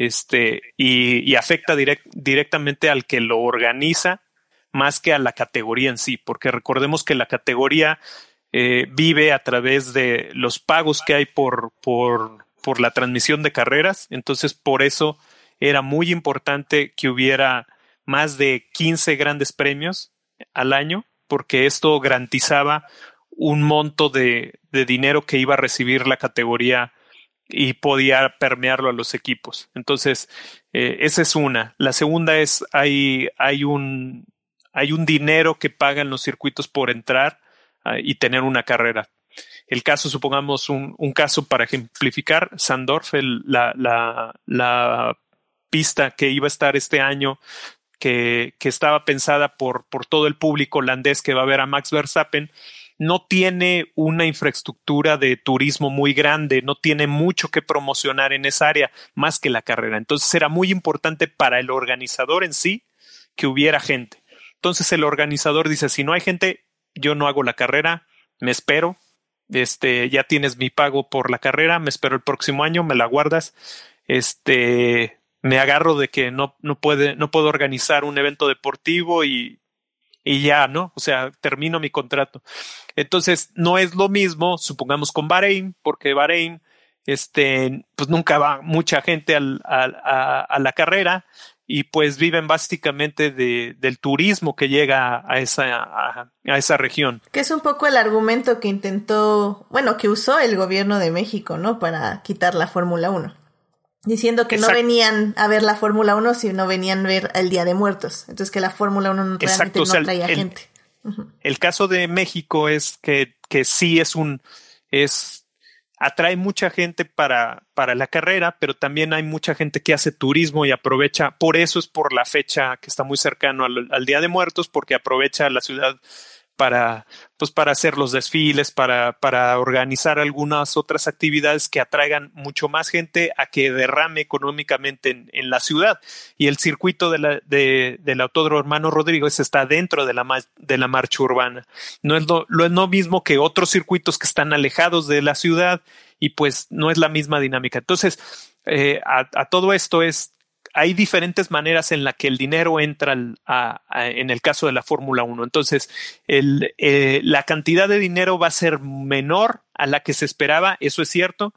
este, y, afecta directamente al que lo organiza más que a la categoría en sí, porque recordemos que la categoría eh, vive a través de los pagos que hay por, por, por la transmisión de carreras, entonces por eso era muy importante que hubiera más de 15 grandes premios al año, porque esto garantizaba un monto de, de dinero que iba a recibir la categoría y podía permearlo a los equipos. Entonces, eh, esa es una. La segunda es, hay, hay un, hay un dinero que pagan los circuitos por entrar ah, y tener una carrera. El caso, supongamos un, un caso para ejemplificar, Sandorf, la, la, la, pista que iba a estar este año, que, estaba pensada por, por todo el público holandés que va a ver a Max Verstappen, no tiene una infraestructura de turismo muy grande, no tiene mucho que promocionar en esa área más que la carrera. Entonces era muy importante para el organizador en sí que hubiera gente. Entonces el organizador dice, si no hay gente, yo no hago la carrera, me espero, este, ya tienes mi pago por la carrera, me espero el próximo año, me la guardas, este, me agarro de que no, no puede, no puedo organizar un evento deportivo y, y ya, ¿no? O sea, termino mi contrato. Entonces, no es lo mismo, supongamos con Bahrein, porque Bahrein, este, pues nunca va mucha gente al, a, la carrera y pues viven básicamente de, del turismo que llega a esa, a, a, esa región. Que es un poco el argumento que intentó, bueno, que usó el gobierno de México, ¿no? Para quitar la Fórmula 1. Diciendo que Exacto. no venían a ver la Fórmula 1, sino venían a ver el Día de Muertos. Entonces que la Fórmula 1 no, realmente no o sea, traía el, gente. Uh -huh. El caso de México es que, que sí es un, es atrae mucha gente para, para la carrera, pero también hay mucha gente que hace turismo y aprovecha, por eso es por la fecha que está muy cercano al, al Día de Muertos, porque aprovecha la ciudad para, pues para hacer los desfiles, para, para organizar algunas otras actividades que atraigan mucho más gente a que derrame económicamente en, en la ciudad. Y el circuito de del Autódromo Hermano Rodríguez está dentro de la, de la marcha urbana. No es lo, lo, es mismo que otros circuitos que están alejados de la ciudad y pues no es la misma dinámica. Entonces, eh, a todo esto es hay diferentes maneras en la que el dinero entra en el caso de la Fórmula 1. Entonces, eh, la cantidad de dinero va a ser menor a la que se esperaba, eso es cierto,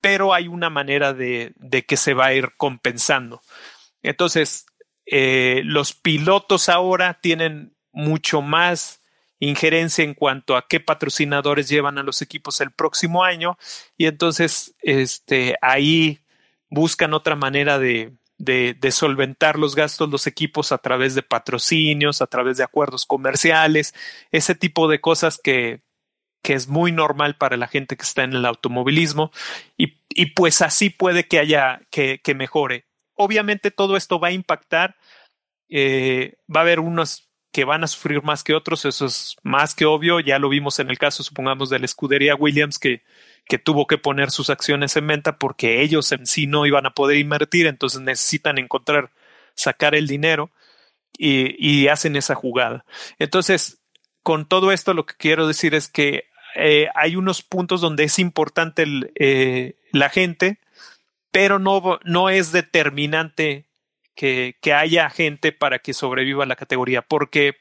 pero hay una manera de, de que se va a ir compensando. Entonces, eh, los pilotos ahora tienen mucho más injerencia en cuanto a qué patrocinadores llevan a los equipos el próximo año y entonces este ahí buscan otra manera de, de, solventar los gastos los equipos a través de patrocinios, a través de acuerdos comerciales, ese tipo de cosas que, que es muy normal para la gente que está en el automovilismo y, y pues así puede que haya que, que, mejore. Obviamente todo esto va a impactar, eh, va a haber unos que van a sufrir más que otros, eso es más que obvio, ya lo vimos en el caso, supongamos, de la escudería Williams, que que tuvo que poner sus acciones en venta porque ellos en sí no iban a poder invertir, entonces necesitan encontrar, sacar el dinero y, y hacen esa jugada. Entonces, con todo esto lo que quiero decir es que eh, hay unos puntos donde es importante el, eh, la gente, pero no, no es determinante que, que, haya gente para que sobreviva la categoría, porque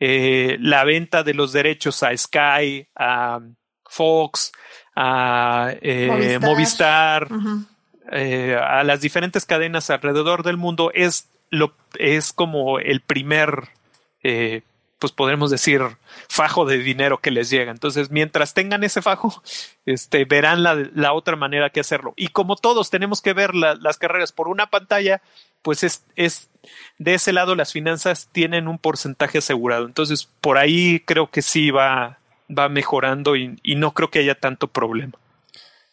eh, la venta de los derechos a Sky, a Fox, a eh, Movistar, Movistar uh -huh. eh, a las diferentes cadenas alrededor del mundo es lo es como el primer eh, pues podremos decir fajo de dinero que les llega. Entonces, mientras tengan ese fajo, este, verán la, la otra manera que hacerlo. Y como todos tenemos que ver la, las carreras por una pantalla, pues es, es de ese lado las finanzas tienen un porcentaje asegurado. Entonces, por ahí creo que sí va, va mejorando y, y, no creo que haya tanto problema.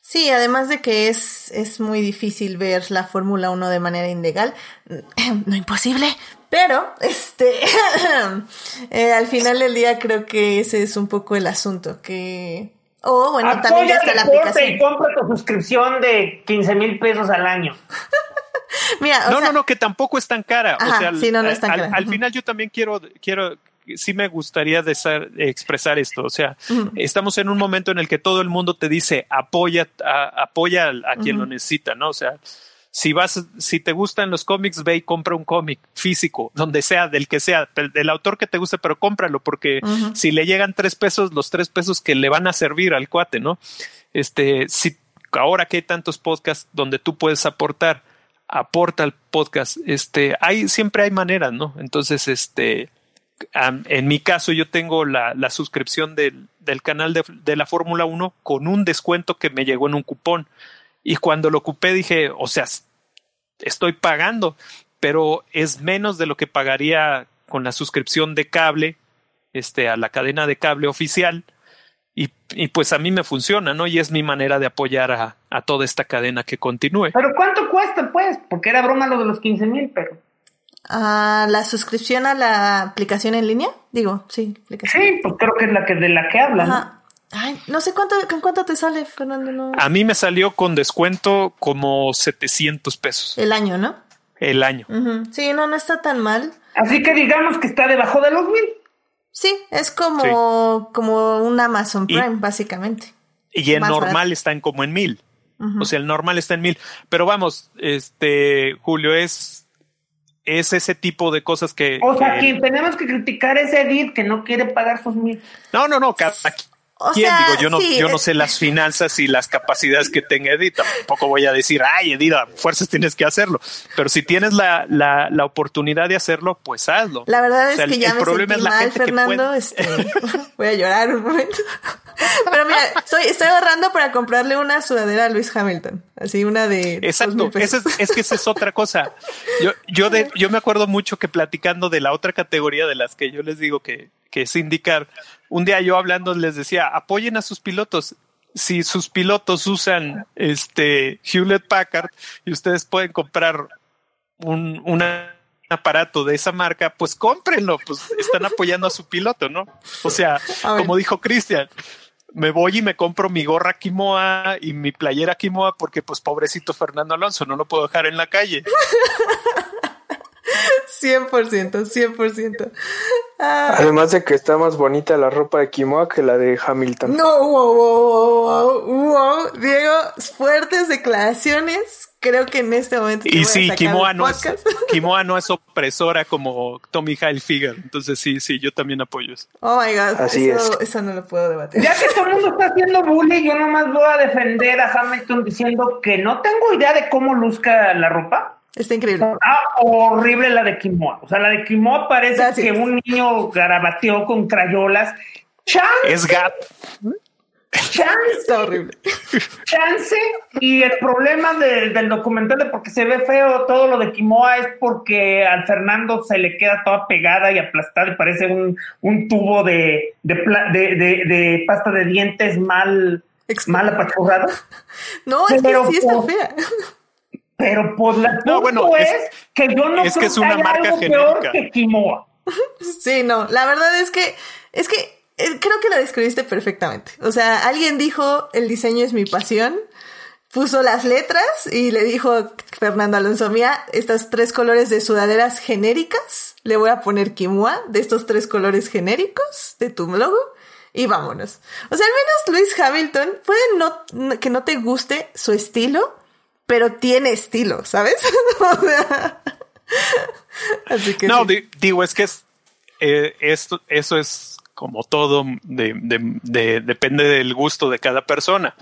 Sí, además de que es, es muy difícil ver la Fórmula 1 de manera ilegal, no imposible, pero este eh, al final del día creo que ese es un poco el asunto, que... O oh, bueno, Apoya también ya está la aplicación. y compra tu suscripción de 15 mil pesos al año. Mira, no, sea, no, no, que tampoco es tan cara. Ajá, o sea, sí, no, no es tan al, cara. al, final yo también quiero, quiero sí me gustaría expresar esto. O sea, uh -huh. estamos en un momento en el que todo el mundo te dice apoya, a, apoya a, quien uh -huh. lo necesita, ¿no? O sea, si vas, si te gustan los cómics, ve y compra un cómic físico, donde sea, del que sea, del, del, autor que te guste, pero cómpralo, porque uh -huh. si le llegan tres pesos, los tres pesos que le van a servir al cuate, ¿no? Este, si ahora que hay tantos podcasts donde tú puedes aportar, aporta al podcast, este, hay, siempre hay maneras, ¿no? Entonces, este, En mi caso, yo tengo la, la suscripción del, del, canal de, de la Fórmula 1 con un descuento que me llegó en un cupón. Y cuando lo ocupé dije, o sea, estoy pagando, pero es menos de lo que pagaría con la suscripción de cable este, a la cadena de cable oficial. Y, y, pues a mí me funciona, ¿no? Y es mi manera de apoyar a, a toda esta cadena que continúe. Pero ¿cuánto cuesta, pues? Porque era broma lo de los 15 mil, pero... Uh, la suscripción a la aplicación en línea, digo, sí, aplicación. Sí, pues creo que es la que de la que hablan. ¿no? Ay, no sé cuánto, ¿con cuánto te sale, Fernando? No. A mí me salió con descuento como 700 pesos. El año, ¿no? El año. Uh -huh. Sí, no, no está tan mal. Así que digamos que está debajo de los mil. Sí, es como, como un Amazon Prime, básicamente. Y el normal está en como en mil. O sea, el normal está en mil. Pero vamos, este, Julio, es, es ese tipo de cosas que. O sea, que, tenemos que criticar ese Edith que no quiere pagar sus mil. No, no, no, cada, ¿Quién? Digo, yo no, yo no sé las finanzas y las capacidades que tenga Edith. Tampoco voy a decir, ay, Edith, fuerzas tienes que hacerlo. Pero si tienes la, la, la oportunidad de hacerlo, pues hazlo. La verdad es que ya el me problema es la mal, Fernando. Este, voy a llorar un momento. Pero mira, estoy, estoy ahorrando para comprarle una sudadera a Luis Hamilton. Así una de. Exacto. Es, es, que esa es otra cosa. Yo, yo, de, yo me acuerdo mucho que platicando de la otra categoría de las que yo les digo que, que es indicar, un día yo hablando les decía, apoyen a sus pilotos. Si sus pilotos usan este Hewlett Packard y ustedes pueden comprar un, un aparato de esa marca, pues cómprenlo, pues están apoyando a su piloto, ¿no? O sea, como dijo Cristian, me voy y me compro mi gorra Kimoa y mi playera Kimoa porque pues pobrecito Fernando Alonso, no lo puedo dejar en la calle. 100%, 100%. Ah. Además de que está más bonita la ropa de Kimoa que la de Hamilton. No, wow, wow, wow, wow. Diego, fuertes declaraciones. Creo que en este momento. Y sí, Kimoa no, es, Kimoa no es opresora como Tommy Hilfiger. Entonces, sí, sí, yo también apoyo eso. Oh my god, Así eso, es. eso no lo puedo debatir. Ya que todo el mundo está haciendo bullying, yo nomás voy a defender a Hamilton diciendo que no tengo idea de cómo luzca la ropa. Está increíble. Ah, horrible la de Kimoa. O sea, la de Kimoa parece que un niño garabateó con crayolas. Chance. Es Gap. Chance. Está horrible. Chance. Y el problema del documental de porque se ve feo todo lo de Kimoa es porque al Fernando se le queda toda pegada y aplastada y parece un, un tubo de, de, de, pasta de dientes mal, mal apachurrado. No, es que sí está fea. Pero pues la no, bueno, es, que yo no es que es una marca genérica. que Kimoa. Sí, no, la verdad es que es que eh, creo que lo describiste perfectamente. O sea, alguien dijo, el diseño es mi pasión, puso las letras y le dijo Fernando Alonso, mía, estas tres colores de sudaderas genéricas, le voy a poner Kimoa de estos tres colores genéricos de tu logo y vámonos. O sea, al menos Luis Hamilton puede no, que no te guste su estilo, pero tiene estilo, ¿sabes? así que no, digo, es que es, eh, esto, eso es como todo, de, depende del gusto de cada persona.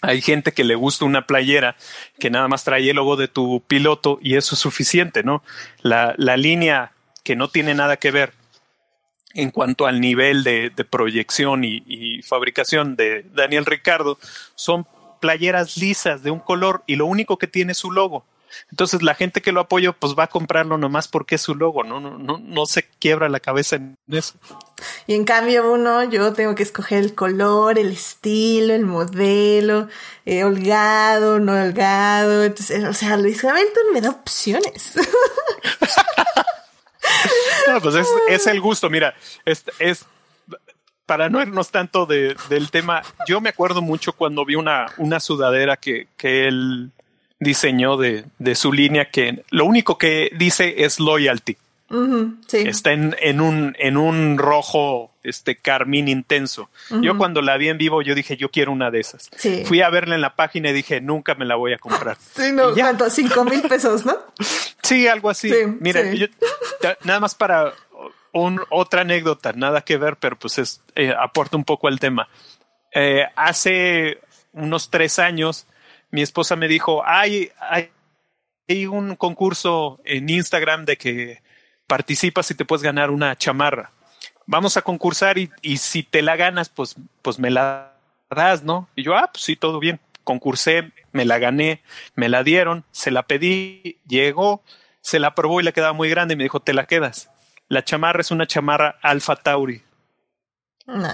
Hay gente que le gusta una playera que nada más trae el logo de tu piloto y eso es suficiente, ¿no? La, la línea que no tiene nada que ver en cuanto al nivel de, proyección y, y, fabricación de Daniel Ricardo son playeras lisas de un color y lo único que tiene es su logo. Entonces la gente que lo apoya pues va a comprarlo nomás porque es su logo, no, no, no, no se quiebra la cabeza en eso. Y en cambio uno, yo tengo que escoger el color, el estilo, el modelo, eh, holgado, no holgado. Entonces, o sea, Luis Hamilton me da opciones. no, pues es, es, el gusto, mira, es, es para no irnos tanto de, del tema, yo me acuerdo mucho cuando vi una, una sudadera que, que él diseñó de, de, su línea que lo único que dice es loyalty. Está en, en, un, en un rojo este carmín intenso. Yo cuando la vi en vivo, yo dije, yo quiero una de esas. Fui a verla en la página y dije, nunca me la voy a comprar. Sí, no, ¿cuánto? Cinco mil pesos, ¿no? sí, algo así. Mira, nada más para otra anécdota, nada que ver, pero pues es, eh, aporta un poco al tema. Eh, hace unos tres años, mi esposa me dijo, hay, hay, un concurso en Instagram de que participas y te puedes ganar una chamarra. Vamos a concursar y, y si te la ganas, pues, pues me la das, ¿no? Y yo, ah, pues sí, todo bien. Concursé, me la gané, me la dieron, se la pedí, llegó, se la probó y le quedaba muy grande y me dijo, te la quedas. La chamarra es una chamarra Alfa Tauri.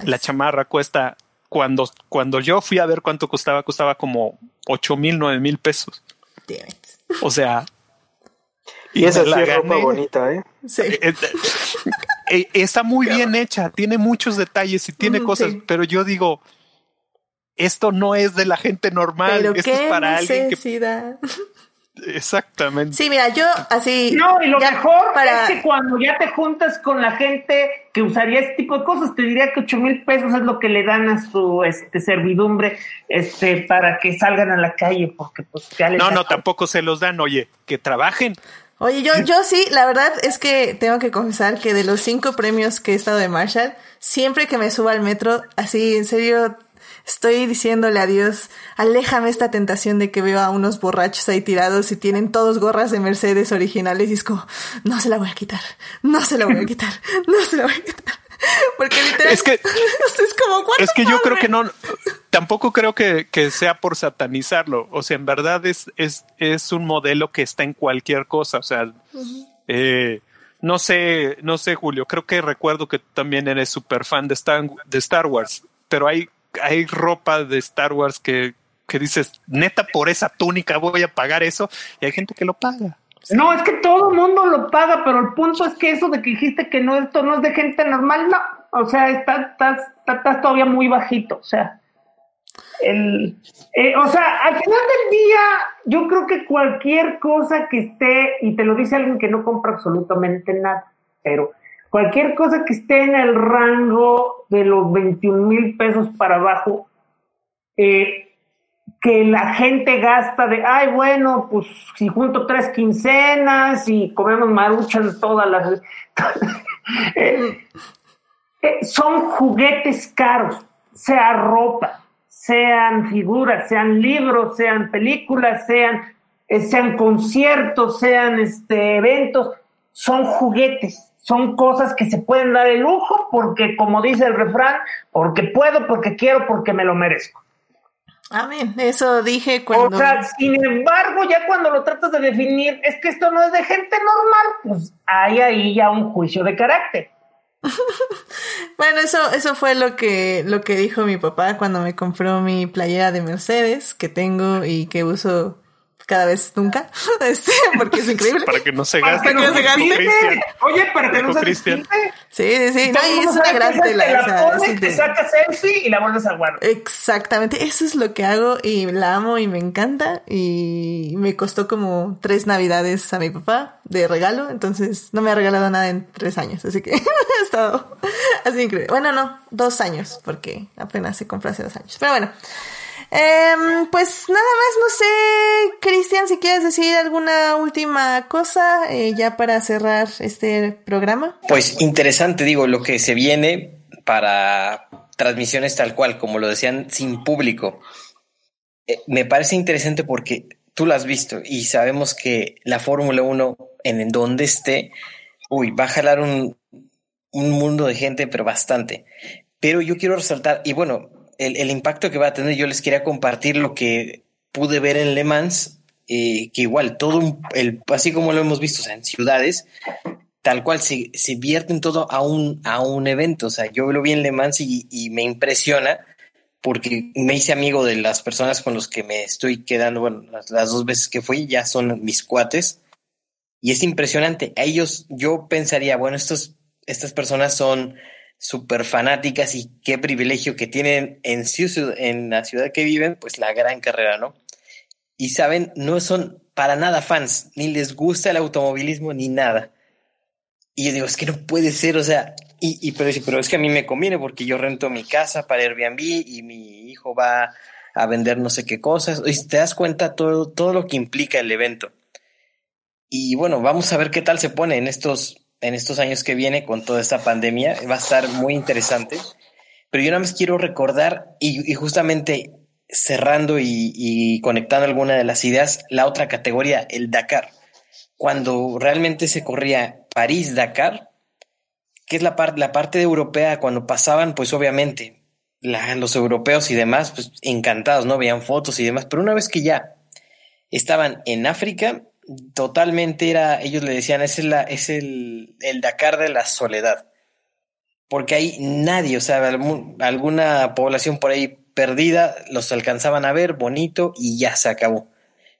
La chamarra cuesta, cuando, cuando yo fui a ver cuánto costaba, costaba como ocho mil, nueve mil pesos. O sea. Y esa sí es ropa bonita, ¿eh? Sí. Eh, está muy bien hecha, tiene muchos detalles y tiene cosas, pero yo digo, esto no es de la gente normal, esto es para alguien que Exactamente. Sí, mira, yo así. No, y lo mejor es que cuando ya te juntas con la gente que usaría este tipo de cosas, te diría que ocho mil pesos es lo que le dan a su este servidumbre este para que salgan a la calle, porque pues ya No, no, tampoco se los dan, oye, que trabajen. Oye, yo, yo sí, la verdad es que tengo que confesar que de los cinco premios que he estado de Marshall, siempre que me subo al metro, así, en serio, Estoy diciéndole a Dios, aléjame esta tentación de que veo a unos borrachos ahí tirados y tienen todos gorras de Mercedes originales y es como, no se la voy a quitar, no se la voy a quitar, no se la voy a quitar. Porque literalmente es que, es como, es que yo creo que no, tampoco creo que, que, sea por satanizarlo. O sea, en verdad es, es, es un modelo que está en cualquier cosa. O sea, eh, no sé, no sé, Julio, creo que recuerdo que también eres súper fan de Star, de Star Wars, pero hay hay ropa de Star Wars que, que dices, neta, por esa túnica voy a pagar eso, y hay gente que lo paga. No, es que todo el mundo lo paga, pero el punto es que eso de que dijiste que no, esto no es de gente normal, no. O sea, estás, estás, todavía muy bajito. O sea, el, eh, o sea, al final del día, yo creo que cualquier cosa que esté, y te lo dice alguien que no compra absolutamente nada, pero cualquier cosa que esté en el rango de los 21 mil pesos para abajo, eh, que la gente gasta de, ay, bueno, pues si junto tres quincenas y comemos maruchan todas las... Eh, eh, son juguetes caros, sea ropa, sean figuras, sean libros, sean películas, sean, sean conciertos, sean este, eventos, son juguetes son cosas que se pueden dar el lujo porque, como dice el refrán, porque puedo, porque quiero, porque me lo merezco. Amén, eso dije cuando... O sea, sin embargo, ya cuando lo tratas de definir, es que esto no es de gente normal, pues hay ahí ya un juicio de carácter. bueno, eso, eso fue lo que, lo que dijo mi papá cuando me compró mi playera de Mercedes que tengo y que uso cada vez nunca, este, porque es increíble. Para que no se gaste. Para que no se gaste. Oye, para que no se gaste. Sí, sí, sí. No, y es una gran tela. Te la pones, te sacas selfie y la vuelves a guardar. Exactamente. Eso es lo que hago y la amo y me encanta. Y me costó como tres navidades a mi papá de regalo. Entonces no me ha regalado nada en tres años. Así que ha estado así increíble. Bueno, no, dos años, porque apenas se compró hace dos años. Pero bueno. Em, pues nada más, no sé, Cristian, si quieres decir alguna última cosa eh, ya para cerrar este programa. Pues interesante, digo, lo que se viene para transmisiones tal cual, como lo decían, sin público. Eh, me parece interesante porque tú lo has visto y sabemos que la Fórmula 1, en donde esté, uy, va a jalar un, un mundo de gente, pero bastante. Pero yo quiero resaltar, y bueno, el, impacto que va a tener, yo les quería compartir lo que pude ver en Le Mans, eh, que igual todo, el, así como lo hemos visto en ciudades, tal cual se, se vierten todo a un, a un evento. O sea, yo lo vi en Le Mans y, me impresiona porque me hice amigo de las personas con los que me estoy quedando, bueno, las, las, dos veces que fui ya son mis cuates. Y es impresionante. A ellos yo pensaría, bueno, estos, estas personas son súper fanáticas y qué privilegio que tienen en, en la ciudad que viven, pues la gran carrera, ¿no? Y saben, no son para nada fans, ni les gusta el automovilismo ni nada. Y yo digo, es que no puede ser, o sea, y, y pero, pero es que a mí me conviene porque yo rento mi casa para Airbnb y mi hijo va a vender no sé qué cosas. Y te das cuenta todo, todo lo que implica el evento. Y bueno, vamos a ver qué tal se pone en estos en estos años que viene con toda esta pandemia. Va a estar muy interesante. Pero yo nada más quiero recordar y, justamente cerrando y, conectando alguna de las ideas, la otra categoría, el Dakar. Cuando realmente se corría París-Dakar, que es la, parte la parte europea, cuando pasaban, pues obviamente los europeos y demás, pues encantados, ¿no? Veían fotos y demás, pero una vez que ya estaban en África, totalmente era, ellos le decían, es, la, es el, Dakar de la soledad. Porque hay nadie, o sea, alguna población por ahí perdida, los alcanzaban a ver, bonito, y ya se acabó.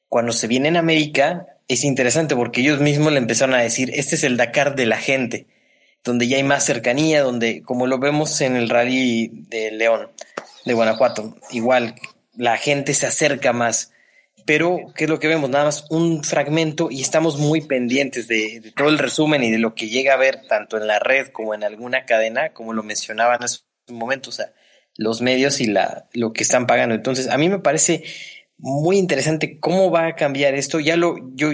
Cuando se viene en América, es interesante porque ellos mismos le empezaron a decir, este es el Dakar de la gente, donde ya hay más cercanía, donde, como lo vemos en el rally de León, de Guanajuato, igual la gente se acerca más pero ¿qué es lo que vemos? Nada más un fragmento y estamos muy pendientes de, todo el resumen y de lo que llega a ver tanto en la red como en alguna cadena, como lo mencionaban hace un momento, o sea, los medios y la, lo que están pagando. Entonces, a mí me parece muy interesante cómo va a cambiar esto. Ya lo, yo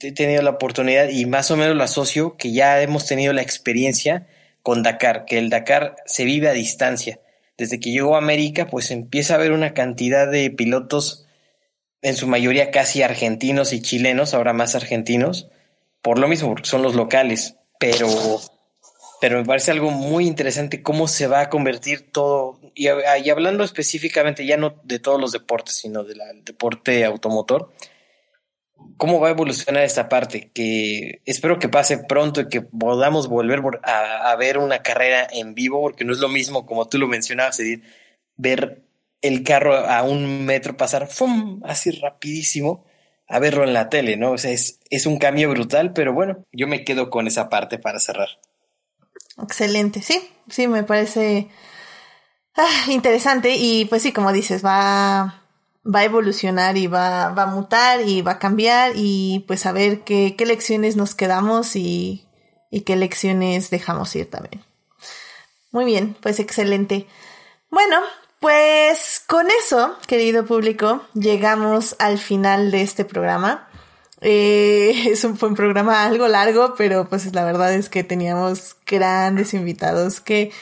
he tenido la oportunidad y más o menos lo asocio que ya hemos tenido la experiencia con Dakar, que el Dakar se vive a distancia. Desde que llegó a América, pues empieza a haber una cantidad de pilotos, en su mayoría casi argentinos y chilenos, ahora más argentinos, por lo mismo, porque son los locales, pero, pero me parece algo muy interesante cómo se va a convertir todo, y, y hablando específicamente ya no de todos los deportes, sino del deporte automotor, cómo va a evolucionar esta parte, que espero que pase pronto y que podamos volver a, ver una carrera en vivo, porque no es lo mismo, como tú lo mencionabas, Edith, ver el carro a un metro pasar ¡fum! así rapidísimo a verlo en la tele, ¿no? O sea, es, es un cambio brutal, pero bueno, yo me quedo con esa parte para cerrar. Excelente, sí, sí, me parece ah, interesante y pues sí, como dices, va va a evolucionar y va, va a mutar y va a cambiar y pues a ver qué, qué lecciones nos quedamos y, y qué lecciones dejamos ir también. Muy bien, pues excelente. Bueno, pues con eso, querido público, llegamos al final de este programa. Eh, es un, un programa algo largo, pero pues la verdad es que teníamos grandes invitados que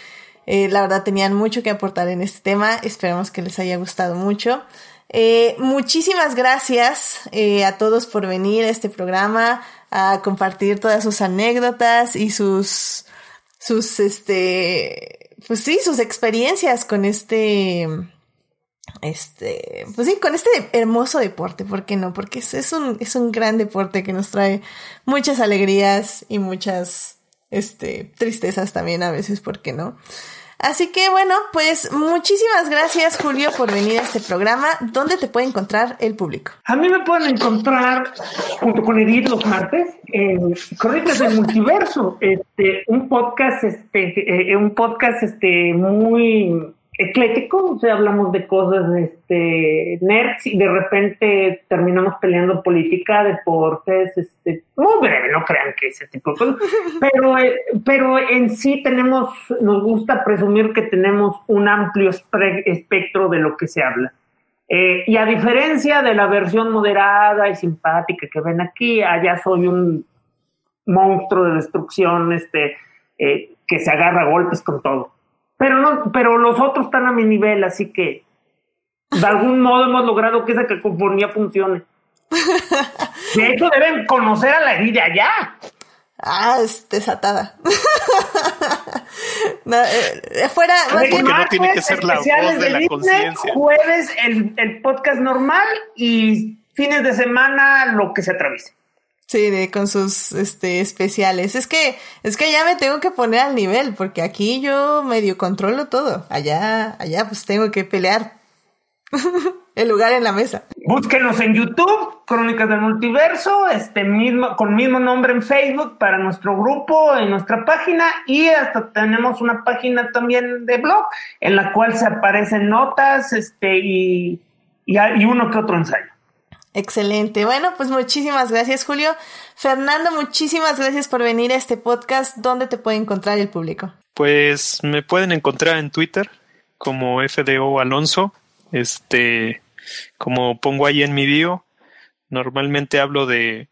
eh, la verdad tenían mucho que aportar en este tema. Esperamos que les haya gustado mucho. Eh, muchísimas gracias a todos por venir a este programa, a compartir todas sus anécdotas y sus, sus, este, pues sí, sus experiencias con este, este, pues sí, con este hermoso deporte, ¿por qué no? Porque es, un, es un gran deporte que nos trae muchas alegrías y muchas, este, tristezas también a veces, ¿por qué no? Así que bueno, pues muchísimas gracias Julio por venir a este programa. ¿Dónde te puede encontrar el público? A mí me pueden encontrar junto con Edith los martes en Crónicas del Multiverso, este, un podcast, este, eh, un podcast este muy eclético, o sea, hablamos de cosas este, nerds y de repente terminamos peleando política, deportes, este, muy breve, no crean que ese tipo de cosas, pero, eh, pero en sí tenemos, nos gusta presumir que tenemos un amplio espectro de lo que se habla. Eh, y a diferencia de la versión moderada y simpática que ven aquí, allá soy un monstruo de destrucción este, eh, que se agarra a golpes con todo pero no, pero los otros están a mi nivel, así que de algún modo hemos logrado que esa cacofonía funcione. De hecho, deben conocer a la herida ya. Ah, es desatada. Eh, fuera, porque no tiene que ser la voz de, la conciencia. Jueves el, el podcast normal y fines de semana lo que se atraviese. Sí, de, con sus este, especiales. Es que, es que ya me tengo que poner al nivel, porque aquí yo medio controlo todo. Allá, allá pues tengo que pelear el lugar en la mesa. Búsquenos en YouTube, Crónicas del Multiverso, este mismo, con mismo nombre en Facebook para nuestro grupo, en nuestra página, y hasta tenemos una página también de blog en la cual se aparecen notas, este, y, y, y uno que otro ensayo. Excelente. Bueno, pues muchísimas gracias, Julio. Fernando, muchísimas gracias por venir a este podcast. ¿Dónde te puede encontrar el público? Pues me pueden encontrar en Twitter como FDO Alonso. Este, como pongo ahí en mi bio, normalmente hablo de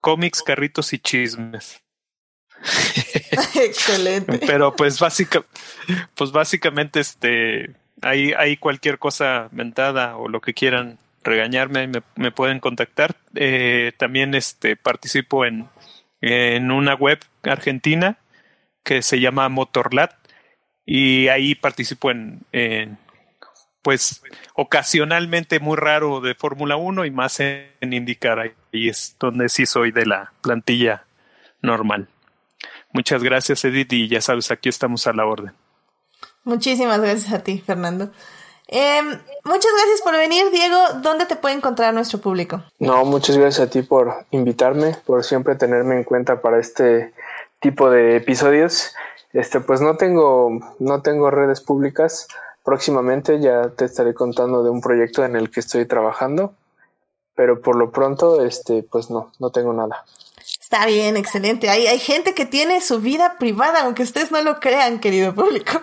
cómics, carritos y chismes. Excelente. Pero pues básica, pues básicamente este, hay, hay cualquier cosa mentada o lo que quieran regañarme, me, me pueden contactar. Eh, también este, participo en, en una web argentina que se llama Motorlat y ahí participo en, en pues ocasionalmente muy raro de Fórmula 1 y más en, en indicar ahí es donde sí soy de la plantilla normal. Muchas gracias Edith y ya sabes, aquí estamos a la orden. Muchísimas gracias a ti, Fernando. Em, muchas gracias por venir, Diego. ¿Dónde te puede encontrar nuestro público? No, muchas gracias a ti por invitarme, por siempre tenerme en cuenta para este tipo de episodios. Este, pues no tengo, no tengo redes públicas. Próximamente ya te estaré contando de un proyecto en el que estoy trabajando. pero por lo pronto, este, pues no, no tengo nada. Está bien, excelente. Hay, hay gente que tiene su vida privada, aunque ustedes no lo crean, querido público.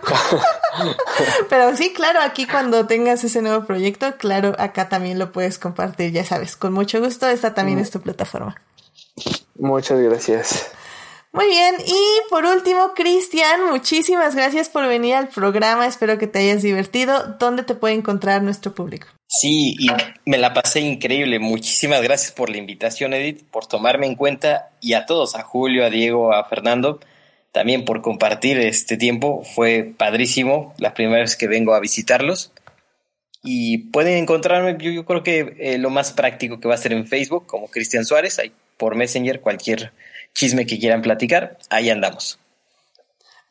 Pero sí, claro, aquí cuando tengas ese nuevo proyecto, claro, acá también lo puedes compartir, ya sabes, con mucho gusto. Esta también es tu plataforma. Muchas gracias. Muy bien, y por último, Cristian, muchísimas gracias por venir al programa. Espero que te hayas divertido. ¿Dónde te puede encontrar nuestro público? Sí, y me la pasé increíble. Muchísimas gracias por la invitación, Edith, por tomarme en cuenta y a todos, a Julio, a Diego, a Fernando, también por compartir este tiempo. Fue padrísimo la primera vez que vengo a visitarlos. Y pueden encontrarme, yo, creo que eh, lo más práctico que va a ser en Facebook, como Cristian Suárez, ahí por Messenger, cualquier chisme que quieran platicar, ahí andamos.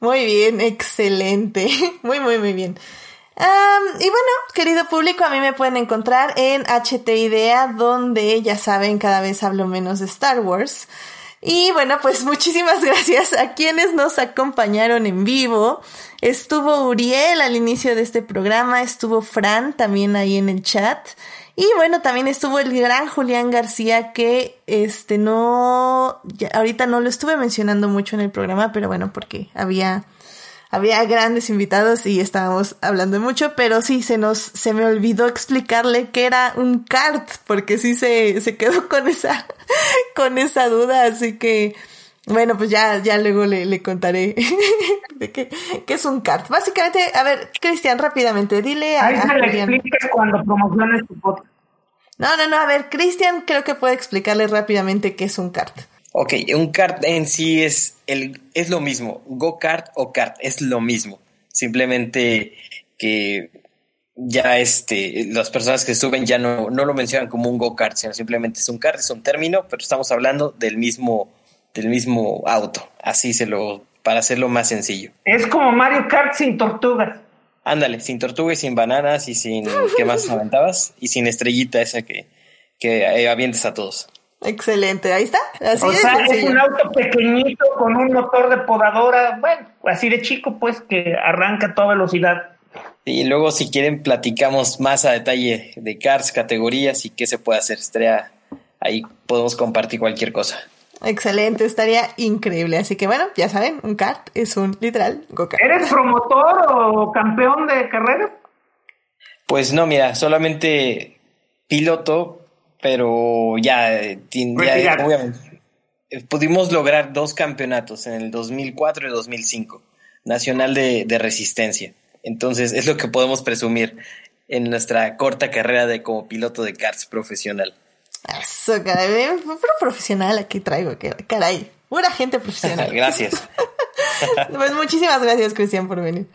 Muy bien, excelente. Muy, muy, muy bien. y bueno, querido público, a mí me pueden encontrar en HT Idea, donde ya saben, cada vez hablo menos de Star Wars. Y bueno, pues muchísimas gracias a quienes nos acompañaron en vivo. Estuvo Uriel al inicio de este programa, estuvo Fran también ahí en el chat. Y bueno, también estuvo el gran Julián García que este no ahorita no lo estuve mencionando mucho en el programa, pero bueno, porque había había grandes invitados y estábamos hablando mucho, pero sí se nos se me olvidó explicarle que era un kart porque sí se se quedó con esa con esa duda, así que bueno, pues ya, ya luego le, le contaré de qué, qué, es un kart. Básicamente, a ver, Cristian, rápidamente, dile a. Ahí se le expliques cuando promociones tu podcast. No, no, no, a ver, Cristian creo que puede explicarle rápidamente qué es un kart. Ok, un kart en sí es, el, es lo mismo. Go-kart o kart es lo mismo. Simplemente que ya este, las personas que suben ya no, no lo mencionan como un go-kart, sino simplemente es un kart, es un término, pero estamos hablando del mismo del mismo auto. Así se lo, para hacerlo más sencillo. Es como Mario Kart sin tortugas. Ándale, sin tortugas y sin bananas y sin, ¿qué más aventabas? Y sin estrellita esa que, que eh, avientes a todos. Excelente, ahí está. Así o sea, es un auto pequeñito con un motor de podadora, bueno, así de chico, pues que arranca a toda velocidad. Y luego, si quieren, platicamos más a detalle de cars, categorías y qué se puede hacer. Estaría ahí podemos compartir cualquier cosa. Excelente, estaría increíble. Así que bueno, ya saben, un kart es un literal go-kart. ¿Eres promotor o campeón de carrera? Pues no, mira, solamente piloto, pero ya, ya obviamente. Pudimos lograr dos campeonatos en el 2004 y 2005, Nacional de, de Resistencia. Entonces es lo que podemos presumir en nuestra corta carrera de como piloto de karts profesional. Eso, caray. Puro profesional aquí traigo, caray. Pura gente profesional. gracias. pues muchísimas gracias, Cristian, por venir.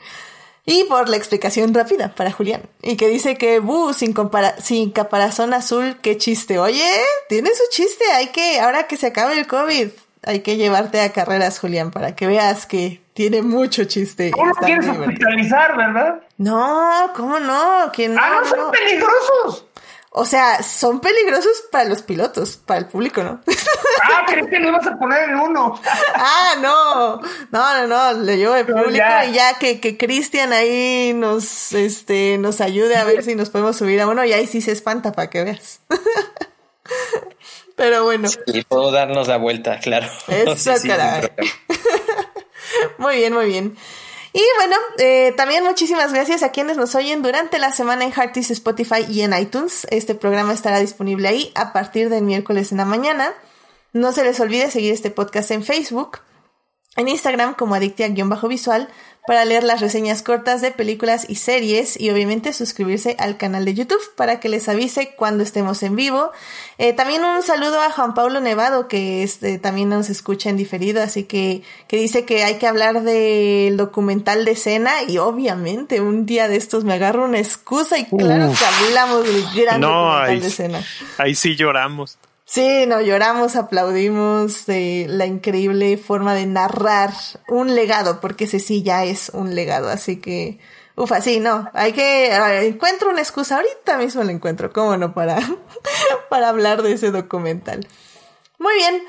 Y por la explicación rápida para Julián. Y que dice que, buh, sin, sin caparazón azul, qué chiste. Oye, tiene su chiste. Hay que, ahora que se acabe el COVID, hay que llevarte a carreras, Julián, para que veas que tiene mucho chiste. ¿Cómo lo quieres hospitalizar, verdad? No, ¿cómo no? Que no, ah, no son peligrosos. O sea, son peligrosos para los pilotos, para el público, ¿no? Ah, crees que lo ibas a poner en uno. ah, no. No, no, no. Le llevo el público y ya que, que Cristian ahí nos, este, nos ayude a ver si nos podemos subir a uno y ahí sí se espanta para que veas. Pero bueno. Y puedo darnos la vuelta, claro. Eso, caray. muy bien, muy bien. Y bueno, eh, también muchísimas gracias a quienes nos oyen durante la semana en Heartis, Spotify y en iTunes. Este programa estará disponible ahí a partir del miércoles en la mañana. No se les olvide seguir este podcast en Facebook, en Instagram como adictia-visual para leer las reseñas cortas de películas y series y obviamente suscribirse al canal de YouTube para que les avise cuando estemos en vivo. Eh, también un saludo a Juan Pablo Nevado que este, también nos escucha en diferido, así que, que dice que hay que hablar del documental de cena y obviamente un día de estos me agarro una excusa y claro que hablamos del gran documental de cena. Ahí sí lloramos. Sí, no, lloramos, aplaudimos de la increíble forma de narrar un legado, porque ese sí ya es un legado, así que, ufa, sí, no, hay que, encuentro una excusa, ahorita mismo la encuentro, cómo no, para, para hablar de ese documental. Muy bien,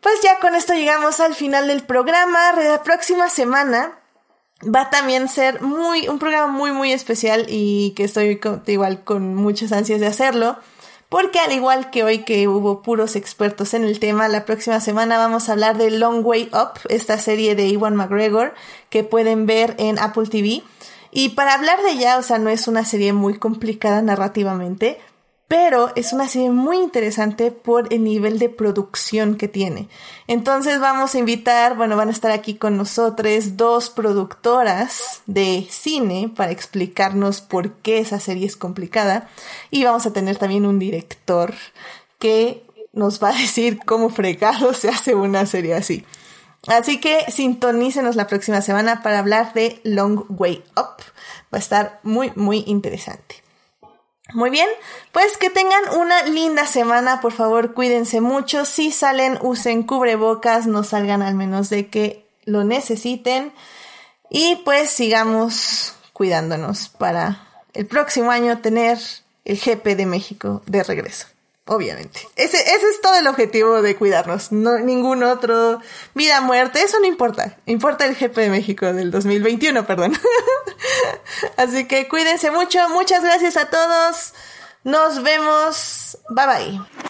pues ya con esto llegamos al final del programa, la próxima semana va a también ser muy, un programa muy, muy especial y que estoy igual con muchas ansias de hacerlo porque al igual que hoy que hubo puros expertos en el tema, la próxima semana vamos a hablar de Long Way Up, esta serie de Iwan McGregor que pueden ver en Apple TV. Y para hablar de ella, o sea, no es una serie muy complicada narrativamente, pero es una serie muy interesante por el nivel de producción que tiene. Entonces vamos a invitar, bueno, van a estar aquí con nosotros dos productoras de cine para explicarnos por qué esa serie es complicada y vamos a tener también un director que nos va a decir cómo fregado se hace una serie así. Así que sintonícenos la próxima semana para hablar de Long Way Up. Va a estar muy, muy interesante. Muy bien, pues que tengan una linda semana, por favor cuídense mucho, si salen usen cubrebocas, no salgan al menos de que lo necesiten y pues sigamos cuidándonos para el próximo año tener el GP de México de regreso. Obviamente. Ese, ese es todo el objetivo de cuidarnos. No, ningún otro. Vida, muerte, eso no importa. Importa el GP de México del 2021, perdón. Así que cuídense mucho. Muchas gracias a todos. Nos vemos. Bye bye.